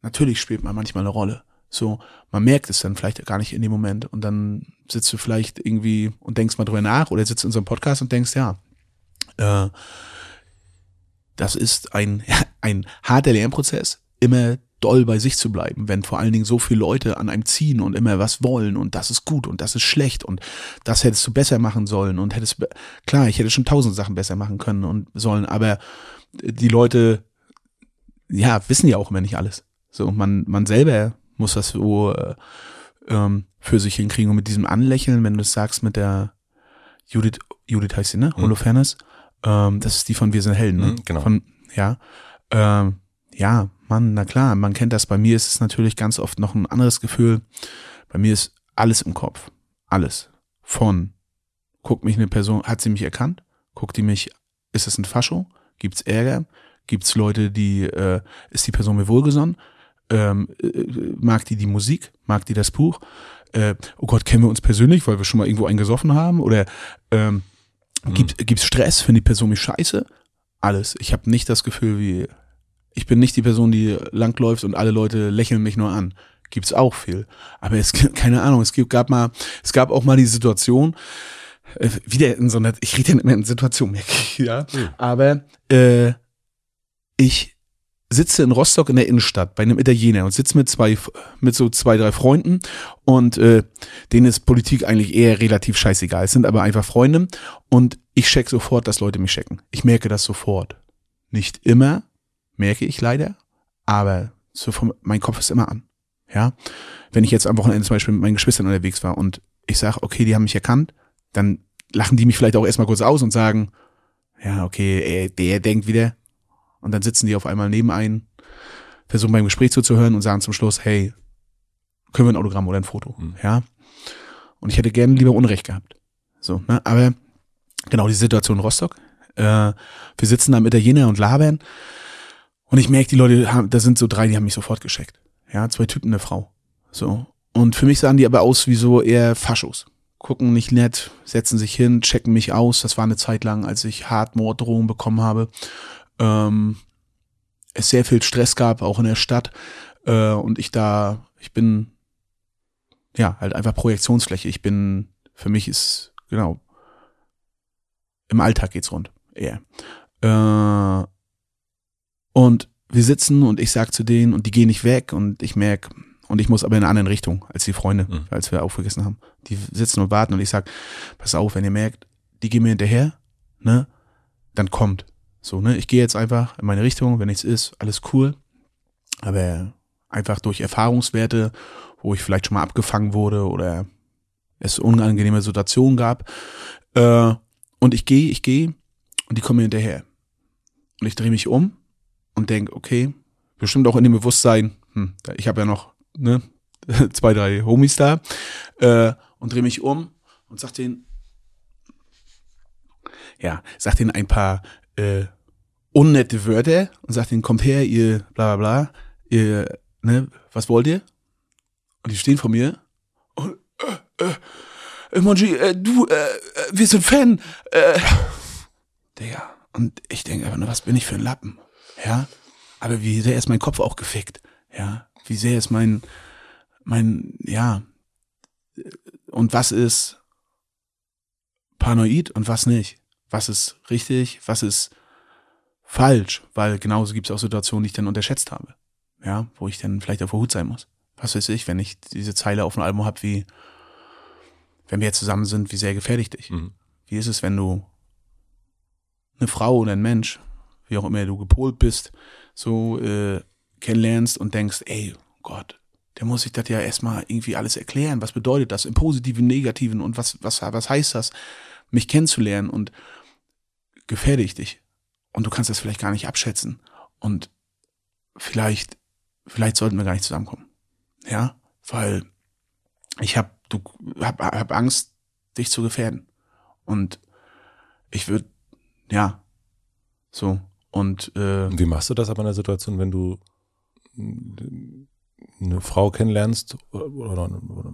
natürlich spielt man manchmal eine Rolle. So, man merkt es dann vielleicht gar nicht in dem Moment und dann sitzt du vielleicht irgendwie und denkst mal drüber nach oder sitzt in so einem Podcast und denkst, ja, äh, das ist ein, ein harter Lernprozess, immer doll bei sich zu bleiben, wenn vor allen Dingen so viele Leute an einem ziehen und immer was wollen und das ist gut und das ist schlecht und das hättest du besser machen sollen und hättest, klar, ich hätte schon tausend Sachen besser machen können und sollen, aber die Leute, ja, wissen ja auch immer nicht alles. So, man, man selber muss das so äh, ähm, für sich hinkriegen. Und mit diesem Anlächeln, wenn du es sagst mit der Judith, Judith heißt sie, ne? Mhm. Holofernes, ähm, das ist die von Wir sind Helden, ne? Mhm, genau. Von, ja. Ähm, ja, Mann, na klar, man kennt das. Bei mir ist es natürlich ganz oft noch ein anderes Gefühl. Bei mir ist alles im Kopf. Alles. Von, guckt mich eine Person, hat sie mich erkannt? Guckt die mich, ist es ein Fascho? Gibt's Ärger? Gibt's Leute, die, äh, ist die Person mir wohlgesonnen? ähm, äh, mag die die Musik, mag die das Buch, äh, oh Gott, kennen wir uns persönlich, weil wir schon mal irgendwo einen gesoffen haben oder ähm, mhm. gibt gibt's Stress, findet die Person mich scheiße? Alles. Ich habe nicht das Gefühl, wie ich bin nicht die Person, die langläuft und alle Leute lächeln mich nur an. Gibt's auch viel, aber es keine Ahnung. Es gab mal, es gab auch mal die Situation, äh, wieder in so einer, ich rede ja nicht mehr in Situation, merke ich, ja. Mhm. Aber äh, ich sitze in Rostock in der Innenstadt bei einem Italiener und sitze mit zwei, mit so zwei, drei Freunden und äh, denen ist Politik eigentlich eher relativ scheißegal. Es sind aber einfach Freunde und ich check sofort, dass Leute mich checken. Ich merke das sofort. Nicht immer, merke ich leider, aber so vom, mein Kopf ist immer an. Ja, wenn ich jetzt am Wochenende zum Beispiel mit meinen Geschwistern unterwegs war und ich sage, okay, die haben mich erkannt, dann lachen die mich vielleicht auch erstmal kurz aus und sagen, ja, okay, ey, der denkt wieder, und dann sitzen die auf einmal neben ein, versuchen beim Gespräch zuzuhören und sagen zum Schluss, hey, können wir ein Autogramm oder ein Foto? Mhm. Ja. Und ich hätte gerne lieber Unrecht gehabt. So, ne? Aber genau die Situation in Rostock. Äh, wir sitzen da mit Italiener und labern. Und ich merke, die Leute haben, da sind so drei, die haben mich sofort gescheckt. Ja, zwei Typen, eine Frau. So. Und für mich sahen die aber aus wie so eher Faschos. Gucken nicht nett, setzen sich hin, checken mich aus. Das war eine Zeit lang, als ich hart Morddrohungen bekommen habe ähm, es sehr viel Stress gab, auch in der Stadt. Äh, und ich da, ich bin ja halt einfach Projektionsfläche. Ich bin, für mich ist, genau, im Alltag geht's rund. Eher. Äh, und wir sitzen und ich sag zu denen und die gehen nicht weg und ich merk und ich muss aber in eine andere Richtung als die Freunde, mhm. als wir aufgegessen haben. Die sitzen und warten und ich sag, pass auf, wenn ihr merkt, die gehen mir hinterher, ne, dann kommt. So, ne, ich gehe jetzt einfach in meine Richtung, wenn nichts ist, alles cool. Aber einfach durch Erfahrungswerte, wo ich vielleicht schon mal abgefangen wurde oder es unangenehme Situationen gab. Äh, und ich gehe, ich gehe und die kommen mir hinterher. Und ich drehe mich um und denke, okay, bestimmt auch in dem Bewusstsein, hm, ich habe ja noch ne, zwei, drei Homies da, äh, und drehe mich um und sag denen, ja, sag denen ein paar äh, unnette Wörter und sagt ihnen, kommt her, ihr bla bla bla, ihr, ne, was wollt ihr? Und die stehen vor mir und, äh, äh, Emoji, äh, du, äh, äh, wir sind Fan, äh, Digga. Und ich denke einfach nur, was bin ich für ein Lappen? Ja? Aber wie sehr ist mein Kopf auch gefickt? Ja? Wie sehr ist mein, mein, ja, und was ist paranoid und was nicht? Was ist richtig? Was ist falsch, weil genauso gibt es auch Situationen, die ich dann unterschätzt habe. Ja, wo ich dann vielleicht auf der Hut sein muss. Was weiß ich, wenn ich diese Zeile auf dem Album habe, wie wenn wir jetzt zusammen sind, wie sehr gefährlich dich? Mhm. Wie ist es, wenn du eine Frau oder ein Mensch, wie auch immer du gepolt bist, so äh, kennenlernst und denkst, ey, Gott, der muss sich das ja erstmal irgendwie alles erklären. Was bedeutet das im Positiven, Negativen und was, was, was heißt das, mich kennenzulernen und gefährde ich dich? und du kannst das vielleicht gar nicht abschätzen und vielleicht vielleicht sollten wir gar nicht zusammenkommen. Ja, weil ich habe du hab, hab Angst dich zu gefährden und ich würde Ja. So. Und, äh, wie machst du das aber in der Situation, wenn du eine Frau kennenlernst? Oder, oder, oder,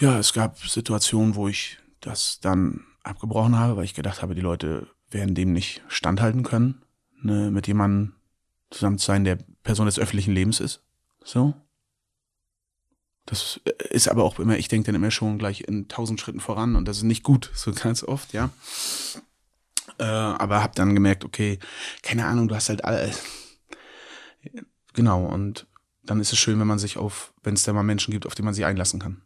ja, es gab Situationen, wo ich das dann abgebrochen habe, weil ich gedacht habe, die Leute werden dem nicht standhalten können, ne, mit jemandem zusammen zu sein, der Person des öffentlichen Lebens ist. So. Das ist aber auch immer, ich denke dann immer schon gleich in tausend Schritten voran und das ist nicht gut, so ganz oft, ja. Äh, aber hab dann gemerkt, okay, keine Ahnung, du hast halt alle. Genau, und dann ist es schön, wenn man sich auf, wenn es da mal Menschen gibt, auf die man sich einlassen kann.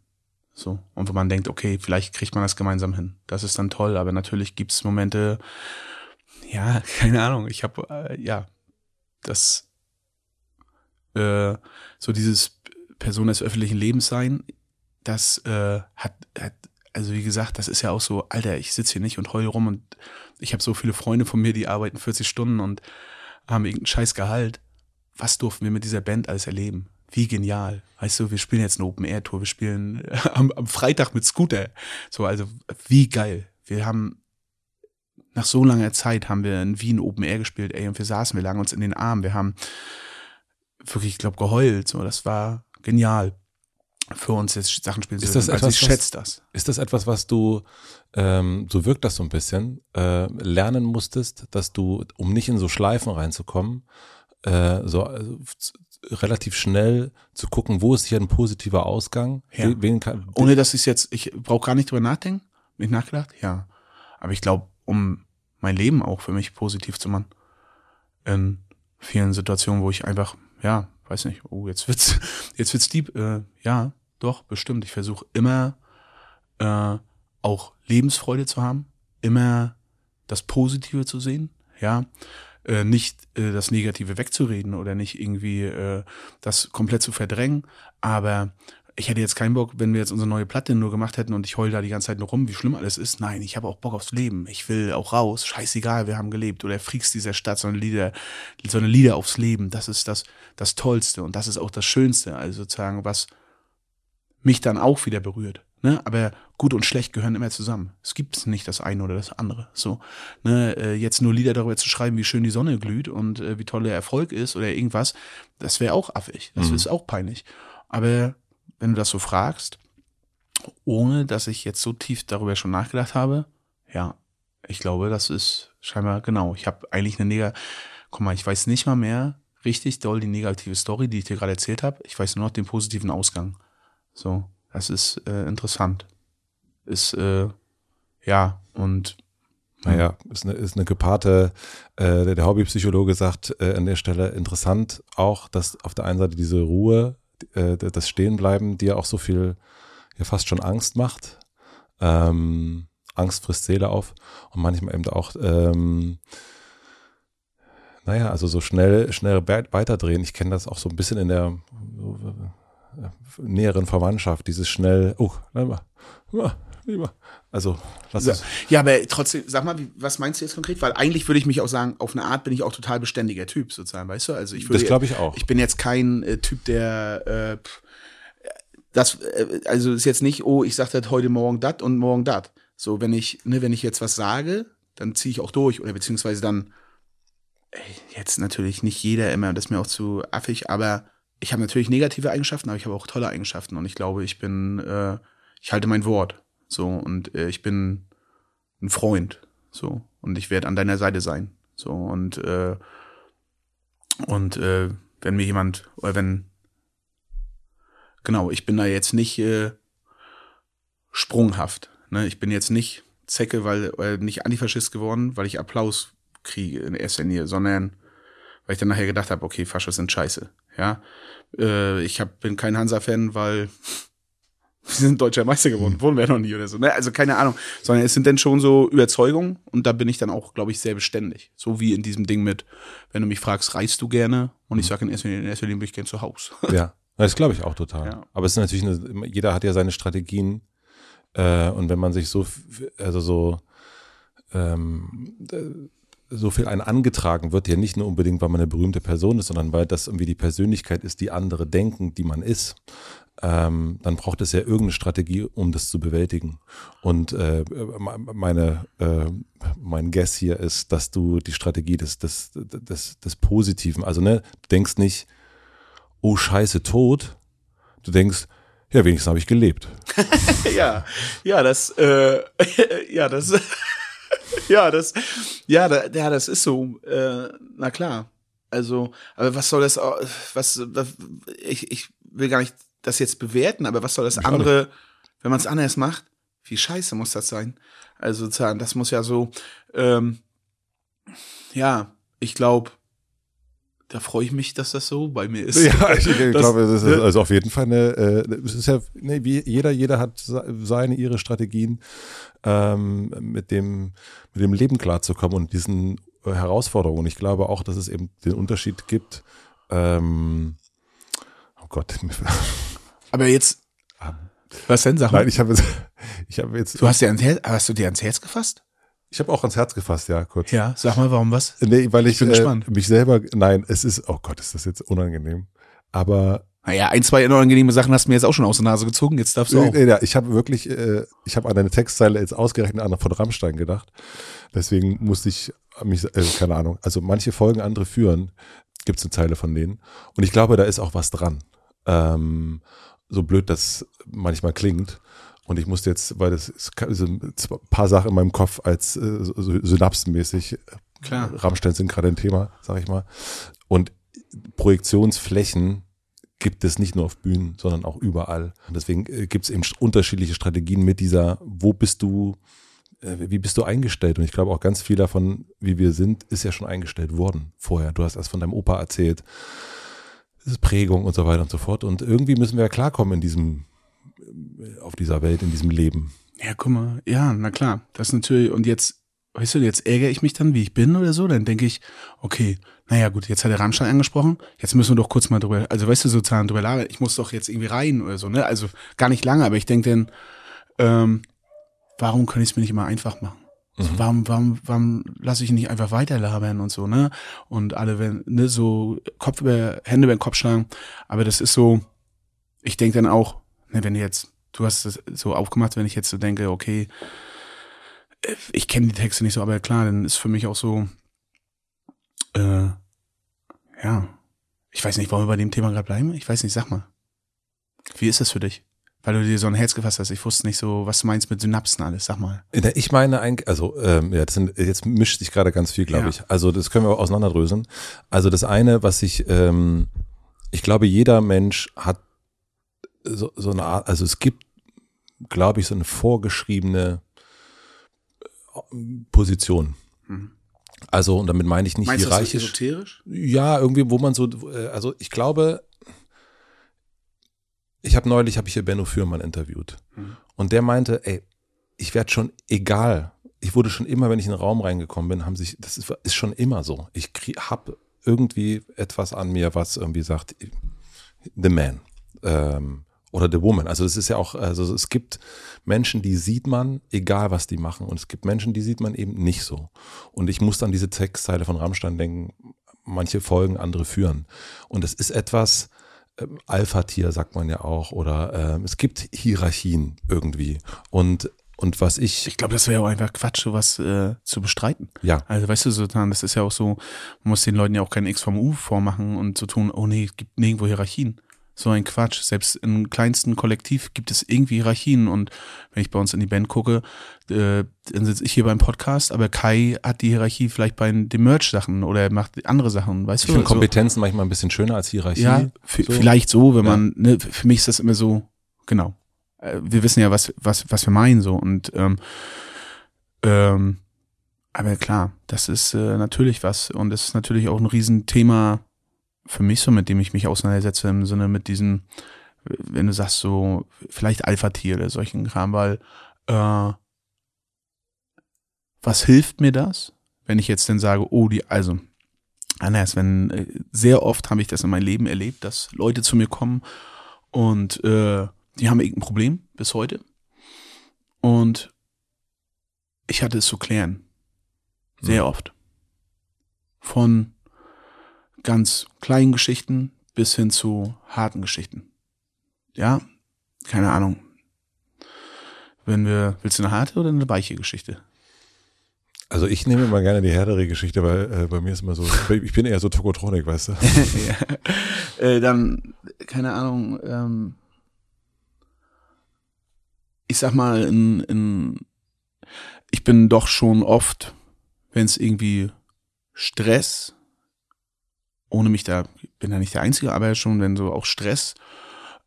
So. Und wo man denkt, okay, vielleicht kriegt man das gemeinsam hin. Das ist dann toll, aber natürlich gibt's Momente, ja, keine Ahnung, ich habe, äh, ja, das, äh, so dieses Person des öffentlichen Lebens sein, das äh, hat, hat, also wie gesagt, das ist ja auch so, Alter, ich sitze hier nicht und heul rum und ich habe so viele Freunde von mir, die arbeiten 40 Stunden und haben irgendeinen scheiß Gehalt. Was durften wir mit dieser Band alles erleben? Wie genial. Weißt du, wir spielen jetzt eine Open-Air-Tour, wir spielen am, am Freitag mit Scooter. So, also wie geil. Wir haben nach so langer Zeit haben wir in Wien Open Air gespielt, ey, und wir saßen, wir lagen uns in den Armen, wir haben wirklich, ich glaube, geheult. So, das war genial für uns jetzt Sachen spielen Ist das also etwas, ich schätze das. Ist das etwas, was du, ähm, so wirkt das so ein bisschen, äh, lernen musstest, dass du, um nicht in so Schleifen reinzukommen, äh, so also, relativ schnell zu gucken, wo ist hier ein positiver Ausgang? Ja. Kann, Ohne dass ich jetzt, ich brauche gar nicht drüber nachdenken. Bin ich nachgedacht? Ja. Aber ich glaube, um mein Leben auch für mich positiv zu machen, in vielen Situationen, wo ich einfach, ja, weiß nicht, oh, jetzt wird's, jetzt wird's deep. Äh, ja, doch, bestimmt. Ich versuche immer äh, auch Lebensfreude zu haben, immer das Positive zu sehen, ja, äh, nicht äh, das Negative wegzureden oder nicht irgendwie äh, das komplett zu verdrängen, aber ich hätte jetzt keinen Bock, wenn wir jetzt unsere neue Platte nur gemacht hätten und ich heul da die ganze Zeit nur rum, wie schlimm alles ist. Nein, ich habe auch Bock aufs Leben. Ich will auch raus. Scheißegal, wir haben gelebt. Oder Freaks dieser Stadt, so eine Lieder, so eine Lieder aufs Leben. Das ist das, das Tollste und das ist auch das Schönste. Also sozusagen, was mich dann auch wieder berührt. Ne? Aber gut und schlecht gehören immer zusammen. Es gibt nicht das eine oder das andere. So, ne? äh, jetzt nur Lieder darüber zu schreiben, wie schön die Sonne glüht und äh, wie toll der Erfolg ist oder irgendwas, das wäre auch affig. Das Mhm. ist auch peinlich. Aber wenn du das so fragst, ohne dass ich jetzt so tief darüber schon nachgedacht habe, ja, ich glaube, das ist scheinbar genau. Ich habe eigentlich eine Nega. Guck mal, ich weiß nicht mal mehr richtig doll die negative Story, die ich dir gerade erzählt habe. Ich weiß nur noch den positiven Ausgang. So, das ist äh, interessant. Ist äh, ja und Naja, ist eine, ist eine gepaarte, äh, der, Hobbypsychologe sagt äh, an der Stelle interessant auch, dass auf der einen Seite diese Ruhe, äh, das Stehenbleiben dir auch so viel, ja fast schon Angst macht. Ähm, Angst frisst Seele auf und manchmal eben auch, ähm, naja, also so schnell, schnell weiterdrehen. Ich kenne das auch so ein bisschen in der näheren Verwandtschaft, dieses schnell, oh, lieber, lieber. Also, lass So, es. ja, aber trotzdem, sag mal, was meinst du jetzt konkret? Weil eigentlich würde ich mich auch sagen, auf eine Art bin ich auch total beständiger Typ, sozusagen, weißt du? Also ich würde, Das glaube ich auch. Ich bin jetzt kein äh, Typ, der äh, das, äh, also ist jetzt nicht, oh, ich sag das heute Morgen dat und morgen dat. So, wenn ich, ne, wenn ich jetzt was sage, dann ziehe ich auch durch oder beziehungsweise dann jetzt natürlich nicht jeder immer, das ist mir auch zu affig, aber ich habe natürlich negative Eigenschaften, aber ich habe auch tolle Eigenschaften und ich glaube, ich bin, äh, ich halte mein Wort. So, und äh, ich bin ein Freund. So, und ich werde an deiner Seite sein. So, und, äh, und äh, wenn mir jemand, oder wenn, genau, ich bin da jetzt nicht äh, sprunghaft. Ne? Ich bin jetzt nicht Zecke, weil, oder nicht Antifaschist geworden, weil ich Applaus kriege in erster Linie, sondern weil ich dann nachher gedacht habe, okay, Faschos sind scheiße. Ja, äh, ich hab, bin kein Hansa-Fan, weil wir sind deutscher Meister geworden, wurden wir noch nie oder so. Ne? Also keine Ahnung, sondern es sind dann schon so Überzeugungen und da bin ich dann auch, glaube ich, sehr beständig. So wie in diesem Ding mit, wenn du mich fragst, reist du gerne? Und ich sage in erster Linie, in erster Linie bin ich gern zu Hause. Ja, das glaube ich auch total. Ja. Aber es ist natürlich, eine, jeder hat ja seine Strategien. Äh, und wenn man sich so, also so, ähm, äh, so viel einen angetragen wird, ja nicht nur unbedingt, weil man eine berühmte Person ist, sondern weil das irgendwie die Persönlichkeit ist, die andere denken, die man ist, ähm, dann braucht es ja irgendeine Strategie, um das zu bewältigen. Und äh, meine, äh, mein Guess hier ist, dass du die Strategie des, des, des, des Positiven, also ne, du denkst nicht, oh scheiße, tot, du denkst, ja, wenigstens habe ich gelebt. ja, ja, das, äh, ja, das, ja, das, ja, da, ja, das ist so. Äh, na klar. Also, aber was soll das, was, ich, ich will gar nicht das jetzt bewerten, aber was soll das andere, wenn man es anders macht? Wie scheiße muss das sein? Also das muss ja so, ähm, ja, ich glaube, da freue ich mich, dass das so bei mir ist. Ja, ich, ich das, glaube, das ist also auf jeden Fall eine, äh, es ist ja, nee, wie jeder, jeder hat seine, ihre Strategien, ähm, mit dem, mit dem Leben klarzukommen und diesen äh, Herausforderungen. Ich glaube auch, dass es eben den Unterschied gibt, ähm, oh Gott. Aber jetzt, was denn, sag mal? Nein, ich habe jetzt, ich habe jetzt. Du hast dir ans Herz, hast du dir ans Herz gefasst? Ich habe auch ans Herz gefasst, ja, kurz. Ja, sag mal, warum was? Nee, weil ich, ich bin äh, gespannt. mich selber, nein, es ist, oh Gott, ist das jetzt unangenehm. Aber naja, ein, zwei unangenehme Sachen hast du mir jetzt auch schon aus der Nase gezogen, jetzt darfst du auch. Nee, nee, ich habe wirklich, äh, ich habe an eine Textzeile jetzt ausgerechnet an von Rammstein gedacht. Deswegen musste ich mich, äh, keine Ahnung, also manche Folgen andere führen, gibt es eine Zeile von denen. Und ich glaube, da ist auch was dran. Ähm, so blöd das manchmal klingt. Und ich musste jetzt, weil das sind ein paar Sachen in meinem Kopf als äh, so, synapsenmäßig. Klar. Rammstein sind gerade ein Thema, sag ich mal. Und Projektionsflächen gibt es nicht nur auf Bühnen, sondern auch überall. Und deswegen äh, gibt es eben unterschiedliche Strategien mit dieser, wo bist du, äh, wie bist du eingestellt? Und ich glaube auch ganz viel davon, wie wir sind, ist ja schon eingestellt worden vorher. Du hast erst von deinem Opa erzählt. Das ist Prägung und so weiter und so fort. Und irgendwie müssen wir ja klarkommen in diesem, auf dieser Welt, in diesem Leben. Ja, guck mal, ja, na klar. Das ist natürlich, und jetzt, weißt du, jetzt ärgere ich mich dann, wie ich bin oder so, dann denke ich, okay, naja gut, jetzt hat der Rammstein angesprochen, jetzt müssen wir doch kurz mal drüber, also weißt du, sozusagen drüber labern, ich muss doch jetzt irgendwie rein oder so, ne? Also gar nicht lange, aber ich denke dann, ähm, warum kann ich es mir nicht immer einfach machen? Also mhm. warum, warum, warum lasse ich nicht einfach weiterlabern und so, ne? Und alle werden, ne, so Kopf über, Hände über den Kopf schlagen. Aber das ist so, ich denke dann auch, ne, wenn jetzt, du hast es so aufgemacht, wenn ich jetzt so denke, okay, äh, ich kenne die Texte nicht so, aber klar, dann ist für mich auch so, äh, ja, ich weiß nicht, wollen wir bei dem Thema gerade bleiben? Ich weiß nicht, sag mal. Wie ist das für dich? Weil du dir so ein Herz gefasst hast. Ich wusste nicht so, was du meinst mit Synapsen alles. Sag mal. Ich meine eigentlich, also ähm, ja, das sind, jetzt mischt sich gerade ganz viel, glaube ja. ich. Also das können wir auseinanderdröseln. Also das eine, was ich, ähm, ich glaube, jeder Mensch hat so, so eine Art, also es gibt, glaube ich, so eine vorgeschriebene äh, Position. Mhm. Also, und damit meine ich nicht Meinst hierarchisch. Das esoterisch? Ja, irgendwie, wo man so, äh, also ich glaube, ich habe neulich, habe ich hier Benno Fürmann interviewt. Mhm. Und der meinte, ey, ich werde schon egal. Ich wurde schon immer, wenn ich in den Raum reingekommen bin, haben sich, das ist, ist schon immer so. Ich habe irgendwie etwas an mir, was irgendwie sagt, the man. Ähm, oder The Woman. Also das ist ja auch, also es gibt Menschen, die sieht man, egal was die machen. Und es gibt Menschen, die sieht man eben nicht so. Und ich muss an diese Textzeile von Rammstein denken, manche folgen, andere führen. Und es ist etwas, äh, Alpha-Tier sagt man ja auch, oder äh, es gibt Hierarchien irgendwie. Und und was ich. Ich glaube, das wäre auch einfach Quatsch, sowas äh, zu bestreiten. Ja. Also weißt du, so, das ist ja auch so, man muss den Leuten ja auch kein X vom U vormachen und so tun, oh nee, es gibt nirgendwo Hierarchien. So ein Quatsch. Selbst im kleinsten Kollektiv gibt es irgendwie Hierarchien. Und wenn ich bei uns in die Band gucke, äh, dann sitze ich hier beim Podcast, aber Kai hat die Hierarchie vielleicht bei den Merch-Sachen oder macht andere Sachen, weißt ich du? Ich finde Kompetenzen so. manchmal ein bisschen schöner als Hierarchie. Ja, so. vielleicht so, wenn ja. man, ne, für mich ist das immer so, genau. Äh, wir wissen ja, was, was, was wir meinen, so. Und, ähm, ähm, aber klar, das ist äh, natürlich was und das ist natürlich auch ein Riesenthema für mich so, mit dem ich mich auseinandersetze, im Sinne mit diesen, wenn du sagst so, vielleicht Alpha-Tier oder solchen Kram, weil äh, was hilft mir das, wenn ich jetzt denn sage, oh, die, also anders, wenn äh, sehr oft habe ich das in meinem Leben erlebt, dass Leute zu mir kommen und äh, die haben irgendein Problem bis heute und ich hatte es zu klären. Sehr hm. oft. Von ganz kleinen Geschichten bis hin zu harten Geschichten. ja, keine Ahnung. Wenn wir, willst du eine harte oder eine weiche Geschichte? Also ich nehme immer gerne die härtere Geschichte, weil äh, bei mir ist immer so, ich bin eher so Tokotronik, weißt du. ja. äh, dann, keine Ahnung, ähm, ich sag mal, in, in, ich bin doch schon oft, wenn es irgendwie Stress, ohne mich da, bin ja nicht der Einzige, aber schon, wenn so auch Stress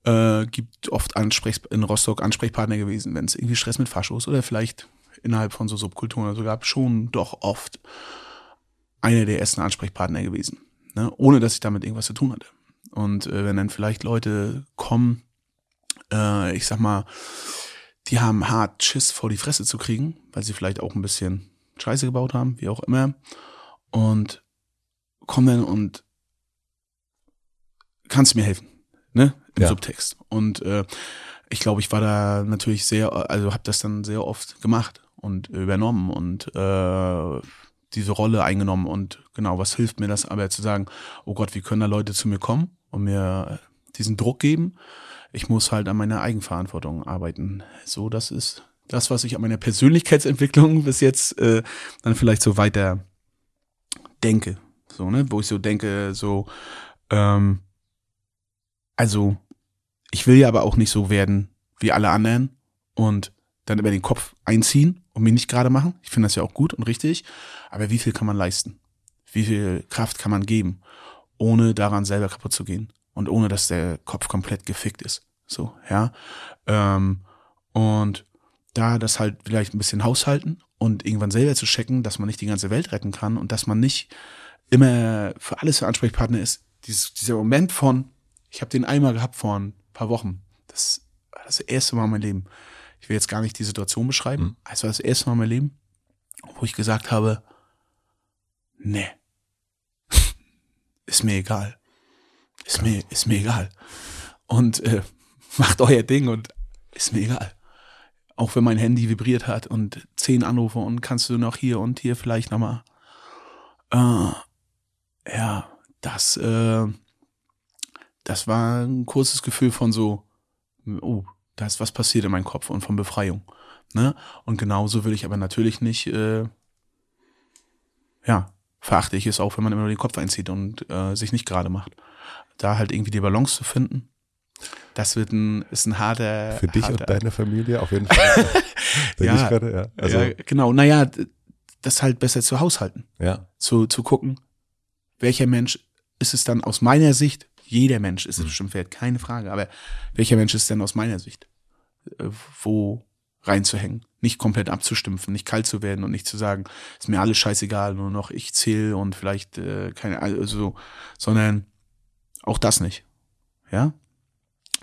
äh, gibt oft Ansprech, in Rostock Ansprechpartner gewesen, wenn es irgendwie Stress mit Faschos oder vielleicht innerhalb von so Subkulturen oder so gab, schon doch oft einer der ersten Ansprechpartner gewesen, ne? ohne dass ich damit irgendwas zu tun hatte. Und äh, wenn dann vielleicht Leute kommen, äh, ich sag mal, die haben hart Schiss vor die Fresse zu kriegen, weil sie vielleicht auch ein bisschen Scheiße gebaut haben, wie auch immer, und kommen dann und kannst du mir helfen, ne? Im ja. Subtext. Und äh, ich glaube, ich war da natürlich sehr, also habe das dann sehr oft gemacht und übernommen und äh, diese Rolle eingenommen und genau, was hilft mir das aber zu sagen, oh Gott, wie können da Leute zu mir kommen und mir diesen Druck geben? Ich muss halt an meiner Eigenverantwortung arbeiten. So, das ist das, was ich an meiner Persönlichkeitsentwicklung bis jetzt äh, dann vielleicht so weiter denke. So, ne, wo ich so denke, so, ähm, also, ich will ja aber auch nicht so werden wie alle anderen und dann über den Kopf einziehen und mich nicht gerade machen. Ich finde das ja auch gut und richtig. Aber wie viel kann man leisten? Wie viel Kraft kann man geben, ohne daran selber kaputt zu gehen und ohne dass der Kopf komplett gefickt ist? So, ja. Ähm, und da das halt vielleicht ein bisschen haushalten und irgendwann selber zu checken, dass man nicht die ganze Welt retten kann und dass man nicht immer für alles der Ansprechpartner ist. Dieses, dieser Moment von, ich habe den einmal gehabt vor ein paar Wochen. Das war das erste Mal in meinem Leben ich will jetzt gar nicht die Situation beschreiben, mhm. es war das erste Mal in meinem Leben, wo ich gesagt habe, nee, ist mir egal. Ist mir, ist mir egal. Und äh, macht euer Ding und ist mir egal. Auch wenn mein Handy vibriert hat und zehn Anrufe und kannst du noch hier und hier vielleicht nochmal. Äh, ja, das, äh, das war ein kurzes Gefühl von so, oh, da ist was passiert in meinem Kopf und von Befreiung. Ne? Und genauso will ich aber natürlich nicht, äh, ja, verachte ich es auch, wenn man immer nur den Kopf einzieht und äh, sich nicht gerade macht. Da halt irgendwie die Balance zu finden, das wird ein, ist ein harter. Für dich harter und deine Familie auf jeden Fall. ja, grade, ja. Also, ja, genau. Naja, das halt besser zu haushalten. Ja. Zu, zu gucken, welcher Mensch ist es dann aus meiner Sicht, jeder Mensch ist mhm. bestimmt wert, keine Frage. Aber welcher Mensch ist denn aus meiner Sicht? Äh, wo reinzuhängen, nicht komplett abzustumpfen, nicht kalt zu werden und nicht zu sagen, ist mir alles scheißegal, nur noch ich zähle und vielleicht äh, keine, also, sondern auch das nicht, ja,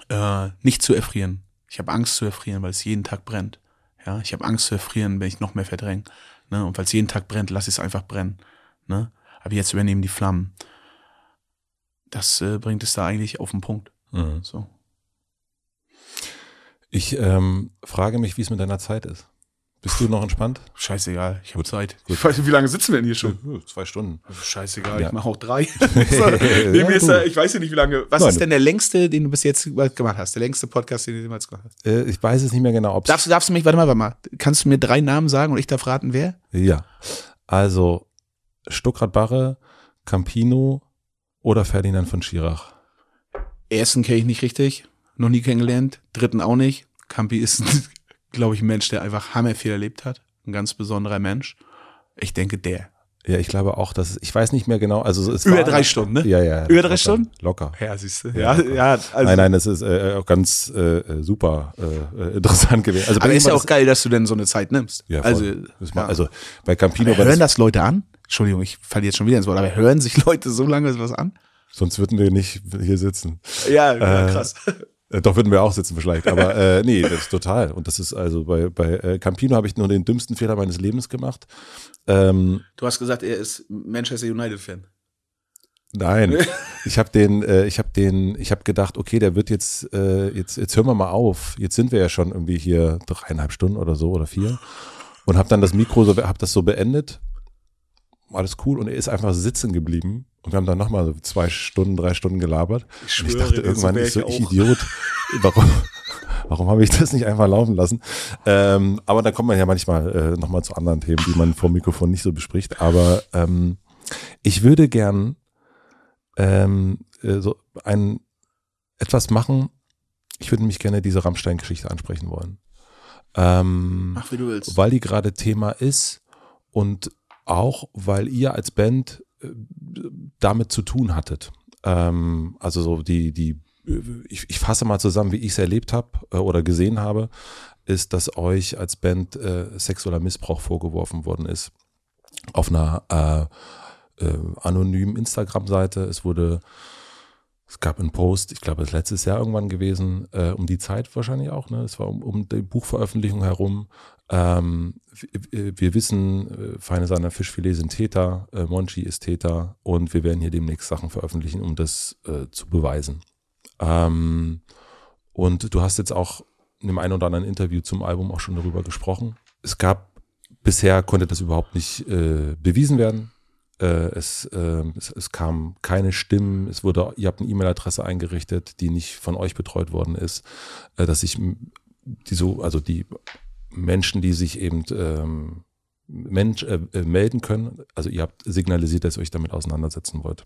äh, nicht zu erfrieren. Ich habe Angst zu erfrieren, weil es jeden Tag brennt. Ja, ich habe Angst zu erfrieren, wenn ich noch mehr verdränge. Ne? Und weil es jeden Tag brennt, lass ich es einfach brennen. Ne? Aber jetzt übernehmen die Flammen das äh, bringt es da eigentlich auf den Punkt. Mhm. So. Ich ähm, frage mich, wie es mit deiner Zeit ist. Bist du noch entspannt? Scheißegal, ich habe Zeit. Gut. Ich weiß nicht, wie lange sitzen wir denn hier schon? Zwei Stunden. Scheißegal, ja. ich mache auch drei. ja, ich weiß ja nicht, wie lange. Was Nein, ist denn der längste, den du bis jetzt gemacht hast? Der längste Podcast, den du jemals gemacht hast? Äh, ich weiß es nicht mehr genau. Darfst, darfst du mich, warte mal, warte mal. Kannst du mir drei Namen sagen und ich darf raten, wer? Ja. Also, Stuckrad-Barre, Campino, oder Ferdinand von Schirach? Ersten kenne ich nicht richtig, noch nie kennengelernt. Dritten auch nicht. Campi ist, glaube ich, ein Mensch, der einfach hammer viel erlebt hat. Ein ganz besonderer Mensch. Ich denke, der. Ja, ich glaube auch, dass es, ich weiß nicht mehr genau, also es Über drei Stunden, ne? Ja, ja. Über locker, drei Stunden? Locker. Ja, siehst du. Ja, ja, ja also Nein, nein, das ist äh, auch ganz äh, super äh, interessant gewesen. Also Aber ist ja auch geil, dass du denn so eine Zeit nimmst. Ja, voll. also, ja. also bei Campino aber hören das, das Leute an? Entschuldigung, ich falle jetzt schon wieder ins Wort, aber hören sich Leute so lange was an? Sonst würden wir nicht hier sitzen. Ja, ja äh, krass. Äh, doch würden wir auch sitzen vielleicht, aber äh, nee, das ist total. Und das ist also bei, bei äh, Campino habe ich nur den dümmsten Fehler meines Lebens gemacht. Ähm, du hast gesagt, er ist Manchester United Fan. Nein, ich habe den, äh, ich habe den, ich habe gedacht, okay, der wird jetzt, äh, jetzt, jetzt hören wir mal auf. Jetzt sind wir ja schon irgendwie hier dreieinhalb Stunden oder so oder vier und habe dann das Mikro so, habe das so beendet alles cool. Und er ist einfach sitzen geblieben. Und wir haben dann nochmal so zwei Stunden, drei Stunden gelabert. Ich und ich schwöre dachte irgendwann, ich so, ich. Idiot, warum, warum habe ich das nicht einfach laufen lassen? Ähm, aber da kommt man ja manchmal äh, nochmal zu anderen Themen, die man vor dem Mikrofon nicht so bespricht. Aber ähm, ich würde gern ähm, äh, so ein etwas machen. Ich würde nämlich gerne diese Rammstein-Geschichte ansprechen wollen. Ähm, Mach, wie du willst. weil die gerade Thema ist und auch, weil ihr als Band äh, damit zu tun hattet. Ähm, also so die, die, ich, ich fasse mal zusammen, wie ich es erlebt habe äh, oder gesehen habe, ist, dass euch als Band äh, sexueller Missbrauch vorgeworfen worden ist. Auf einer äh, äh, anonymen Instagram-Seite. Es wurde, es gab einen Post, ich glaube, ist letztes Jahr irgendwann gewesen, äh, um die Zeit wahrscheinlich auch, ne? Es war um, um die Buchveröffentlichung herum. Ähm, wir, wissen, äh, Feine Sahne Fischfilet sind Täter, äh, Monchi ist Täter und wir werden hier demnächst Sachen veröffentlichen, um das äh, zu beweisen. Ähm, und du hast jetzt auch in dem einen oder anderen Interview zum Album auch schon darüber gesprochen. Es gab, bisher konnte das überhaupt nicht äh, bewiesen werden. Äh, es, äh, es, es kam keine Stimmen, es wurde, ihr habt eine E-Mail-Adresse eingerichtet, die nicht von euch betreut worden ist, äh, dass sich m- die so, also die Menschen, die sich eben ähm, Mensch, äh, äh, melden können, also ihr habt signalisiert, dass ihr euch damit auseinandersetzen wollt.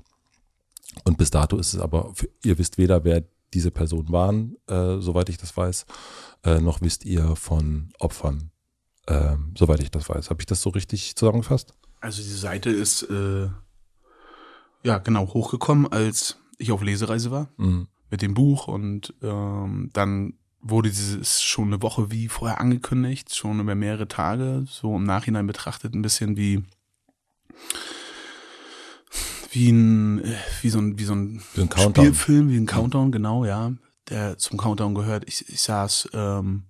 Und bis dato ist es aber, ihr wisst weder, wer diese Personen waren, äh, soweit ich das weiß, äh, noch wisst ihr von Opfern, äh, soweit ich das weiß. Habe ich das so richtig zusammengefasst? Also diese Seite ist äh, ja genau hochgekommen, als ich auf Lesereise war Mhm. mit dem Buch und ähm, dann wurde dieses schon eine Woche wie vorher angekündigt, schon über mehrere Tage, so im Nachhinein betrachtet ein bisschen wie wie ein äh, wie so ein wie so ein Wie ein Countdown. Spielfilm, wie ein Countdown, genau, ja, der zum Countdown gehört. Ich, ich saß ähm,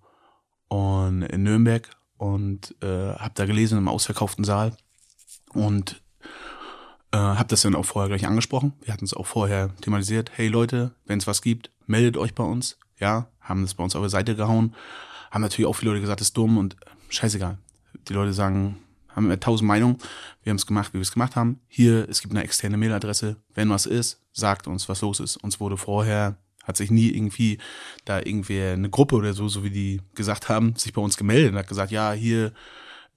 und in Nürnberg und äh, habe da gelesen im ausverkauften Saal und äh, habe das dann auch vorher gleich angesprochen. Wir hatten es auch vorher thematisiert. Hey Leute, wenn es was gibt, meldet euch bei uns. Ja, haben das bei uns auf der Seite gehauen. Haben natürlich auch viele Leute gesagt, das ist dumm und scheißegal. Die Leute sagen, haben immer tausend Meinungen. Wir haben es gemacht, wie wir es gemacht haben. Hier, es gibt eine externe Mailadresse. Wenn was ist, sagt uns, was los ist. Uns wurde vorher, hat sich nie irgendwie da irgendwie eine Gruppe oder so, so wie die gesagt haben, sich bei uns gemeldet und hat gesagt, ja, hier,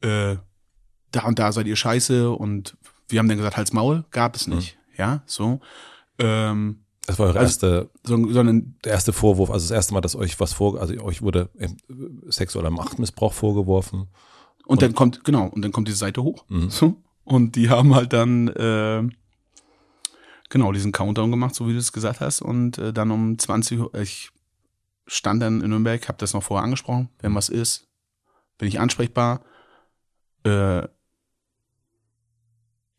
äh, da und da seid ihr scheiße und wir haben dann gesagt, Hals Maul, gab es nicht. Ja, so. Ähm, Das war eure Also- erste, so, sondern der erste Vorwurf, also das erste Mal, dass euch was vor, also euch wurde äh, sexueller Machtmissbrauch vorgeworfen. Und, dann kommt, genau, und dann kommt diese Seite hoch. Mhm. So. Und die haben halt dann, äh, genau, diesen Countdown gemacht, so wie du es gesagt hast. Und äh, dann um 20 Uhr, ich stand dann in Nürnberg, habe das noch vorher angesprochen. Wenn was ist, bin ich ansprechbar. Äh,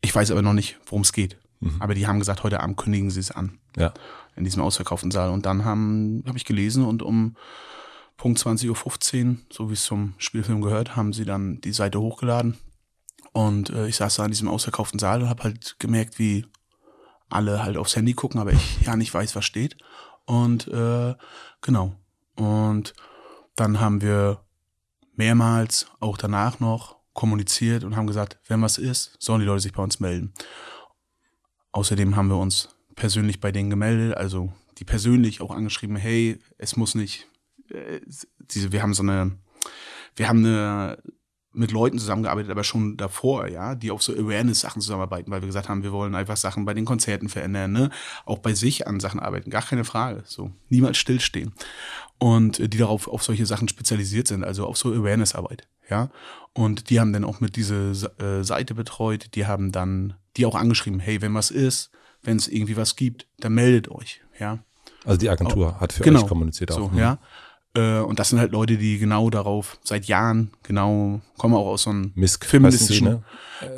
ich weiß aber noch nicht, worum es geht. Mhm. Aber die haben gesagt, heute Abend kündigen sie es an. Ja. In diesem ausverkauften Saal. Und dann haben habe ich gelesen und um Punkt 20.15 Uhr, so wie es zum Spielfilm gehört, haben sie dann die Seite hochgeladen. Und äh, ich saß da in diesem ausverkauften Saal und habe halt gemerkt, wie alle halt aufs Handy gucken, aber ich ja nicht weiß, was steht. Und äh, genau. Und dann haben wir mehrmals, auch danach noch, kommuniziert und haben gesagt, wenn was ist, sollen die Leute sich bei uns melden. Außerdem haben wir uns persönlich bei denen gemeldet, also die persönlich auch angeschrieben, hey, es muss nicht, äh, diese, wir haben so eine, wir haben eine mit Leuten zusammengearbeitet, aber schon davor, ja, die auf so Awareness-Sachen zusammenarbeiten, weil wir gesagt haben, wir wollen einfach Sachen bei den Konzerten verändern, ne, auch bei sich an Sachen arbeiten, gar keine Frage, so, niemals stillstehen. Und äh, die darauf auf solche Sachen spezialisiert sind, also auf so Awareness-Arbeit, ja. Und die haben dann auch mit diese äh, Seite betreut, die haben dann die auch angeschrieben, hey, wenn was ist, wenn es irgendwie was gibt, dann meldet euch, ja. Also die Agentur hat für Genau. euch kommuniziert So, auch. Mhm. ja. Äh, und das sind halt Leute, die genau darauf seit Jahren genau kommen auch aus so einem Misk, feministischen ne?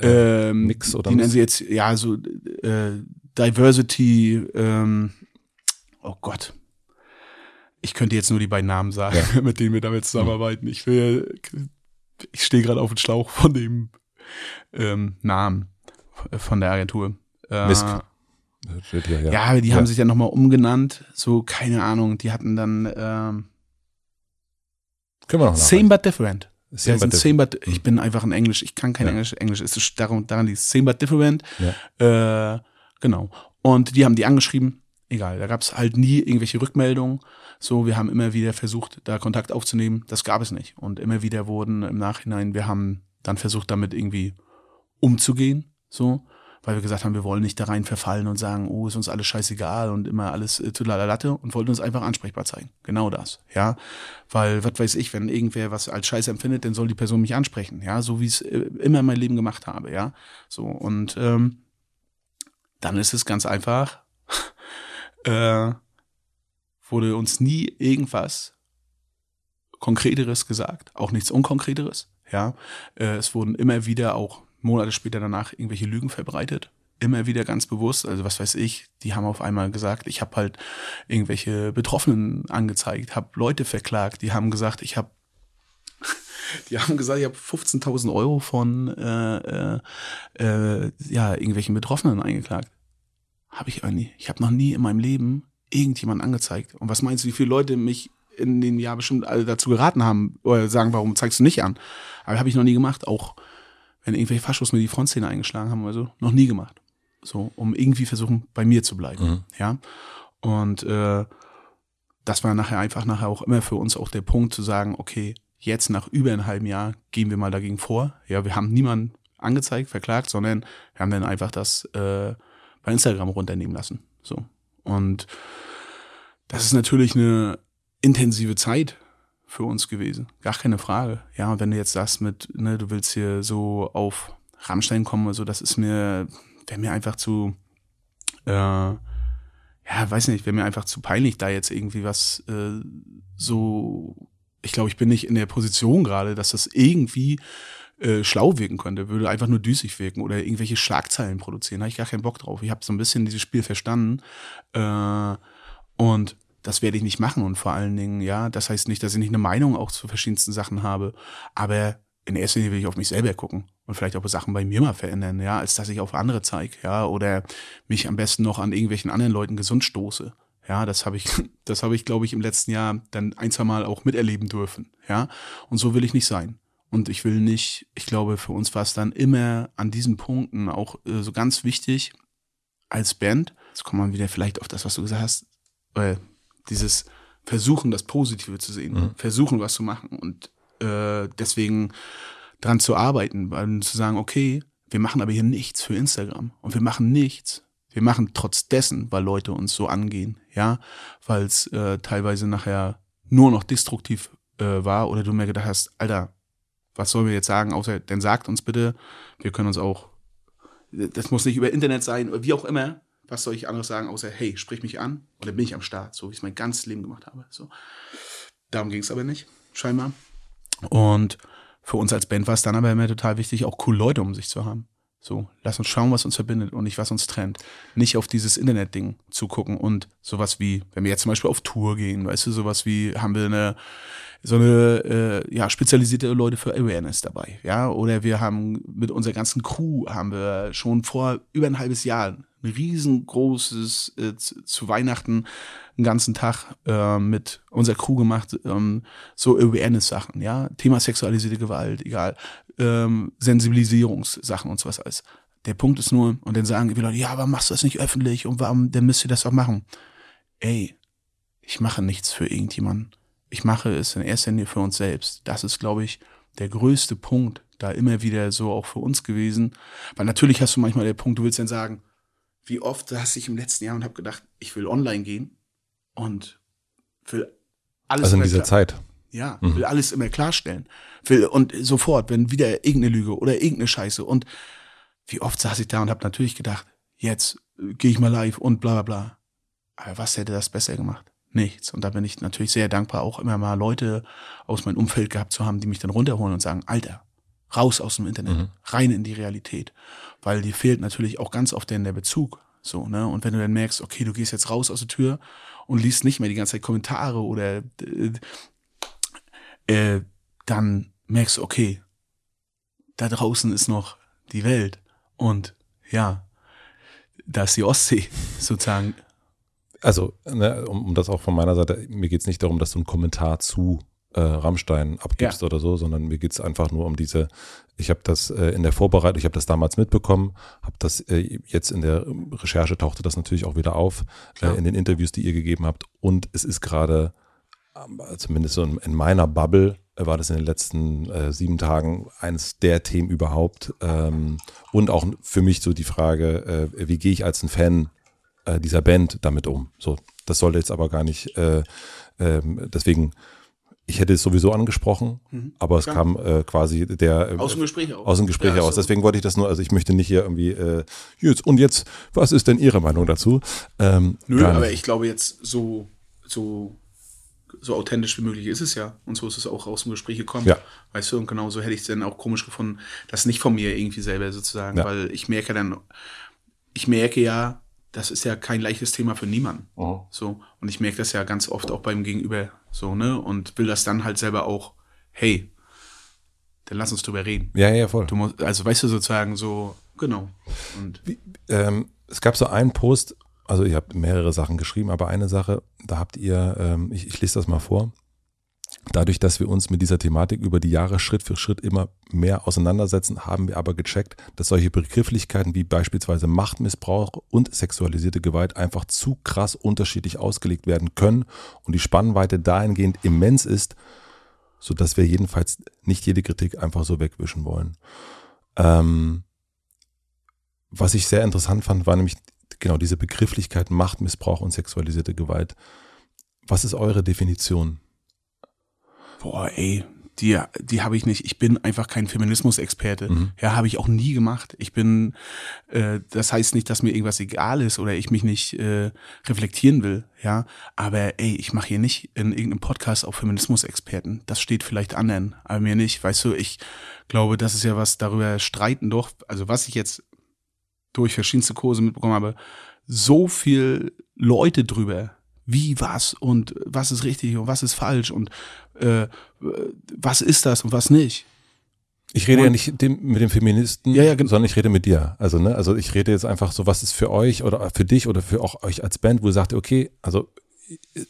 ähm, Mix oder die nennen sie jetzt ja so äh, Diversity ähm, oh Gott ich könnte jetzt nur die beiden Namen sagen mit denen wir damit zusammenarbeiten ich will ich stehe gerade auf dem Schlauch von dem ähm, Namen von der Agentur äh. Steht hier, ja, aber die Ja. haben sich dann nochmal umgenannt so keine Ahnung die hatten dann ähm, Können wir noch Same but different Ja, sind same but, ich bin einfach in Englisch, ich kann kein ja. Englisch, Englisch ist daran, daran liegt same but different. Ja. Äh, genau. Und die haben die angeschrieben, egal, da gab es halt nie irgendwelche Rückmeldungen. So, wir haben immer wieder versucht, da Kontakt aufzunehmen. Das gab es nicht. Und immer wieder wurden im Nachhinein, wir haben dann versucht, damit irgendwie umzugehen. So, weil wir gesagt haben, wir wollen nicht da rein verfallen und sagen, oh, ist uns alles scheißegal und immer alles äh, zu la Latte und wollten uns einfach ansprechbar zeigen. Genau das, ja. Weil, was weiß ich, wenn irgendwer was als Scheiße empfindet, dann soll die Person mich ansprechen, ja, so wie ich es äh, immer in meinem Leben gemacht habe, ja. So, und ähm, dann ist es ganz einfach, äh, wurde uns nie irgendwas Konkreteres gesagt, auch nichts Unkonkreteres. Ja, äh, es wurden immer wieder auch Monate später danach irgendwelche Lügen verbreitet. Immer wieder ganz bewusst, also was weiß ich, die haben auf einmal gesagt, ich habe halt irgendwelche Betroffenen angezeigt, habe Leute verklagt, die haben gesagt, ich habe die haben gesagt, ich habe 15.000 Euro von äh, äh, äh, ja irgendwelchen Betroffenen eingeklagt. Habe ich nie. Ich habe noch nie in meinem Leben irgendjemand angezeigt. Und was meinst du, wie viele Leute mich in dem Jahr bestimmt alle dazu geraten haben oder sagen, warum zeigst du nicht an? Aber habe ich noch nie gemacht. Auch wenn irgendwelche Faschos mir die Frontszene eingeschlagen haben oder so, noch nie gemacht. So, um irgendwie versuchen, bei mir zu bleiben. Mhm. Ja. Und äh, das war nachher einfach nachher auch immer für uns auch der Punkt zu sagen, okay, jetzt nach über einem halben Jahr gehen wir mal dagegen vor. Ja, wir haben niemanden angezeigt, verklagt, sondern wir haben dann einfach das äh, bei Instagram runternehmen lassen. So. Und das ist natürlich eine intensive Zeit für uns gewesen. Gar keine Frage. Ja, und wenn du jetzt sagst mit, ne, du willst hier so auf Rammstein kommen, also das ist mir, wäre mir einfach zu, äh, ja, weiß nicht, wäre mir einfach zu peinlich, da jetzt irgendwie was äh, so, ich glaube, ich bin nicht in der Position gerade, dass das irgendwie äh, schlau wirken könnte, würde einfach nur düsig wirken oder irgendwelche Schlagzeilen produzieren. Da habe ich gar keinen Bock drauf. Ich habe so ein bisschen dieses Spiel verstanden. Äh, und das werde ich nicht machen. Und vor allen Dingen, ja, das heißt nicht, dass ich nicht eine Meinung auch zu verschiedensten Sachen habe. Aber in erster Linie will ich auf mich selber gucken und vielleicht auch Sachen bei mir mal verändern, ja, als dass ich auf andere zeige, ja, oder mich am besten noch an irgendwelchen anderen Leuten gesund stoße. Ja, das habe ich, das habe ich, glaube ich, im letzten Jahr dann ein, zwei Mal auch miterleben dürfen. Ja, und so will ich nicht sein. Und ich will nicht, ich glaube, für uns war es dann immer an diesen Punkten auch äh, so ganz wichtig als Band. Jetzt kommen wir wieder vielleicht auf das, was du gesagt hast, äh, dieses Versuchen, das Positive zu sehen, mhm. versuchen, was zu machen und äh, deswegen dran zu arbeiten, weil zu sagen, okay, wir machen aber hier nichts für Instagram und wir machen nichts. Wir machen trotz dessen, weil Leute uns so angehen, ja, weil es äh, teilweise nachher nur noch destruktiv äh, war oder du mir gedacht hast, Alter, was sollen wir jetzt sagen, außer, dann sagt uns bitte, wir können uns auch, das muss nicht über Internet sein oder wie auch immer, was soll ich anderes sagen, außer, hey, sprich mich an dann bin ich am Start, so wie ich es mein ganzes Leben gemacht habe. So. Darum ging es aber nicht, scheinbar. Und für uns als Band war es dann aber immer total wichtig, auch coole Leute um sich zu haben. So, lass uns schauen, was uns verbindet und nicht, was uns trennt. Nicht auf dieses Internet-Ding zu gucken und sowas wie, wenn wir jetzt zum Beispiel auf Tour gehen, weißt du, sowas wie, haben wir eine, so eine, äh, ja, spezialisierte Leute für Awareness dabei, ja, oder wir haben mit unserer ganzen Crew, haben wir schon vor über ein halbes Jahr ein riesengroßes, äh, zu Weihnachten einen ganzen Tag äh, mit unserer Crew gemacht, ähm, so Awareness-Sachen, ja, Thema sexualisierte Gewalt, egal, ähm, Sensibilisierungssachen und sowas alles. Der Punkt ist nur, und dann sagen die Leute, ja, warum machst du das nicht öffentlich und warum, dann müsst ihr das auch machen. Ey, ich mache nichts für irgendjemanden. Ich mache es in erster Linie für uns selbst. Das ist, glaube ich, der größte Punkt da immer wieder so auch für uns gewesen. Weil natürlich hast du manchmal den Punkt, du willst dann sagen, wie oft saß ich im letzten Jahr und habe gedacht, ich will online gehen und will alles. Also in dieser Zeit. Ja, mhm. will alles immer klarstellen. Will, und sofort, wenn wieder irgendeine Lüge oder irgendeine Scheiße. Und wie oft saß ich da und habe natürlich gedacht, jetzt äh, gehe ich mal live und bla bla bla. Aber was hätte das besser gemacht? Nichts. Und da bin ich natürlich sehr dankbar, auch immer mal Leute aus meinem Umfeld gehabt zu haben, die mich dann runterholen und sagen, Alter, raus aus dem Internet, mhm. rein in die Realität. Weil dir fehlt natürlich auch ganz oft der Bezug. So, ne? Und wenn du dann merkst, okay, du gehst jetzt raus aus der Tür und liest nicht mehr die ganze Zeit Kommentare oder äh, äh, dann merkst du, okay, da draußen ist noch die Welt. Und ja, da ist die Ostsee sozusagen. Also, ne, um, um das auch von meiner Seite, mir geht es nicht darum, dass du einen Kommentar zu äh, Rammstein abgibst ja. oder so, sondern mir geht's einfach nur um diese, ich habe das äh, in der Vorbereitung, ich habe das damals mitbekommen, habe das äh, jetzt in der Recherche tauchte das natürlich auch wieder auf, äh, in den Interviews, die ihr gegeben habt. Und es ist gerade, äh, zumindest so in, in, meiner Bubble, äh, war das in den letzten äh, sieben Tagen eines der Themen überhaupt. Ähm, und auch für mich so die Frage, äh, wie gehe ich als ein Fan äh, dieser Band damit um? So, das sollte jetzt aber gar nicht, äh, äh, deswegen ich hätte es sowieso angesprochen, mhm. aber es ja. kam äh, quasi der äh, aus dem Gespräch aus. Aus dem Gespräch ja, aus. Deswegen wollte ich das nur, also ich möchte nicht hier irgendwie äh, jetzt und jetzt, was ist denn Ihre Meinung dazu? Ähm, Nö, aber ich glaube jetzt so so so authentisch wie möglich ist es ja. Und so ist es auch aus dem Gespräch gekommen. Ja. Weißt du, und genau so hätte ich es dann auch komisch gefunden, das nicht von mir irgendwie selber sozusagen, ja. weil ich merke dann, ich merke ja, das ist ja kein leichtes Thema für niemanden. Oh. So. Und ich merke das ja ganz oft auch beim Gegenüber so, ne? Und will das dann halt selber auch, hey, dann lass uns drüber reden. Ja, ja, voll. Musst, also weißt du sozusagen so, genau. Und Wie, ähm, es gab so einen Post, also ihr habt mehrere Sachen geschrieben, aber eine Sache, da habt ihr, ähm, ich, ich lese das mal vor. Dadurch, dass wir uns mit dieser Thematik über die Jahre Schritt für Schritt immer mehr auseinandersetzen, haben wir aber gecheckt, dass solche Begrifflichkeiten wie beispielsweise Machtmissbrauch und sexualisierte Gewalt einfach zu krass unterschiedlich ausgelegt werden können und die Spannweite dahingehend immens ist, so dass wir jedenfalls nicht jede Kritik einfach so wegwischen wollen. Ähm, was ich sehr interessant fand, war nämlich genau diese Begrifflichkeiten Machtmissbrauch und sexualisierte Gewalt. Was ist eure Definition? Boah, ey, die, die habe ich nicht. Ich bin einfach kein Feminismusexperte. Mhm. Ja, habe ich auch nie gemacht. Ich bin, äh, das heißt nicht, dass mir irgendwas egal ist oder ich mich nicht äh, reflektieren will. Ja, aber ey, ich mache hier nicht in irgendeinem Podcast auf Feminismusexperten. Das steht vielleicht anderen, aber mir nicht. Weißt du, ich glaube, das ist ja was darüber streiten doch. Also was ich jetzt durch verschiedenste Kurse mitbekommen habe, so viel Leute drüber wie was und was ist richtig und was ist falsch und äh, was ist das und was nicht. Ich rede und, ja nicht dem, mit dem Feministen, ja, ja, sondern ich rede mit dir. Also, ne, also ich rede jetzt einfach so, was ist für euch oder für dich oder für auch euch als Band, wo ihr sagt, okay, also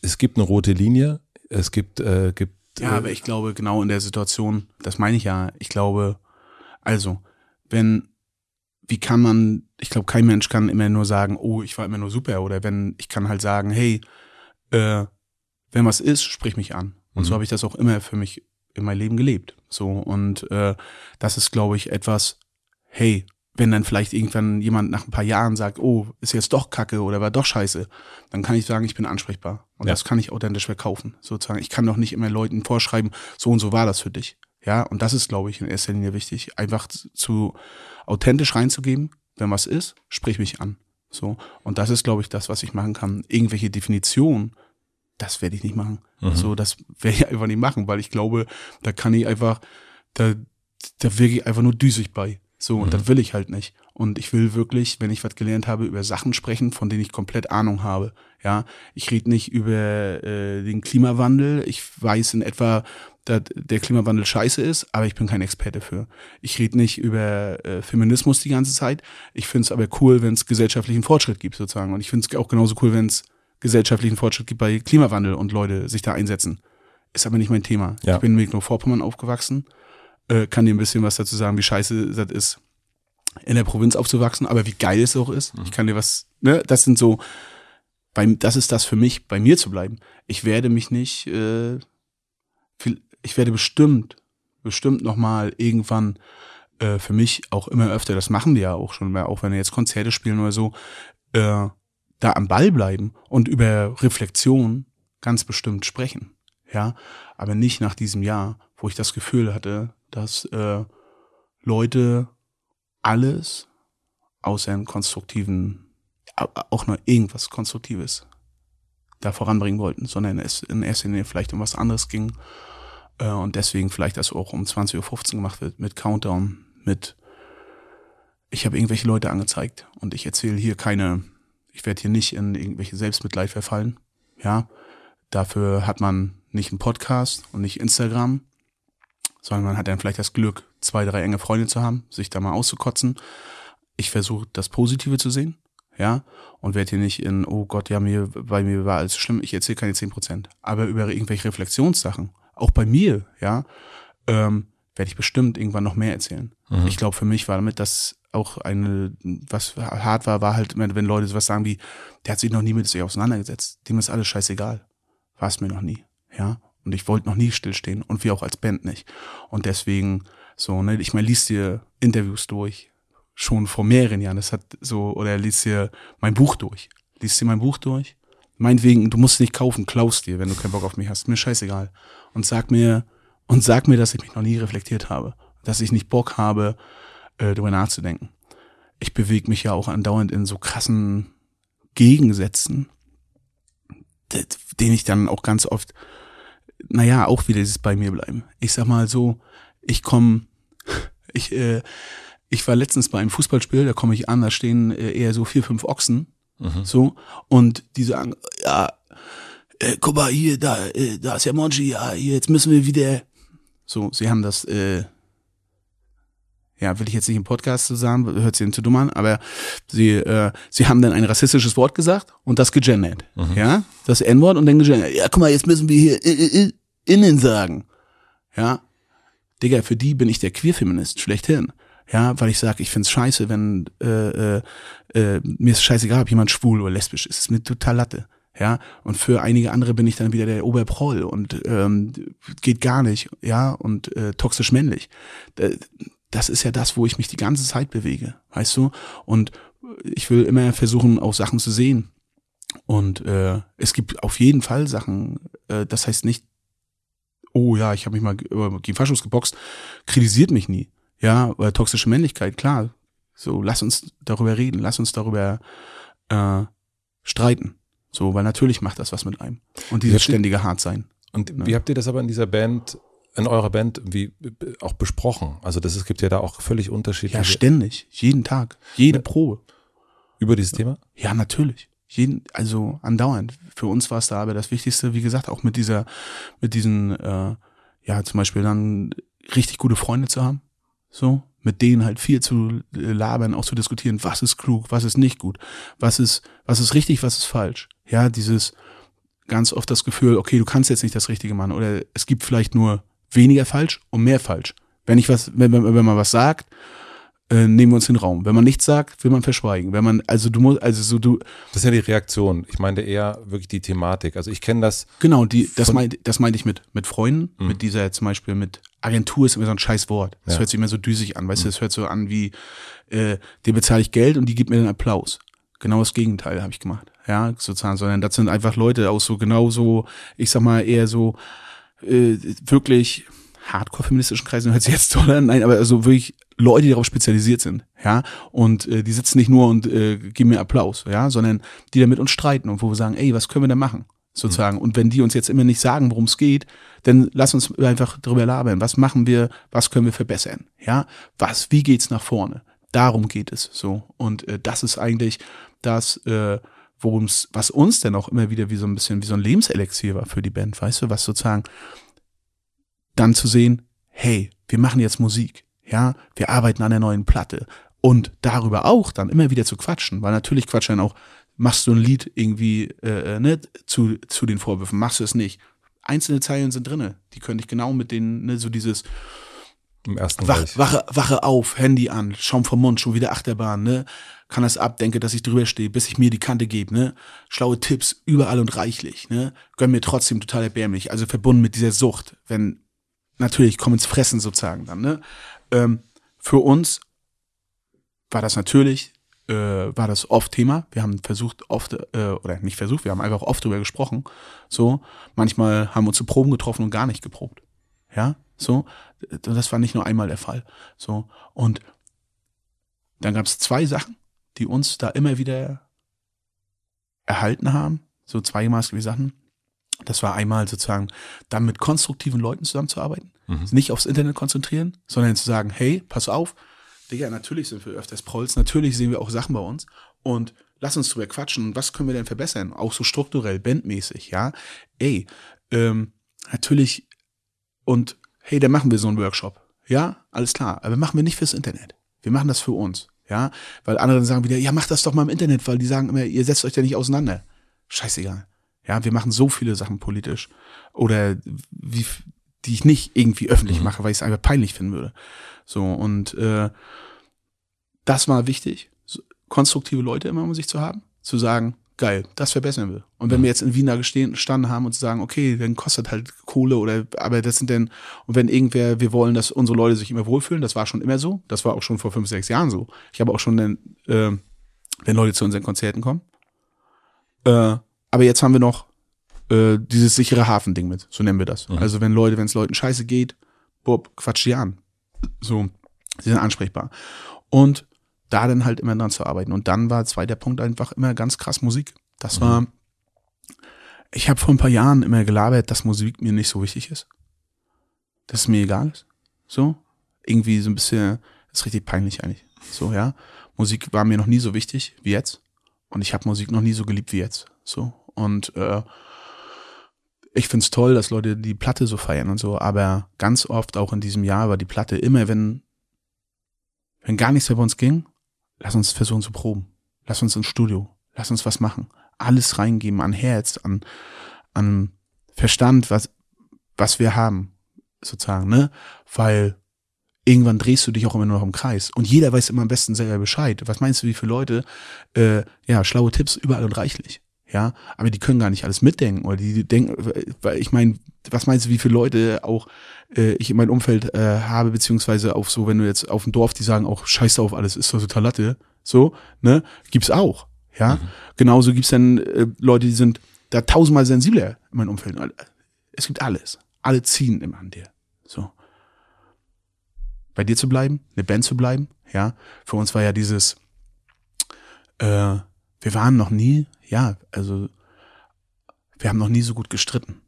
es gibt eine rote Linie, es gibt, äh, gibt. Ja, äh, aber ich glaube, genau in der Situation, das meine ich ja, ich glaube, also, wenn, wie kann man, ich glaube, kein Mensch kann immer nur sagen, oh, ich war immer nur super, oder wenn, ich kann halt sagen, hey, äh, wenn was ist, sprich mich an. Und mhm. so habe ich das auch immer für mich in mein Leben gelebt. So und äh, das ist, glaube ich, etwas. Hey, wenn dann vielleicht irgendwann jemand nach ein paar Jahren sagt, oh, ist jetzt doch Kacke oder war doch Scheiße, dann kann ich sagen, ich bin ansprechbar und ja. das kann ich authentisch verkaufen. Sozusagen, ich kann doch nicht immer Leuten vorschreiben, so und so war das für dich. Ja, und das ist, glaube ich, in erster Linie wichtig, einfach zu authentisch reinzugeben, wenn was ist, sprich mich an. So. Und das ist, glaube ich, das, was ich machen kann. Irgendwelche Definitionen, das werde ich nicht machen. Mhm. So, das werde ich einfach nicht machen, weil ich glaube, da kann ich einfach, da, da wirke ich einfach nur düsig bei. So, und mhm. das will ich halt nicht. Und ich will wirklich, wenn ich was gelernt habe, über Sachen sprechen, von denen ich komplett Ahnung habe. Ja, ich rede nicht über äh, den Klimawandel. Ich weiß in etwa, dass der Klimawandel scheiße ist, aber ich bin kein Experte für. Ich rede nicht über äh, Feminismus die ganze Zeit. Ich finde es aber cool, wenn es gesellschaftlichen Fortschritt gibt, sozusagen. Und ich finde es auch genauso cool, wenn es gesellschaftlichen Fortschritt gibt bei Klimawandel und Leute sich da einsetzen. Ist aber nicht mein Thema. Ja. Ich bin in Mecklenburg-Vorpommern aufgewachsen, äh, kann dir ein bisschen was dazu sagen, wie scheiße das ist, in der Provinz aufzuwachsen, aber wie geil es auch ist. Mhm. Ich kann dir was, ne, das sind so, beim, das ist das für mich, bei mir zu bleiben. Ich werde mich nicht, äh, viel, ich werde bestimmt, bestimmt nochmal irgendwann äh, für mich auch immer öfter, das machen wir ja auch schon, auch wenn wir jetzt Konzerte spielen oder so, äh, da am Ball bleiben und über Reflexion ganz bestimmt sprechen. Ja, aber nicht nach diesem Jahr, wo ich das Gefühl hatte, dass äh, Leute alles außer einem konstruktiven, auch nur irgendwas Konstruktives da voranbringen wollten, sondern es in erster Linie vielleicht um was anderes ging äh, und deswegen vielleicht das auch um 20.15 Uhr gemacht wird mit Countdown, mit ich habe irgendwelche Leute angezeigt und ich erzähle hier keine, ich werde hier nicht in irgendwelche Selbstmitleid verfallen, ja, dafür hat man nicht einen Podcast und nicht Instagram, sondern man hat dann vielleicht das Glück, zwei, drei enge Freunde zu haben, sich da mal auszukotzen. Ich versuche das Positive zu sehen, ja, und werde hier nicht in, oh Gott, ja, mir, bei mir war alles schlimm, ich erzähle keine zehn Prozent, aber über irgendwelche Reflexionssachen, auch bei mir, ja, ähm, werde ich bestimmt irgendwann noch mehr erzählen. Mhm. Ich glaube, für mich war damit das auch eine, was hart war, war halt, wenn Leute sowas sagen wie, der hat sich noch nie mit sich auseinandergesetzt. Dem ist alles scheißegal. War es mir noch nie. Ja. Und ich wollte noch nie stillstehen und wir auch als Band nicht. Und deswegen, so, ne, ich meine, liest dir Interviews durch, schon vor mehreren Jahren. Das hat so, oder liest dir mein Buch durch. Liest dir mein Buch durch. Meinetwegen, du musst es nicht kaufen, klaust dir, wenn du keinen Bock auf mich hast. Mir scheißegal. Und sag mir, und sag mir, dass ich mich noch nie reflektiert habe. Dass ich nicht Bock habe, äh, darüber nachzudenken. Ich bewege mich ja auch andauernd in so krassen Gegensätzen, den ich dann auch ganz oft, naja, auch wieder dieses bei mir bleiben. Ich sag mal so, ich komme, ich, äh, ich war letztens bei einem Fußballspiel, da komme ich an, da stehen äh, eher so vier, fünf Ochsen, mhm. so, und die sagen, ja, äh, guck mal hier, da, äh, da ist ja Monchi, ja, hier, jetzt müssen wir wieder, so, sie haben das, äh, ja, will ich jetzt nicht im Podcast so sagen, hört sich zu dumm an, aber sie, äh, sie haben dann ein rassistisches Wort gesagt und das gegendert. Mhm. Ja, das N-Wort und dann gegendert. Ja, guck mal, jetzt müssen wir hier innen sagen. Ja, Digga, für die bin ich der Queerfeminist, schlechthin. Ja, weil ich sage, ich find's scheiße, wenn äh, äh, äh, mir ist scheißegal, ob jemand schwul oder lesbisch ist. ist mir total Latte. Ja, und für einige andere bin ich dann wieder der Oberproll und ähm, geht gar nicht, ja, und äh, toxisch männlich. Das ist ja das, wo ich mich die ganze Zeit bewege, weißt du? Und ich will immer versuchen, auch Sachen zu sehen. Und äh, es gibt auf jeden Fall Sachen, äh, das heißt nicht, oh ja, ich habe mich mal gegen Faschos geboxt, kritisiert mich nie. Ja, weil toxische Männlichkeit, klar. So, lass uns darüber reden, lass uns darüber äh, streiten. So, weil natürlich macht das was mit einem. Und dieses ständige Hartsein. Und ne? wie habt ihr das aber in dieser Band, in eurer Band, wie auch besprochen? Also das, es gibt ja da auch völlig unterschiedliche. Ja, ständig. Jeden Tag. Jede ja. Probe. Über dieses Thema? Ja, natürlich. Jeden, also andauernd. Für uns war es da aber das Wichtigste, wie gesagt, auch mit dieser, mit diesen, äh, ja, zum Beispiel dann richtig gute Freunde zu haben. So, mit denen halt viel zu labern, auch zu diskutieren, was ist klug, was ist nicht gut, was ist, was ist richtig, was ist falsch. Ja, dieses ganz oft das Gefühl, okay, du kannst jetzt nicht das Richtige machen oder es gibt vielleicht nur weniger falsch und mehr falsch. Wenn ich was, wenn, wenn, wenn man was sagt, äh, nehmen wir uns den Raum. Wenn man nichts sagt, will man verschweigen. Wenn man, also du musst, also so du. Das ist ja die Reaktion. Ich meinte eher wirklich die Thematik. Also ich kenne das. Genau, die, das meinte, das meinte ich mit, mit Freunden, mhm. mit dieser zum Beispiel mit Agentur ist immer so ein scheiß Wort. Das ja. hört sich immer so düsig an, weißt mhm. du, das hört so an wie, äh, dir bezahle ich Geld und die gibt mir den Applaus. Genau das Gegenteil habe ich gemacht. Ja, sozusagen, sondern das sind einfach Leute aus so genau so, ich sag mal, eher so äh, wirklich hardcore-feministischen Kreisen hört sich jetzt toll an, nein, aber also wirklich Leute, die darauf spezialisiert sind, ja, und äh, die sitzen nicht nur und äh, geben mir Applaus, ja, sondern die da mit uns streiten und wo wir sagen, ey, was können wir da machen, sozusagen. Mhm. Und wenn die uns jetzt immer nicht sagen, worum es geht, dann lass uns einfach drüber labern. Was machen wir, was können wir verbessern, ja, was, wie geht's nach vorne? Darum geht es so. Und äh, das ist eigentlich das, äh, worum es, was uns denn auch immer wieder wie so ein bisschen wie so ein Lebenselixier war für die Band, weißt du, was sozusagen dann zu sehen, hey, wir machen jetzt Musik, ja, wir arbeiten an der neuen Platte und darüber auch dann immer wieder zu quatschen, weil natürlich quatschen auch, machst du ein Lied irgendwie äh, äh, ne, zu, zu den Vorwürfen, machst du es nicht. Einzelne Zeilen sind drinne, die könnte ich genau mit denen, ne, so dieses im ersten Wach, wache, wache auf, Handy an, Schaum vom Mund, schon wieder Achterbahn, ne? Kann das ab, denke, dass ich drüber stehe, bis ich mir die Kante gebe, ne? Schlaue Tipps überall und reichlich, ne? Gönn mir trotzdem total erbärmlich, also verbunden mit dieser Sucht, wenn natürlich komm ins Fressen sozusagen dann, ne? Ähm, für uns war das natürlich, äh, war das oft Thema. Wir haben versucht oft, äh, oder nicht versucht, wir haben einfach oft drüber gesprochen. So, manchmal haben wir uns zu Proben getroffen und gar nicht geprobt. Ja, so, das war nicht nur einmal der Fall. So, und dann gab es zwei Sachen, die uns da immer wieder erhalten haben, so zwei maßgebliche Sachen. Das war einmal sozusagen dann mit konstruktiven Leuten zusammenzuarbeiten, mhm. nicht aufs Internet konzentrieren, sondern zu sagen, hey, pass auf, Digga, natürlich sind wir öfters Prolls, natürlich sehen wir auch Sachen bei uns und lass uns drüber quatschen, was können wir denn verbessern, auch so strukturell, bandmäßig, ja. Ey, ähm, natürlich und hey, dann machen wir so einen Workshop. Ja, alles klar. Aber machen wir nicht fürs Internet. Wir machen das für uns. Ja, weil andere sagen wieder, ja, mach das doch mal im Internet, weil die sagen immer, ihr setzt euch ja nicht auseinander. Scheißegal. Ja, wir machen so viele Sachen politisch. Oder wie die ich nicht irgendwie öffentlich Mhm. mache, weil ich es einfach peinlich finden würde. So, und äh, das war wichtig, konstruktive Leute immer um sich zu haben, zu sagen, geil, das verbessern wir. Und wenn wir jetzt in Wien da gestehen, gestanden haben und zu sagen, okay, dann kostet halt Kohle oder, aber das sind denn, und wenn irgendwer, wir wollen, dass unsere Leute sich immer wohlfühlen, das war schon immer so, das war auch schon vor fünf, sechs Jahren so. Ich habe auch schon, dann, äh, wenn Leute zu unseren Konzerten kommen. Äh, aber jetzt haben wir noch äh, dieses sichere Hafending mit, so nennen wir das. Mhm. Also wenn Leute, wenn es Leuten scheiße geht, Bob, quatsch die an. So, sie sind ansprechbar. Und da dann halt immer dran zu arbeiten. Und dann war zweiter Punkt einfach immer ganz krass Musik. Das war, ich habe vor ein paar Jahren immer gelabert, dass Musik mir nicht so wichtig ist. Dass es mir egal ist. So. Irgendwie so ein bisschen, ist richtig peinlich eigentlich. So, ja. Musik war mir noch nie so wichtig wie jetzt. Und ich habe Musik noch nie so geliebt wie jetzt. So. Und äh, ich find's toll, dass Leute die Platte so feiern und so, aber ganz oft auch in diesem Jahr war die Platte immer, wenn, wenn gar nichts mehr bei uns ging, lass uns versuchen zu proben. Lass uns ins Studio. Lass uns was machen. Alles reingeben an Herz, an, an Verstand, was, was wir haben, sozusagen, ne? Weil irgendwann drehst du dich auch immer nur noch im Kreis. Und jeder weiß immer am besten selber Bescheid. Was meinst du, wie viele Leute, äh, ja, schlaue Tipps überall und reichlich. Ja, aber die können gar nicht alles mitdenken oder die denken, weil ich meine, was meinst du, wie viele Leute auch äh, ich in meinem Umfeld äh, habe, beziehungsweise auf so, wenn du jetzt auf dem Dorf, die sagen auch, scheiß auf alles, ist doch total Latte, so, ne, gibt's auch, ja. Genauso gibt's dann äh, Leute, die sind da tausendmal sensibler in meinem Umfeld. Es gibt alles. Alle ziehen immer an dir, so. Bei dir zu bleiben, eine Band zu bleiben, ja. Für uns war ja dieses, äh, wir waren noch nie, ja, also wir haben noch nie so gut gestritten.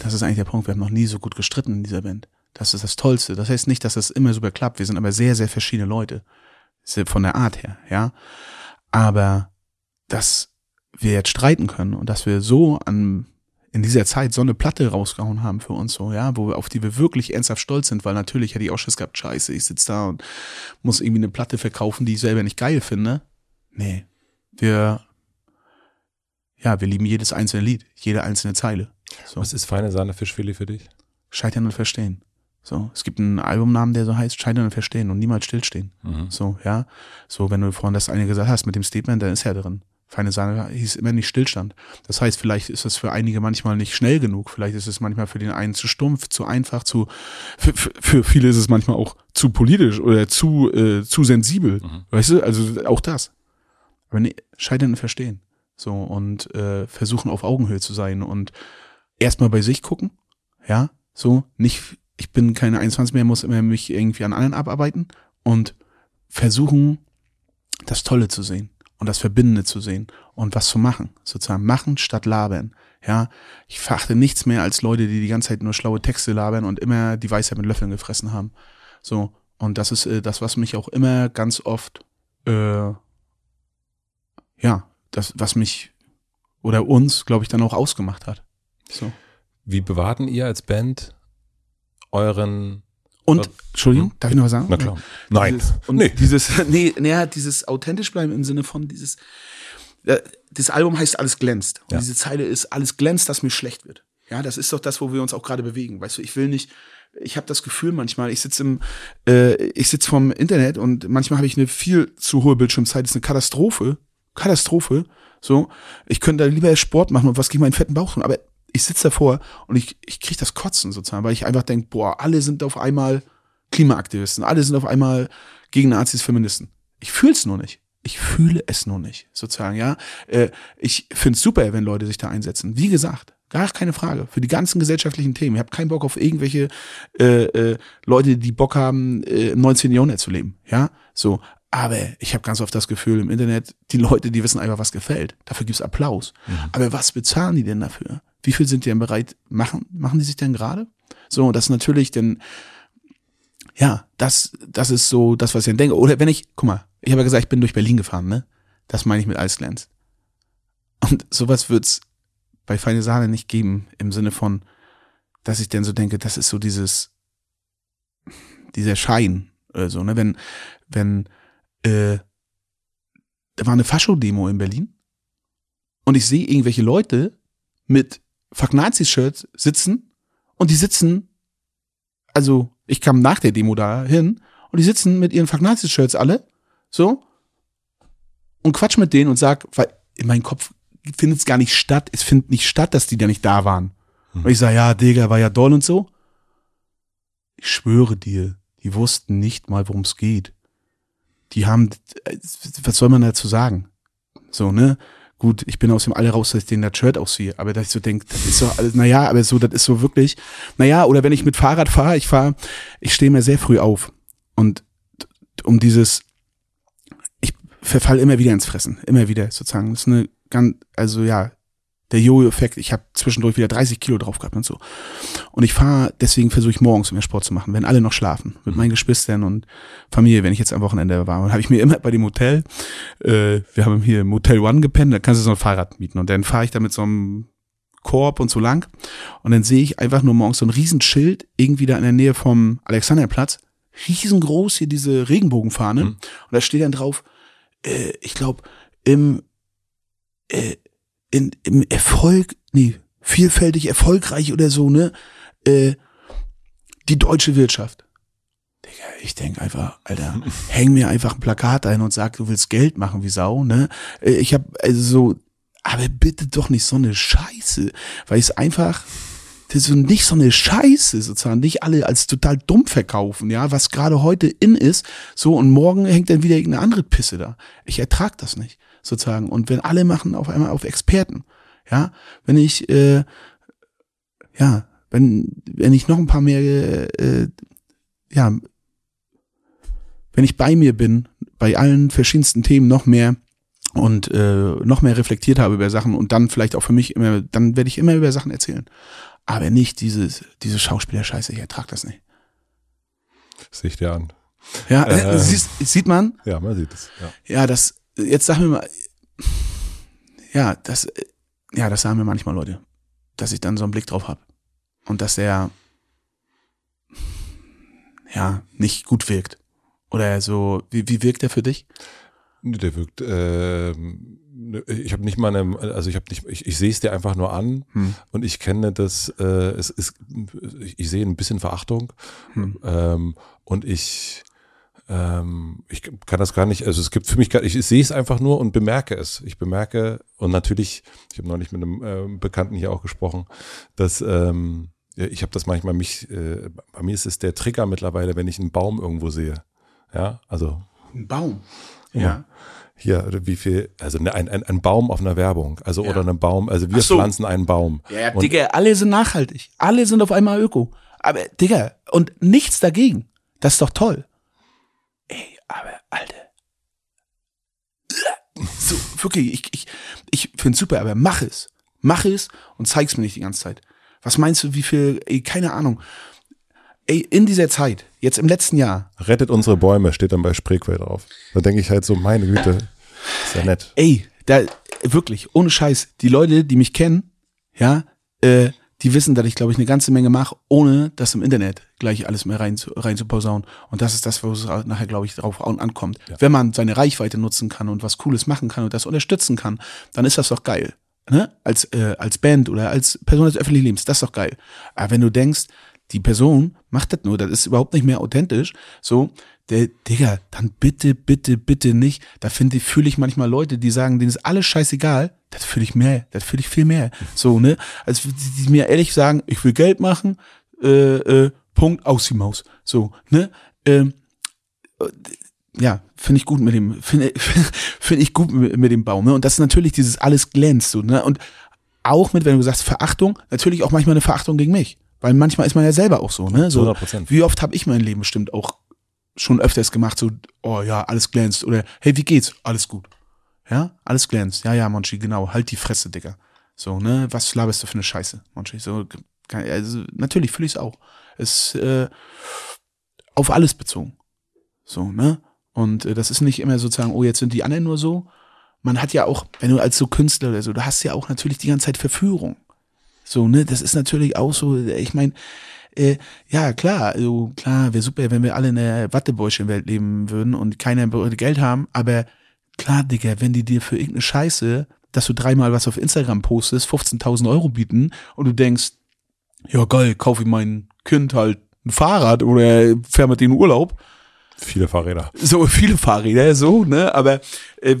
Das ist eigentlich der Punkt, wir haben noch nie so gut gestritten in dieser Band. Das ist das Tollste. Das heißt nicht, dass es immer super klappt. Wir sind aber sehr, sehr verschiedene Leute. Von der Art her, ja. Aber dass wir jetzt streiten können und dass wir so an in dieser Zeit so eine Platte rausgehauen haben für uns so, ja, wo wir, auf die wir wirklich ernsthaft stolz sind, weil natürlich hätte ich auch Schiss gehabt, scheiße, ich sitze da und muss irgendwie eine Platte verkaufen, die ich selber nicht geil finde. Nee, wir, ja, wir lieben jedes einzelne Lied, jede einzelne Zeile. So. Was ist feine Sahne Fischfilet für dich? Scheitern und Verstehen. So, es gibt einen Albumnamen, der so heißt Scheitern und Verstehen und niemals stillstehen. Mhm. So, ja. So, wenn du vorhin das eine gesagt hast mit dem Statement, dann ist ja drin. Feine Sahne hieß immer nicht Stillstand. Das heißt, vielleicht ist es für einige manchmal nicht schnell genug. Vielleicht ist es manchmal für den einen zu stumpf, zu einfach, zu, für, für, für viele ist es manchmal auch zu politisch oder zu, äh, zu sensibel. Mhm. Weißt du, also auch das. Aber nee, scheitern und verstehen. So, und äh, versuchen auf Augenhöhe zu sein und erstmal bei sich gucken. Ja, so, nicht, ich bin keine 21 mehr, muss immer mich irgendwie an anderen abarbeiten und versuchen, das Tolle zu sehen und das Verbindende zu sehen und was zu machen, sozusagen machen statt labern. Ja, ich verachte nichts mehr als Leute, die die ganze Zeit nur schlaue Texte labern und immer die Weisheit mit Löffeln gefressen haben. So, und das ist äh, das, was mich auch immer ganz oft, äh, ja, das, was mich oder uns, glaube ich, dann auch ausgemacht hat. So. Wie bewahrten ihr als Band euren. Und, Was? Entschuldigung, Hm? darf ich noch was sagen? Na klar. Nein. Dieses, und Nee. dieses, nee, naja, dieses authentisch bleiben im Sinne von dieses, äh, das Album heißt Alles glänzt. Und Ja. diese Zeile ist Alles glänzt, dass mir schlecht wird. Ja, das ist doch das, wo wir uns auch gerade bewegen. Weißt du, ich will nicht, ich habe das Gefühl manchmal, ich sitze im, äh, ich sitze vom Internet und manchmal habe ich eine viel zu hohe Bildschirmzeit, das ist eine Katastrophe. Katastrophe. So, ich könnte da lieber Sport machen und was gegen meinen fetten Bauch tun, aber ich sitze davor und ich, ich kriege das Kotzen sozusagen, weil ich einfach denke, boah, alle sind auf einmal Klimaaktivisten, alle sind auf einmal gegen Nazis, Feministen. Ich fühle es nur nicht. Ich fühle es nur nicht, sozusagen, ja. Äh, ich finde es super, wenn Leute sich da einsetzen. Wie gesagt, gar keine Frage. Für die ganzen gesellschaftlichen Themen. Ich habe keinen Bock auf irgendwelche äh, äh, Leute, die Bock haben, äh, im 19. Jahrhundert zu leben, ja. So. Aber ich habe ganz oft das Gefühl im Internet, die Leute, die wissen einfach, was gefällt. Dafür gibt's Applaus. Aber was bezahlen die denn dafür? Wie viel sind die denn bereit? Machen, machen die sich denn gerade? So, das ist natürlich denn, ja, das, das ist so das, was ich dann denke. Oder wenn ich, guck mal, ich habe ja gesagt, ich bin durch Berlin gefahren, ne? Das meine ich mit glänzt. Und sowas wird's bei Feine Sahne nicht geben, im Sinne von, dass ich dann so denke, das ist so dieses, dieser Schein oder so, ne? Wenn, wenn, äh, da war eine Fascho-Demo in Berlin und ich sehe irgendwelche Leute mit Fuck Nazis-Shirts sitzen und die sitzen also ich kam nach der Demo da hin und die sitzen mit ihren Fagnazis-Shirts alle, so, und quatsch mit denen und sag, weil in meinem Kopf findet es gar nicht statt, es findet nicht statt, dass die da nicht da waren. Hm. Und ich sag, ja, Digga, war ja doll und so. Ich schwöre dir, die wussten nicht mal, worum es geht. Die haben, was soll man dazu sagen? So, ne? Gut, ich bin aus dem Alle raus, dass ich den das Shirt ausziehe, aber dass ich so denke, das ist so naja, aber so, das ist so wirklich, naja, oder wenn ich mit Fahrrad fahre, ich fahre, ich stehe mir sehr früh auf und um dieses, ich verfall immer wieder ins Fressen, immer wieder sozusagen. Das ist eine ganz, also ja, der Jojo-Effekt, ich habe zwischendurch wieder 30 Kilo drauf gehabt und so. Und ich fahre, deswegen versuche ich morgens mehr Sport zu machen, wenn alle noch schlafen, mit meinen Geschwistern und Familie, wenn ich jetzt am Wochenende war. Und habe ich mir immer bei dem Hotel, äh, wir haben hier Motel One gepennt, da kannst du so ein Fahrrad mieten. Und dann fahre ich da mit so einem Korb und so lang. Und dann sehe ich einfach nur morgens so ein Riesenschild, irgendwie da in der Nähe vom Alexanderplatz. Riesengroß hier diese Regenbogenfahne. Mhm. Und da steht dann drauf, äh, ich glaube, im, äh, in, im Erfolg, nee, vielfältig erfolgreich oder so, ne? Äh, die deutsche Wirtschaft. Digga, ich denk einfach, Alter, häng mir einfach ein Plakat ein und sag, du willst Geld machen wie Sau, ne? Äh, Ich hab also so, aber bitte doch nicht so eine Scheiße, weil es einfach das ist nicht so eine Scheiße sozusagen, nicht alle als total dumm verkaufen, ja, was gerade heute in ist, so und morgen hängt dann wieder irgendeine andere Pisse da. Ich ertrag das nicht, sozusagen. Und wenn alle machen auf einmal auf Experten, ja, wenn ich, äh, ja, wenn, wenn ich noch ein paar mehr, äh, ja, wenn ich bei mir bin, bei allen verschiedensten Themen noch mehr und äh, noch mehr reflektiert habe über Sachen und dann vielleicht auch für mich immer, dann werde ich immer über Sachen erzählen. Aber nicht dieses, diese Schauspieler-Scheiße, ich ertrag das nicht. Sehe ich dir an. Ja, äh, siehst, sieht man, Ja, man sieht es. Ja. ja, das, jetzt sag mir mal, ja, das, äh, ja, das sagen mir manchmal Leute, dass ich dann so einen Blick drauf habe. Und dass der, ja, nicht gut wirkt. Oder so, wie, wie wirkt der für dich? Der wirkt, ähm, ich habe nicht mal eine, also ich habe nicht, ich, ich sehe es dir einfach nur an Hm. und ich kenne das, äh, es ist, ich, ich sehe ein bisschen Verachtung Hm. ähm, und ich, ähm, ich kann das gar nicht, also es gibt für mich gar, ich, ich sehe es einfach nur und bemerke es. Ich bemerke und natürlich, ich habe neulich mit einem ähm, Bekannten hier auch gesprochen, dass ähm, ja, ich habe das manchmal mich, äh, bei mir ist es der Trigger mittlerweile, wenn ich einen Baum irgendwo sehe. Ja, also Ein Baum. Ja. hier, oder wie viel, also ne, ein, ein, ein Baum auf einer Werbung, also Ja. oder einen Baum, also wir so. pflanzen einen Baum. Ja, ja Und- Digga, alle sind nachhaltig. Alle sind auf einmal öko. Aber, Digga, und nichts dagegen. Das ist doch toll. Aber, Alter. So, wirklich, ich, ich, ich find's super, aber mach es. Mach es und zeig's mir nicht die ganze Zeit. Was meinst du, wie viel, ey, keine Ahnung. Ey, in dieser Zeit, jetzt im letzten Jahr, Rettet unsere Bäume, steht dann bei Spreequell drauf. Da denke ich halt so, meine Güte, ist ja nett. ey, da, wirklich, ohne Scheiß, die Leute, die mich kennen, ja, äh, die wissen, dass ich, glaube ich, eine ganze Menge mache, ohne das im Internet gleich alles mehr rein zu, rein zu posaunen. Und das ist das, wo es nachher, glaube ich, drauf an- ankommt. Wenn man seine Reichweite nutzen kann und was Cooles machen kann und das unterstützen kann, dann ist das doch geil. Ne? Als, äh, als Band oder als Person des öffentlichen Lebens, das ist doch geil. Aber wenn du denkst, die Person macht das nur, das ist überhaupt nicht mehr authentisch, so, der, Digga, dann bitte, bitte, bitte nicht. Da finde ich, fühle ich manchmal Leute, die sagen, denen ist alles scheißegal. Das fühle ich mehr, das fühle ich viel mehr. So, ne? Als die, die mir ehrlich sagen, ich will Geld machen, äh, äh, Punkt, aus die Maus. So, ne? Ähm, äh, ja, finde ich gut mit dem, finde finde ich gut mit, mit dem Baum, ne? Und das ist natürlich dieses alles glänzt, so, ne? Und auch mit, wenn du sagst Verachtung, natürlich auch manchmal eine Verachtung gegen mich. Weil manchmal ist man ja selber auch so, ne? So, 100%. wie oft habe ich mein Leben bestimmt auch schon öfters gemacht, so, oh ja, alles glänzt. Oder, hey, wie geht's? Alles gut. Ja, alles glänzt. Ja, ja, Monchi, genau. Halt die Fresse, Digga. So, ne? Was laberst du für eine Scheiße, Monchi? So, kann- also, natürlich fühle ich es auch. Es äh, auf alles bezogen. So, ne? Und äh, das ist nicht immer sozusagen, oh, jetzt sind die anderen nur so. Man hat ja auch, wenn du als so Künstler oder so, du hast ja auch natürlich die ganze Zeit Verführung. So, ne? Das ist natürlich auch so, ich meine, äh, ja, klar, also klar, wäre super, wenn wir alle in der Wattebäuschenwelt leben würden und keiner Geld haben, aber klar, Digga, wenn die dir für irgendeine Scheiße, dass du dreimal was auf Instagram postest, 15.000 Euro bieten und du denkst, ja geil, kaufe ich mein Kind halt ein Fahrrad oder fahr mit dem Urlaub. Viele Fahrräder. So viele Fahrräder, so, ne? Aber äh,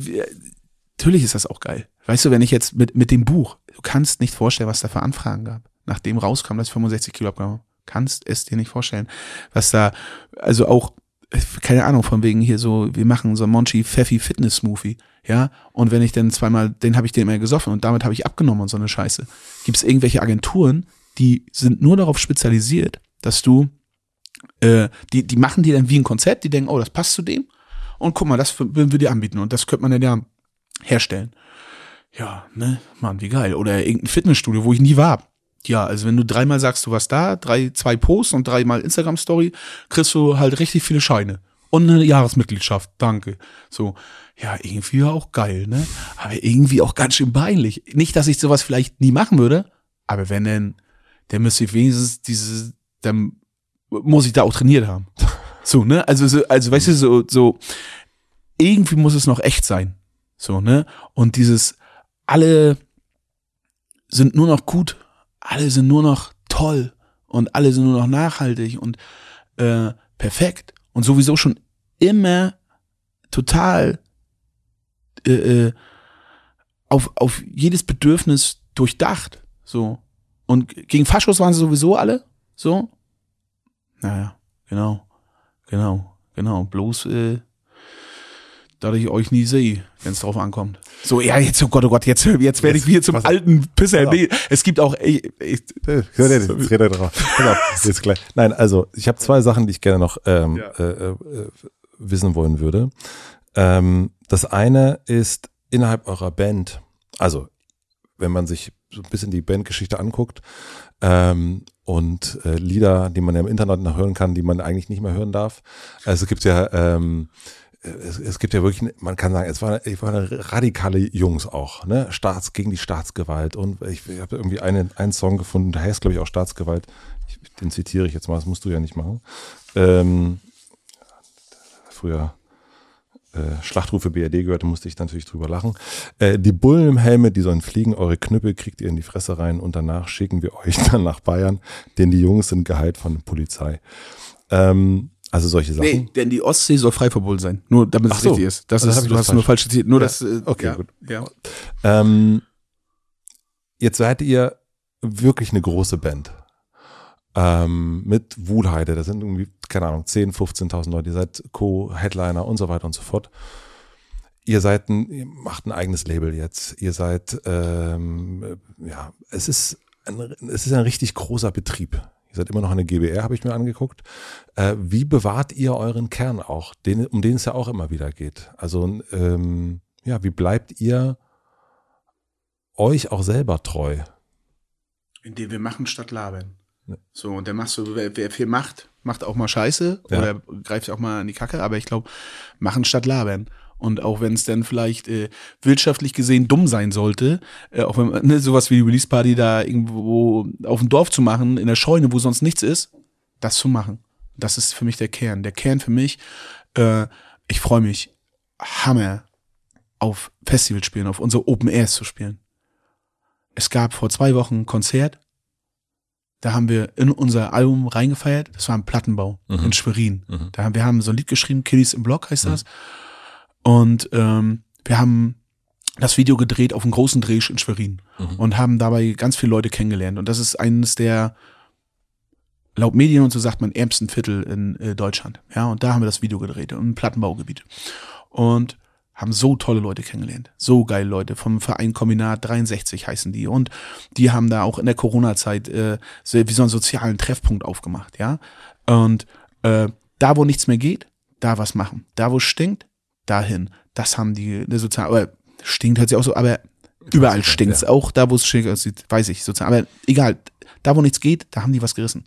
natürlich ist das auch geil. Weißt du, wenn ich jetzt mit, mit dem Buch, du kannst nicht vorstellen, was da für Anfragen gab. Nachdem rauskam, dass ich 65 Kilo abgenommen habe. Kannst es dir nicht vorstellen. Was da, also auch, keine Ahnung, von wegen hier so, wir machen so Monchi Pfeffi Fitness Smoothie, ja, und wenn ich dann zweimal, den habe ich den immer gesoffen und damit habe ich abgenommen und so eine Scheiße. Gibt es irgendwelche Agenturen, die sind nur darauf spezialisiert, dass du, äh, die, die machen dir dann wie ein Konzept, die denken, oh, das passt zu dem und guck mal, das würden wir dir anbieten und das könnte man dann ja herstellen. Ja, ne, Mann, wie geil. Oder irgendein Fitnessstudio, wo ich nie war. Ja, also wenn du dreimal sagst, du warst da, drei, zwei Posts und dreimal Instagram-Story, kriegst du halt richtig viele Scheine. Und eine Jahresmitgliedschaft, danke. So, ja, irgendwie auch geil, ne? Aber irgendwie auch ganz schön peinlich. Nicht, dass ich sowas vielleicht nie machen würde, aber wenn denn, der müsste ich wenigstens diese, dann muss ich da auch trainiert haben. So, ne? Also, so, also, weißt du, so, so, irgendwie muss es noch echt sein. So, ne? Und dieses, alle sind nur noch gut, alle sind nur noch toll und alle sind nur noch nachhaltig und äh, perfekt und sowieso schon immer total äh, äh, auf, auf jedes Bedürfnis durchdacht. So. Und gegen Faschos waren sie sowieso alle. So. Naja, genau. Genau. Genau. Bloß, äh, da ich euch nie sehe, wenn es drauf ankommt. So, ja, jetzt, oh Gott, oh Gott, jetzt, jetzt werde ich wieder zum alten Pisser. Nee, es gibt auch, ey, ey, jetzt red drauf. Genau, jetzt gleich. Nein, also, ich habe zwei Sachen, die ich gerne noch ähm, ja. äh, äh, wissen wollen würde. Ähm, das eine ist innerhalb eurer Band, also, wenn man sich so ein bisschen die Bandgeschichte anguckt, ähm, und äh, Lieder, die man ja im Internet noch hören kann, die man eigentlich nicht mehr hören darf. Also es gibt ja ähm, es, es gibt ja wirklich, man kann sagen, es war, es war eine radikale Jungs auch, ne? Staats gegen die Staatsgewalt. Und ich, ich habe irgendwie einen, einen Song gefunden, der heißt, glaube ich, auch Staatsgewalt. Ich, den zitiere ich jetzt mal, das musst du ja nicht machen. Ähm, früher äh, Schlachtrufe BRD gehörte, musste ich natürlich drüber lachen. Äh, die Bullen im Helme, die sollen fliegen, eure Knüppel kriegt ihr in die Fresse rein und danach schicken wir euch dann nach Bayern, denn die Jungs sind geheilt von der Polizei. Ähm, also solche Sachen. Nee, denn die Ostsee soll frei verboten sein. Nur damit es so. richtig ist. Das also ist, du hast falsch. nur falsch zitiert. Nur ja. das. Äh, okay, ja, gut. Ja. Ähm, jetzt seid ihr wirklich eine große Band. Ähm, mit Wuhlheide, da sind irgendwie, keine Ahnung, 10, 15.000 Leute, ihr seid Co-Headliner und so weiter und so fort. Ihr seid ein, ihr macht ein eigenes Label jetzt. Ihr seid, ähm, ja, es ist ein, es ist ein richtig großer Betrieb. Ihr seid immer noch eine GBR, habe ich mir angeguckt. Äh, wie bewahrt ihr euren Kern auch, den, um den es ja auch immer wieder geht? Also, ähm, ja, wie bleibt ihr euch auch selber treu? Indem wir machen statt labern. Ja. So, und dann machst du, wer, wer, viel macht, macht auch mal Scheiße ja. oder greift auch mal in die Kacke, aber ich glaube, machen statt labern. Und auch wenn es dann vielleicht äh, wirtschaftlich gesehen dumm sein sollte, äh, auch wenn ne, sowas wie die Release Party da irgendwo auf dem Dorf zu machen, in der Scheune, wo sonst nichts ist, das zu machen. Das ist für mich der Kern. Der Kern für mich, äh, ich freue mich Hammer auf Festival spielen, auf unsere Open Airs zu spielen. Es gab vor zwei Wochen ein Konzert, da haben wir in unser Album reingefeiert, das war ein Plattenbau mhm. in Schwerin. Mhm. Da haben, wir haben so ein Lied geschrieben, Kiddies im Block heißt das. Und ähm, wir haben das Video gedreht auf einem großen Dreh in Schwerin mhm. und haben dabei ganz viele Leute kennengelernt. Und das ist eines der, laut Medien und so sagt man, ärmsten Viertel in äh, Deutschland. Ja, und da haben wir das Video gedreht, im Plattenbaugebiet. Und haben so tolle Leute kennengelernt. So geile Leute. Vom Verein Kombinat 63 heißen die. Und die haben da auch in der Corona-Zeit äh, wie so einen sozialen Treffpunkt aufgemacht, ja. Und äh, da, wo nichts mehr geht, da was machen. Da, wo es stinkt, dahin. Das haben die, eine sozial, aber stinkt halt sich auch so, aber überall stinkt es. Ja. Auch da, wo es schick aussieht, weiß ich sozusagen. Aber egal, da, wo nichts geht, da haben die was gerissen.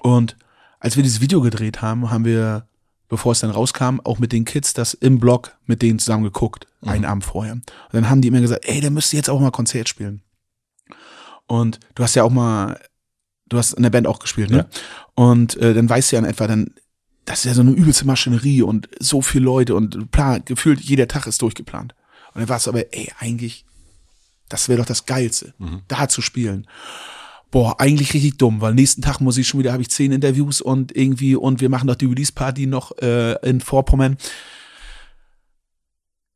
Und als wir dieses Video gedreht haben, haben wir, bevor es dann rauskam, auch mit den Kids das im Blog mit denen zusammen geguckt, mhm. einen Abend vorher. Und dann haben die immer gesagt, ey, der müsste jetzt auch mal Konzert spielen. Und du hast ja auch mal, du hast in der Band auch gespielt, ne? Ja. Und äh, dann weißt du ja in etwa, dann das ist ja so eine übelste Maschinerie und so viele Leute und plan, gefühlt jeder Tag ist durchgeplant. Und dann war es aber, ey, eigentlich, das wäre doch das Geilste, mhm. da zu spielen. boah, eigentlich richtig dumm, weil nächsten Tag muss ich schon wieder, habe ich zehn Interviews und irgendwie, und wir machen doch die Release-Party noch äh, in Vorpommern.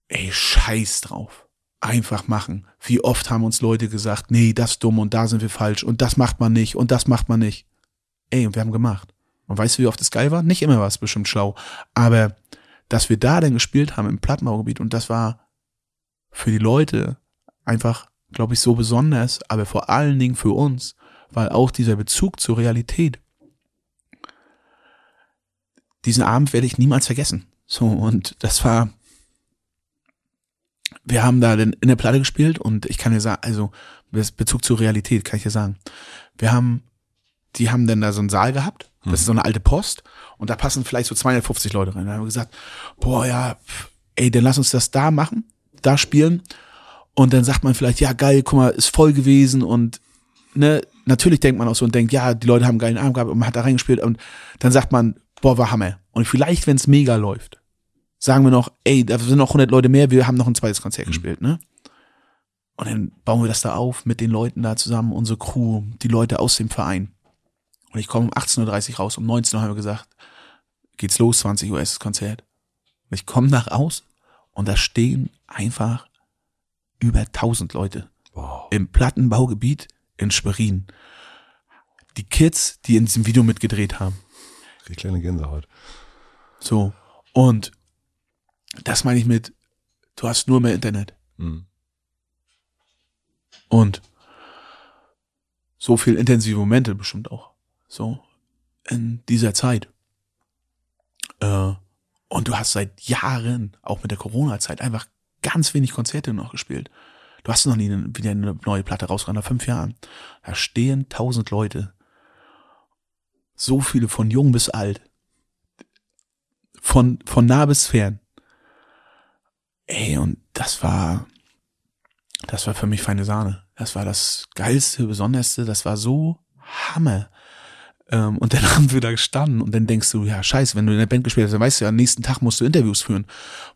Ey, scheiß drauf. Einfach machen. Wie oft haben uns Leute gesagt, nee, das ist dumm und da sind wir falsch und das macht man nicht und das macht man nicht. Ey, und wir haben gemacht. Und weißt du, wie oft das geil war? Nicht immer war es bestimmt schlau. Aber dass wir da dann gespielt haben im Plattenbaugebiet und das war für die Leute einfach, glaube ich, so besonders, aber vor allen Dingen für uns, weil auch dieser Bezug zur Realität, diesen Abend werde ich niemals vergessen. So, und das war, wir haben da in der Platte gespielt und ich kann dir sagen, also Bezug zur Realität kann ich dir sagen. Wir haben, die haben dann da so einen Saal gehabt, das ist so eine alte Post und da passen vielleicht so 250 Leute rein. Da haben wir gesagt, boah, ja, ey, dann lass uns das da machen, da spielen und dann sagt man vielleicht, ja geil, guck mal, ist voll gewesen und ne, natürlich denkt man auch so und denkt, ja, die Leute haben einen geilen Abend gehabt und man hat da reingespielt und dann sagt man, boah, war Hammer. Und vielleicht, wenn es mega läuft, sagen wir noch, ey, da sind noch 100 Leute mehr, wir haben noch ein zweites Konzert mhm. gespielt, ne? Und dann bauen wir das da auf mit den Leuten da zusammen, unsere Crew, die Leute aus dem Verein. Und ich komme um 18.30 Uhr raus, um 19 Uhr haben wir gesagt, geht's los, 20 Uhr ist das Konzert. Und ich komme nach aus und da stehen einfach über 1000 Leute wow. im Plattenbaugebiet in Schwerin. Die Kids, die in diesem Video mitgedreht haben. Die kleine Gänsehaut. So. Und das meine ich mit, du hast nur mehr Internet. Mhm. Und so viel intensive Momente bestimmt auch. So. In dieser Zeit. Äh, und du hast seit Jahren, auch mit der Corona-Zeit, einfach ganz wenig Konzerte noch gespielt. Du hast noch nie wieder eine neue Platte rausgebracht nach fünf Jahren. Da stehen tausend Leute. So viele von jung bis alt. Von, von nah bis fern. Ey, und das war, das war für mich feine Sahne. Das war das geilste, besonderste. Das war so Hammer. Ähm, und dann haben wir da gestanden und dann denkst du, ja, scheiße, wenn du in der Band gespielt hast, dann weißt du ja, am nächsten Tag musst du Interviews führen.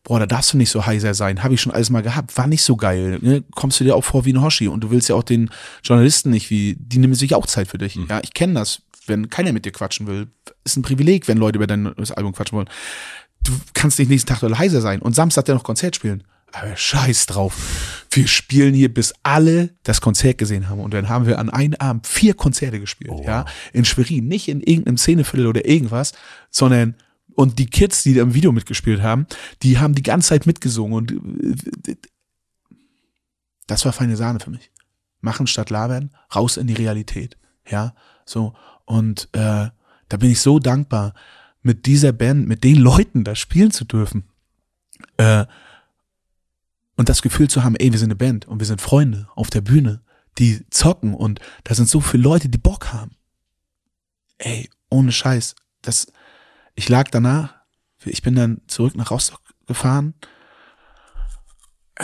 Boah, da darfst du nicht so heiser sein. Habe ich schon alles mal gehabt. War nicht so geil. Ne? Kommst du dir auch vor wie ein Hoshi und du willst ja auch den Journalisten nicht wie, die nehmen sich auch Zeit für dich. Mhm. Ja, ich kenne das. Wenn keiner mit dir quatschen will, ist ein Privileg, wenn Leute über dein Album quatschen wollen. Du kannst nicht nächsten Tag heiser sein und Samstag dann noch Konzert spielen aber scheiß drauf. Wir spielen hier, bis alle das Konzert gesehen haben. Und dann haben wir an einem Abend vier Konzerte gespielt, oh. ja. In Schwerin, nicht in irgendeinem Szeneviertel oder irgendwas, sondern und die Kids, die da im Video mitgespielt haben, die haben die ganze Zeit mitgesungen und das war feine Sahne für mich. Machen statt labern, raus in die Realität, ja. So und äh, da bin ich so dankbar, mit dieser Band, mit den Leuten da spielen zu dürfen. Äh, und das Gefühl zu haben, ey, wir sind eine Band und wir sind Freunde auf der Bühne, die zocken und da sind so viele Leute, die Bock haben. Ey, ohne Scheiß. Das, ich lag danach, ich bin dann zurück nach Rostock gefahren.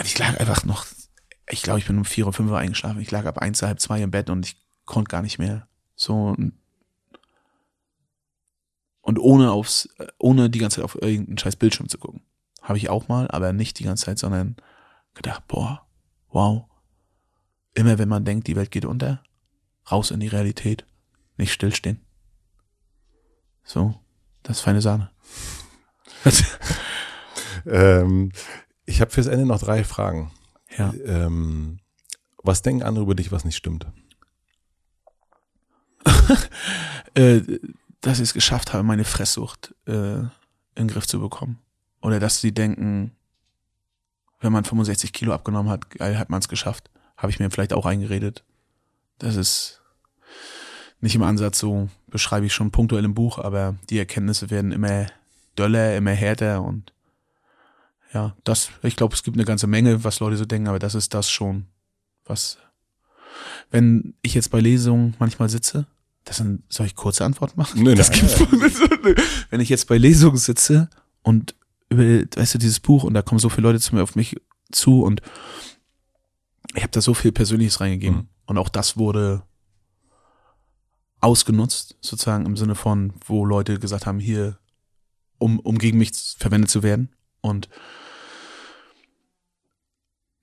Ich lag einfach noch, ich glaube, ich bin um vier oder fünf Uhr eingeschlafen. Ich lag ab eins, halb zwei im Bett und ich konnte gar nicht mehr. So, und ohne aufs, ohne die ganze Zeit auf irgendeinen scheiß Bildschirm zu gucken. Habe ich auch mal, aber nicht die ganze Zeit, sondern gedacht, boah, wow. Immer wenn man denkt, die Welt geht unter, raus in die Realität, nicht stillstehen. So, das ist feine Sahne. ähm, ich habe fürs Ende noch drei Fragen. Ja. Ähm, was denken andere über dich, was nicht stimmt? äh, dass ich es geschafft habe, meine Fresssucht äh, in den Griff zu bekommen. Oder dass sie denken, wenn man 65 Kilo abgenommen hat, geil, hat man es geschafft. Habe ich mir vielleicht auch eingeredet. Das ist nicht im Ansatz so, beschreibe ich schon punktuell im Buch, aber die Erkenntnisse werden immer döller, immer härter und ja, das, ich glaube, es gibt eine ganze Menge, was Leute so denken, aber das ist das schon, was, wenn ich jetzt bei Lesungen manchmal sitze, das sind, soll ich kurze Antwort machen? Nee, das nein, gibt, wenn ich jetzt bei Lesungen sitze und über, weißt du, dieses Buch und da kommen so viele Leute zu mir auf mich zu und ich habe da so viel Persönliches reingegeben. Mhm. Und auch das wurde ausgenutzt, sozusagen im Sinne von, wo Leute gesagt haben, hier, um, um gegen mich verwendet zu werden. Und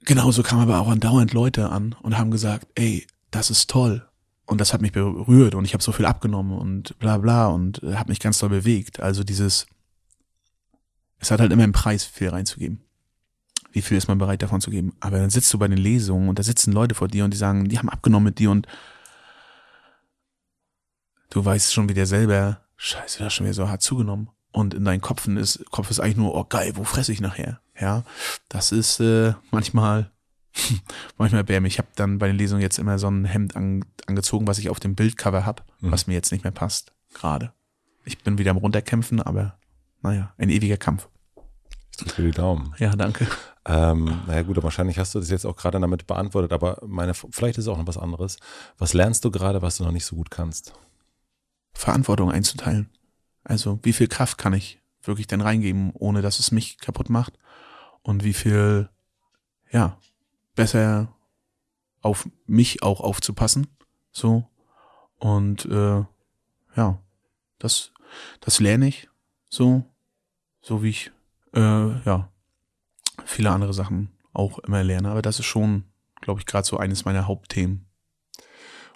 genauso kamen aber auch andauernd Leute an und haben gesagt, ey, das ist toll. und das hat mich berührt und ich habe so viel abgenommen und bla bla und habe mich ganz doll bewegt. Also dieses, es hat halt immer einen Preis, viel reinzugeben. Wie viel ist man bereit davon zu geben? Aber dann sitzt du bei den Lesungen und da sitzen Leute vor dir und die sagen, die haben abgenommen mit dir und du weißt schon wieder selber, scheiße, du hast schon wieder so hart zugenommen. Und in deinen Kopf ist, Kopf ist eigentlich nur, oh geil, wo fresse ich nachher? Ja, das ist äh, manchmal manchmal bäm. Ich habe dann bei den Lesungen jetzt immer so ein Hemd an, angezogen, was ich auf dem Bildcover habe, mhm. was mir jetzt nicht mehr passt, gerade. Ich bin wieder am runterkämpfen, aber naja, ein ewiger Kampf. Ich drücke die Daumen. Ja, danke. Ähm, naja gut, wahrscheinlich hast du das jetzt auch gerade damit beantwortet, aber meine, vielleicht ist es auch noch was anderes. Was lernst du gerade, was du noch nicht so gut kannst? Verantwortung einzuteilen. Also wie viel Kraft kann ich wirklich denn reingeben, ohne dass es mich kaputt macht? Und wie viel, ja, besser auf mich auch aufzupassen. So. Und äh, ja, das, das lerne ich so, so wie ich äh, ja viele andere Sachen auch immer lerne. Aber das ist schon, glaube ich, gerade so eines meiner Hauptthemen.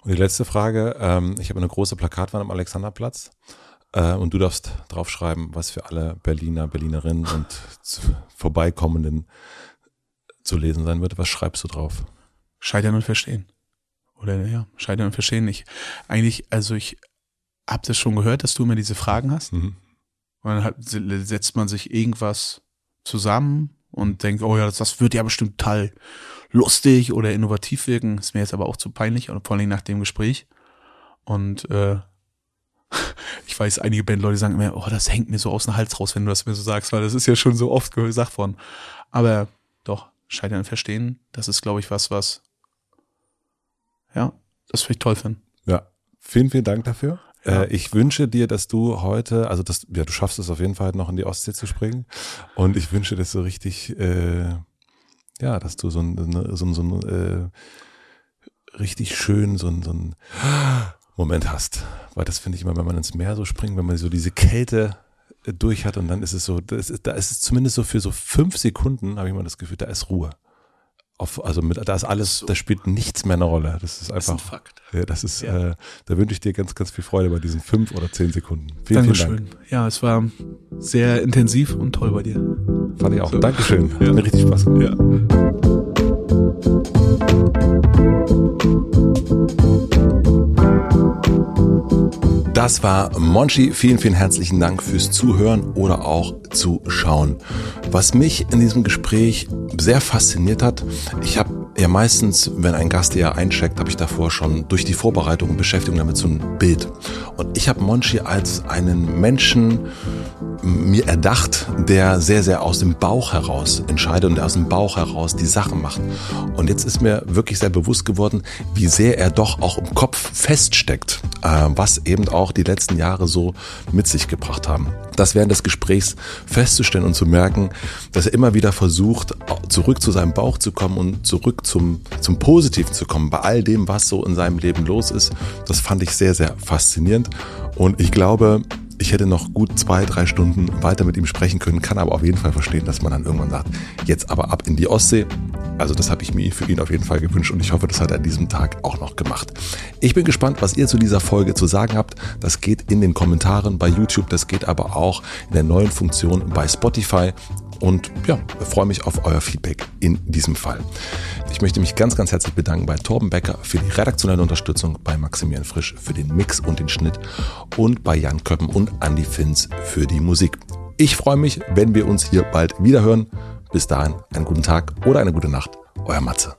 Und die letzte Frage, ähm, ich habe eine große Plakatwand am Alexanderplatz äh, und du darfst draufschreiben, was für alle Berliner, Berlinerinnen und Vorbeikommenden zu lesen sein wird. Was schreibst du drauf? Scheitern und verstehen. Oder ja, scheitern und verstehen. Ich eigentlich, also ich habe das schon gehört, dass du immer diese Fragen hast. Mhm. Und dann hat, setzt man sich irgendwas zusammen und denkt, oh ja, das, das wird ja bestimmt total lustig oder innovativ wirken. Ist mir jetzt aber auch zu peinlich, und vor allem nach dem Gespräch. Und äh, ich weiß, einige Bandleute sagen immer, oh, das hängt mir so aus dem Hals raus, wenn du das mir so sagst, weil das ist ja schon so oft gesagt worden. Aber doch, Scheitern und Verstehen, das ist, glaube ich, was, was, ja, das würde ich toll finden. Ja, vielen, vielen Dank dafür. Ja. Äh, ich wünsche dir, dass du heute, also das, ja, du schaffst es auf jeden Fall noch in die Ostsee zu springen. Und ich wünsche, dass du richtig, äh, ja, dass du so ein, so ein, so ein äh, richtig schön, so ein, so ein Moment hast. Weil das finde ich immer, wenn man ins Meer so springt, wenn man so diese Kälte durch hat und dann ist es so, ist, da ist es zumindest so für so fünf Sekunden, habe ich mal das Gefühl, da ist Ruhe. Auf, also mit, da ist alles, da spielt nichts mehr eine Rolle. Das ist einfach. Das ist ein Fakt. Ja, das ist, ja. äh, da wünsche ich dir ganz, ganz viel Freude bei diesen fünf oder zehn Sekunden. Vielen, Dankeschön. vielen Dank. Ja, es war sehr intensiv und toll bei dir. Fand ich auch. So. Dankeschön. Ja. Hat mir richtig Spaß gemacht. Ja. Das war Monchi. Vielen, vielen herzlichen Dank fürs Zuhören oder auch Zuschauen. Was mich in diesem Gespräch sehr fasziniert hat, ich habe ja meistens, wenn ein Gast ja eincheckt, habe ich davor schon durch die Vorbereitung und Beschäftigung damit so ein Bild. Und ich habe Monchi als einen Menschen mir erdacht, der sehr, sehr aus dem Bauch heraus entscheidet und aus dem Bauch heraus die Sachen macht. Und jetzt ist mir wirklich sehr bewusst geworden, wie sehr er doch auch im Kopf feststeckt, äh, was eben auch die letzten Jahre so mit sich gebracht haben. Das während des Gesprächs festzustellen und zu merken, dass er immer wieder versucht, zurück zu seinem Bauch zu kommen und zurück zum, zum Positiven zu kommen bei all dem, was so in seinem Leben los ist. Das fand ich sehr, sehr faszinierend. Und ich glaube, ich hätte noch gut zwei, drei Stunden weiter mit ihm sprechen können, kann aber auf jeden Fall verstehen, dass man dann irgendwann sagt, jetzt aber ab in die Ostsee. Also das habe ich mir für ihn auf jeden Fall gewünscht und ich hoffe, das hat er an diesem Tag auch noch gemacht. Ich bin gespannt, was ihr zu dieser Folge zu sagen habt. Das geht in den Kommentaren bei YouTube, das geht aber auch in der neuen Funktion bei Spotify und ja, freue mich auf euer Feedback in diesem Fall. Ich möchte mich ganz, ganz herzlich bedanken bei Torben Becker für die redaktionelle Unterstützung, bei Maximilian Frisch für den Mix und den Schnitt und bei Jan Köppen und Andy Finz für die Musik. Ich freue mich, wenn wir uns hier bald wieder hören. Bis dahin einen guten Tag oder eine gute Nacht. Euer Matze.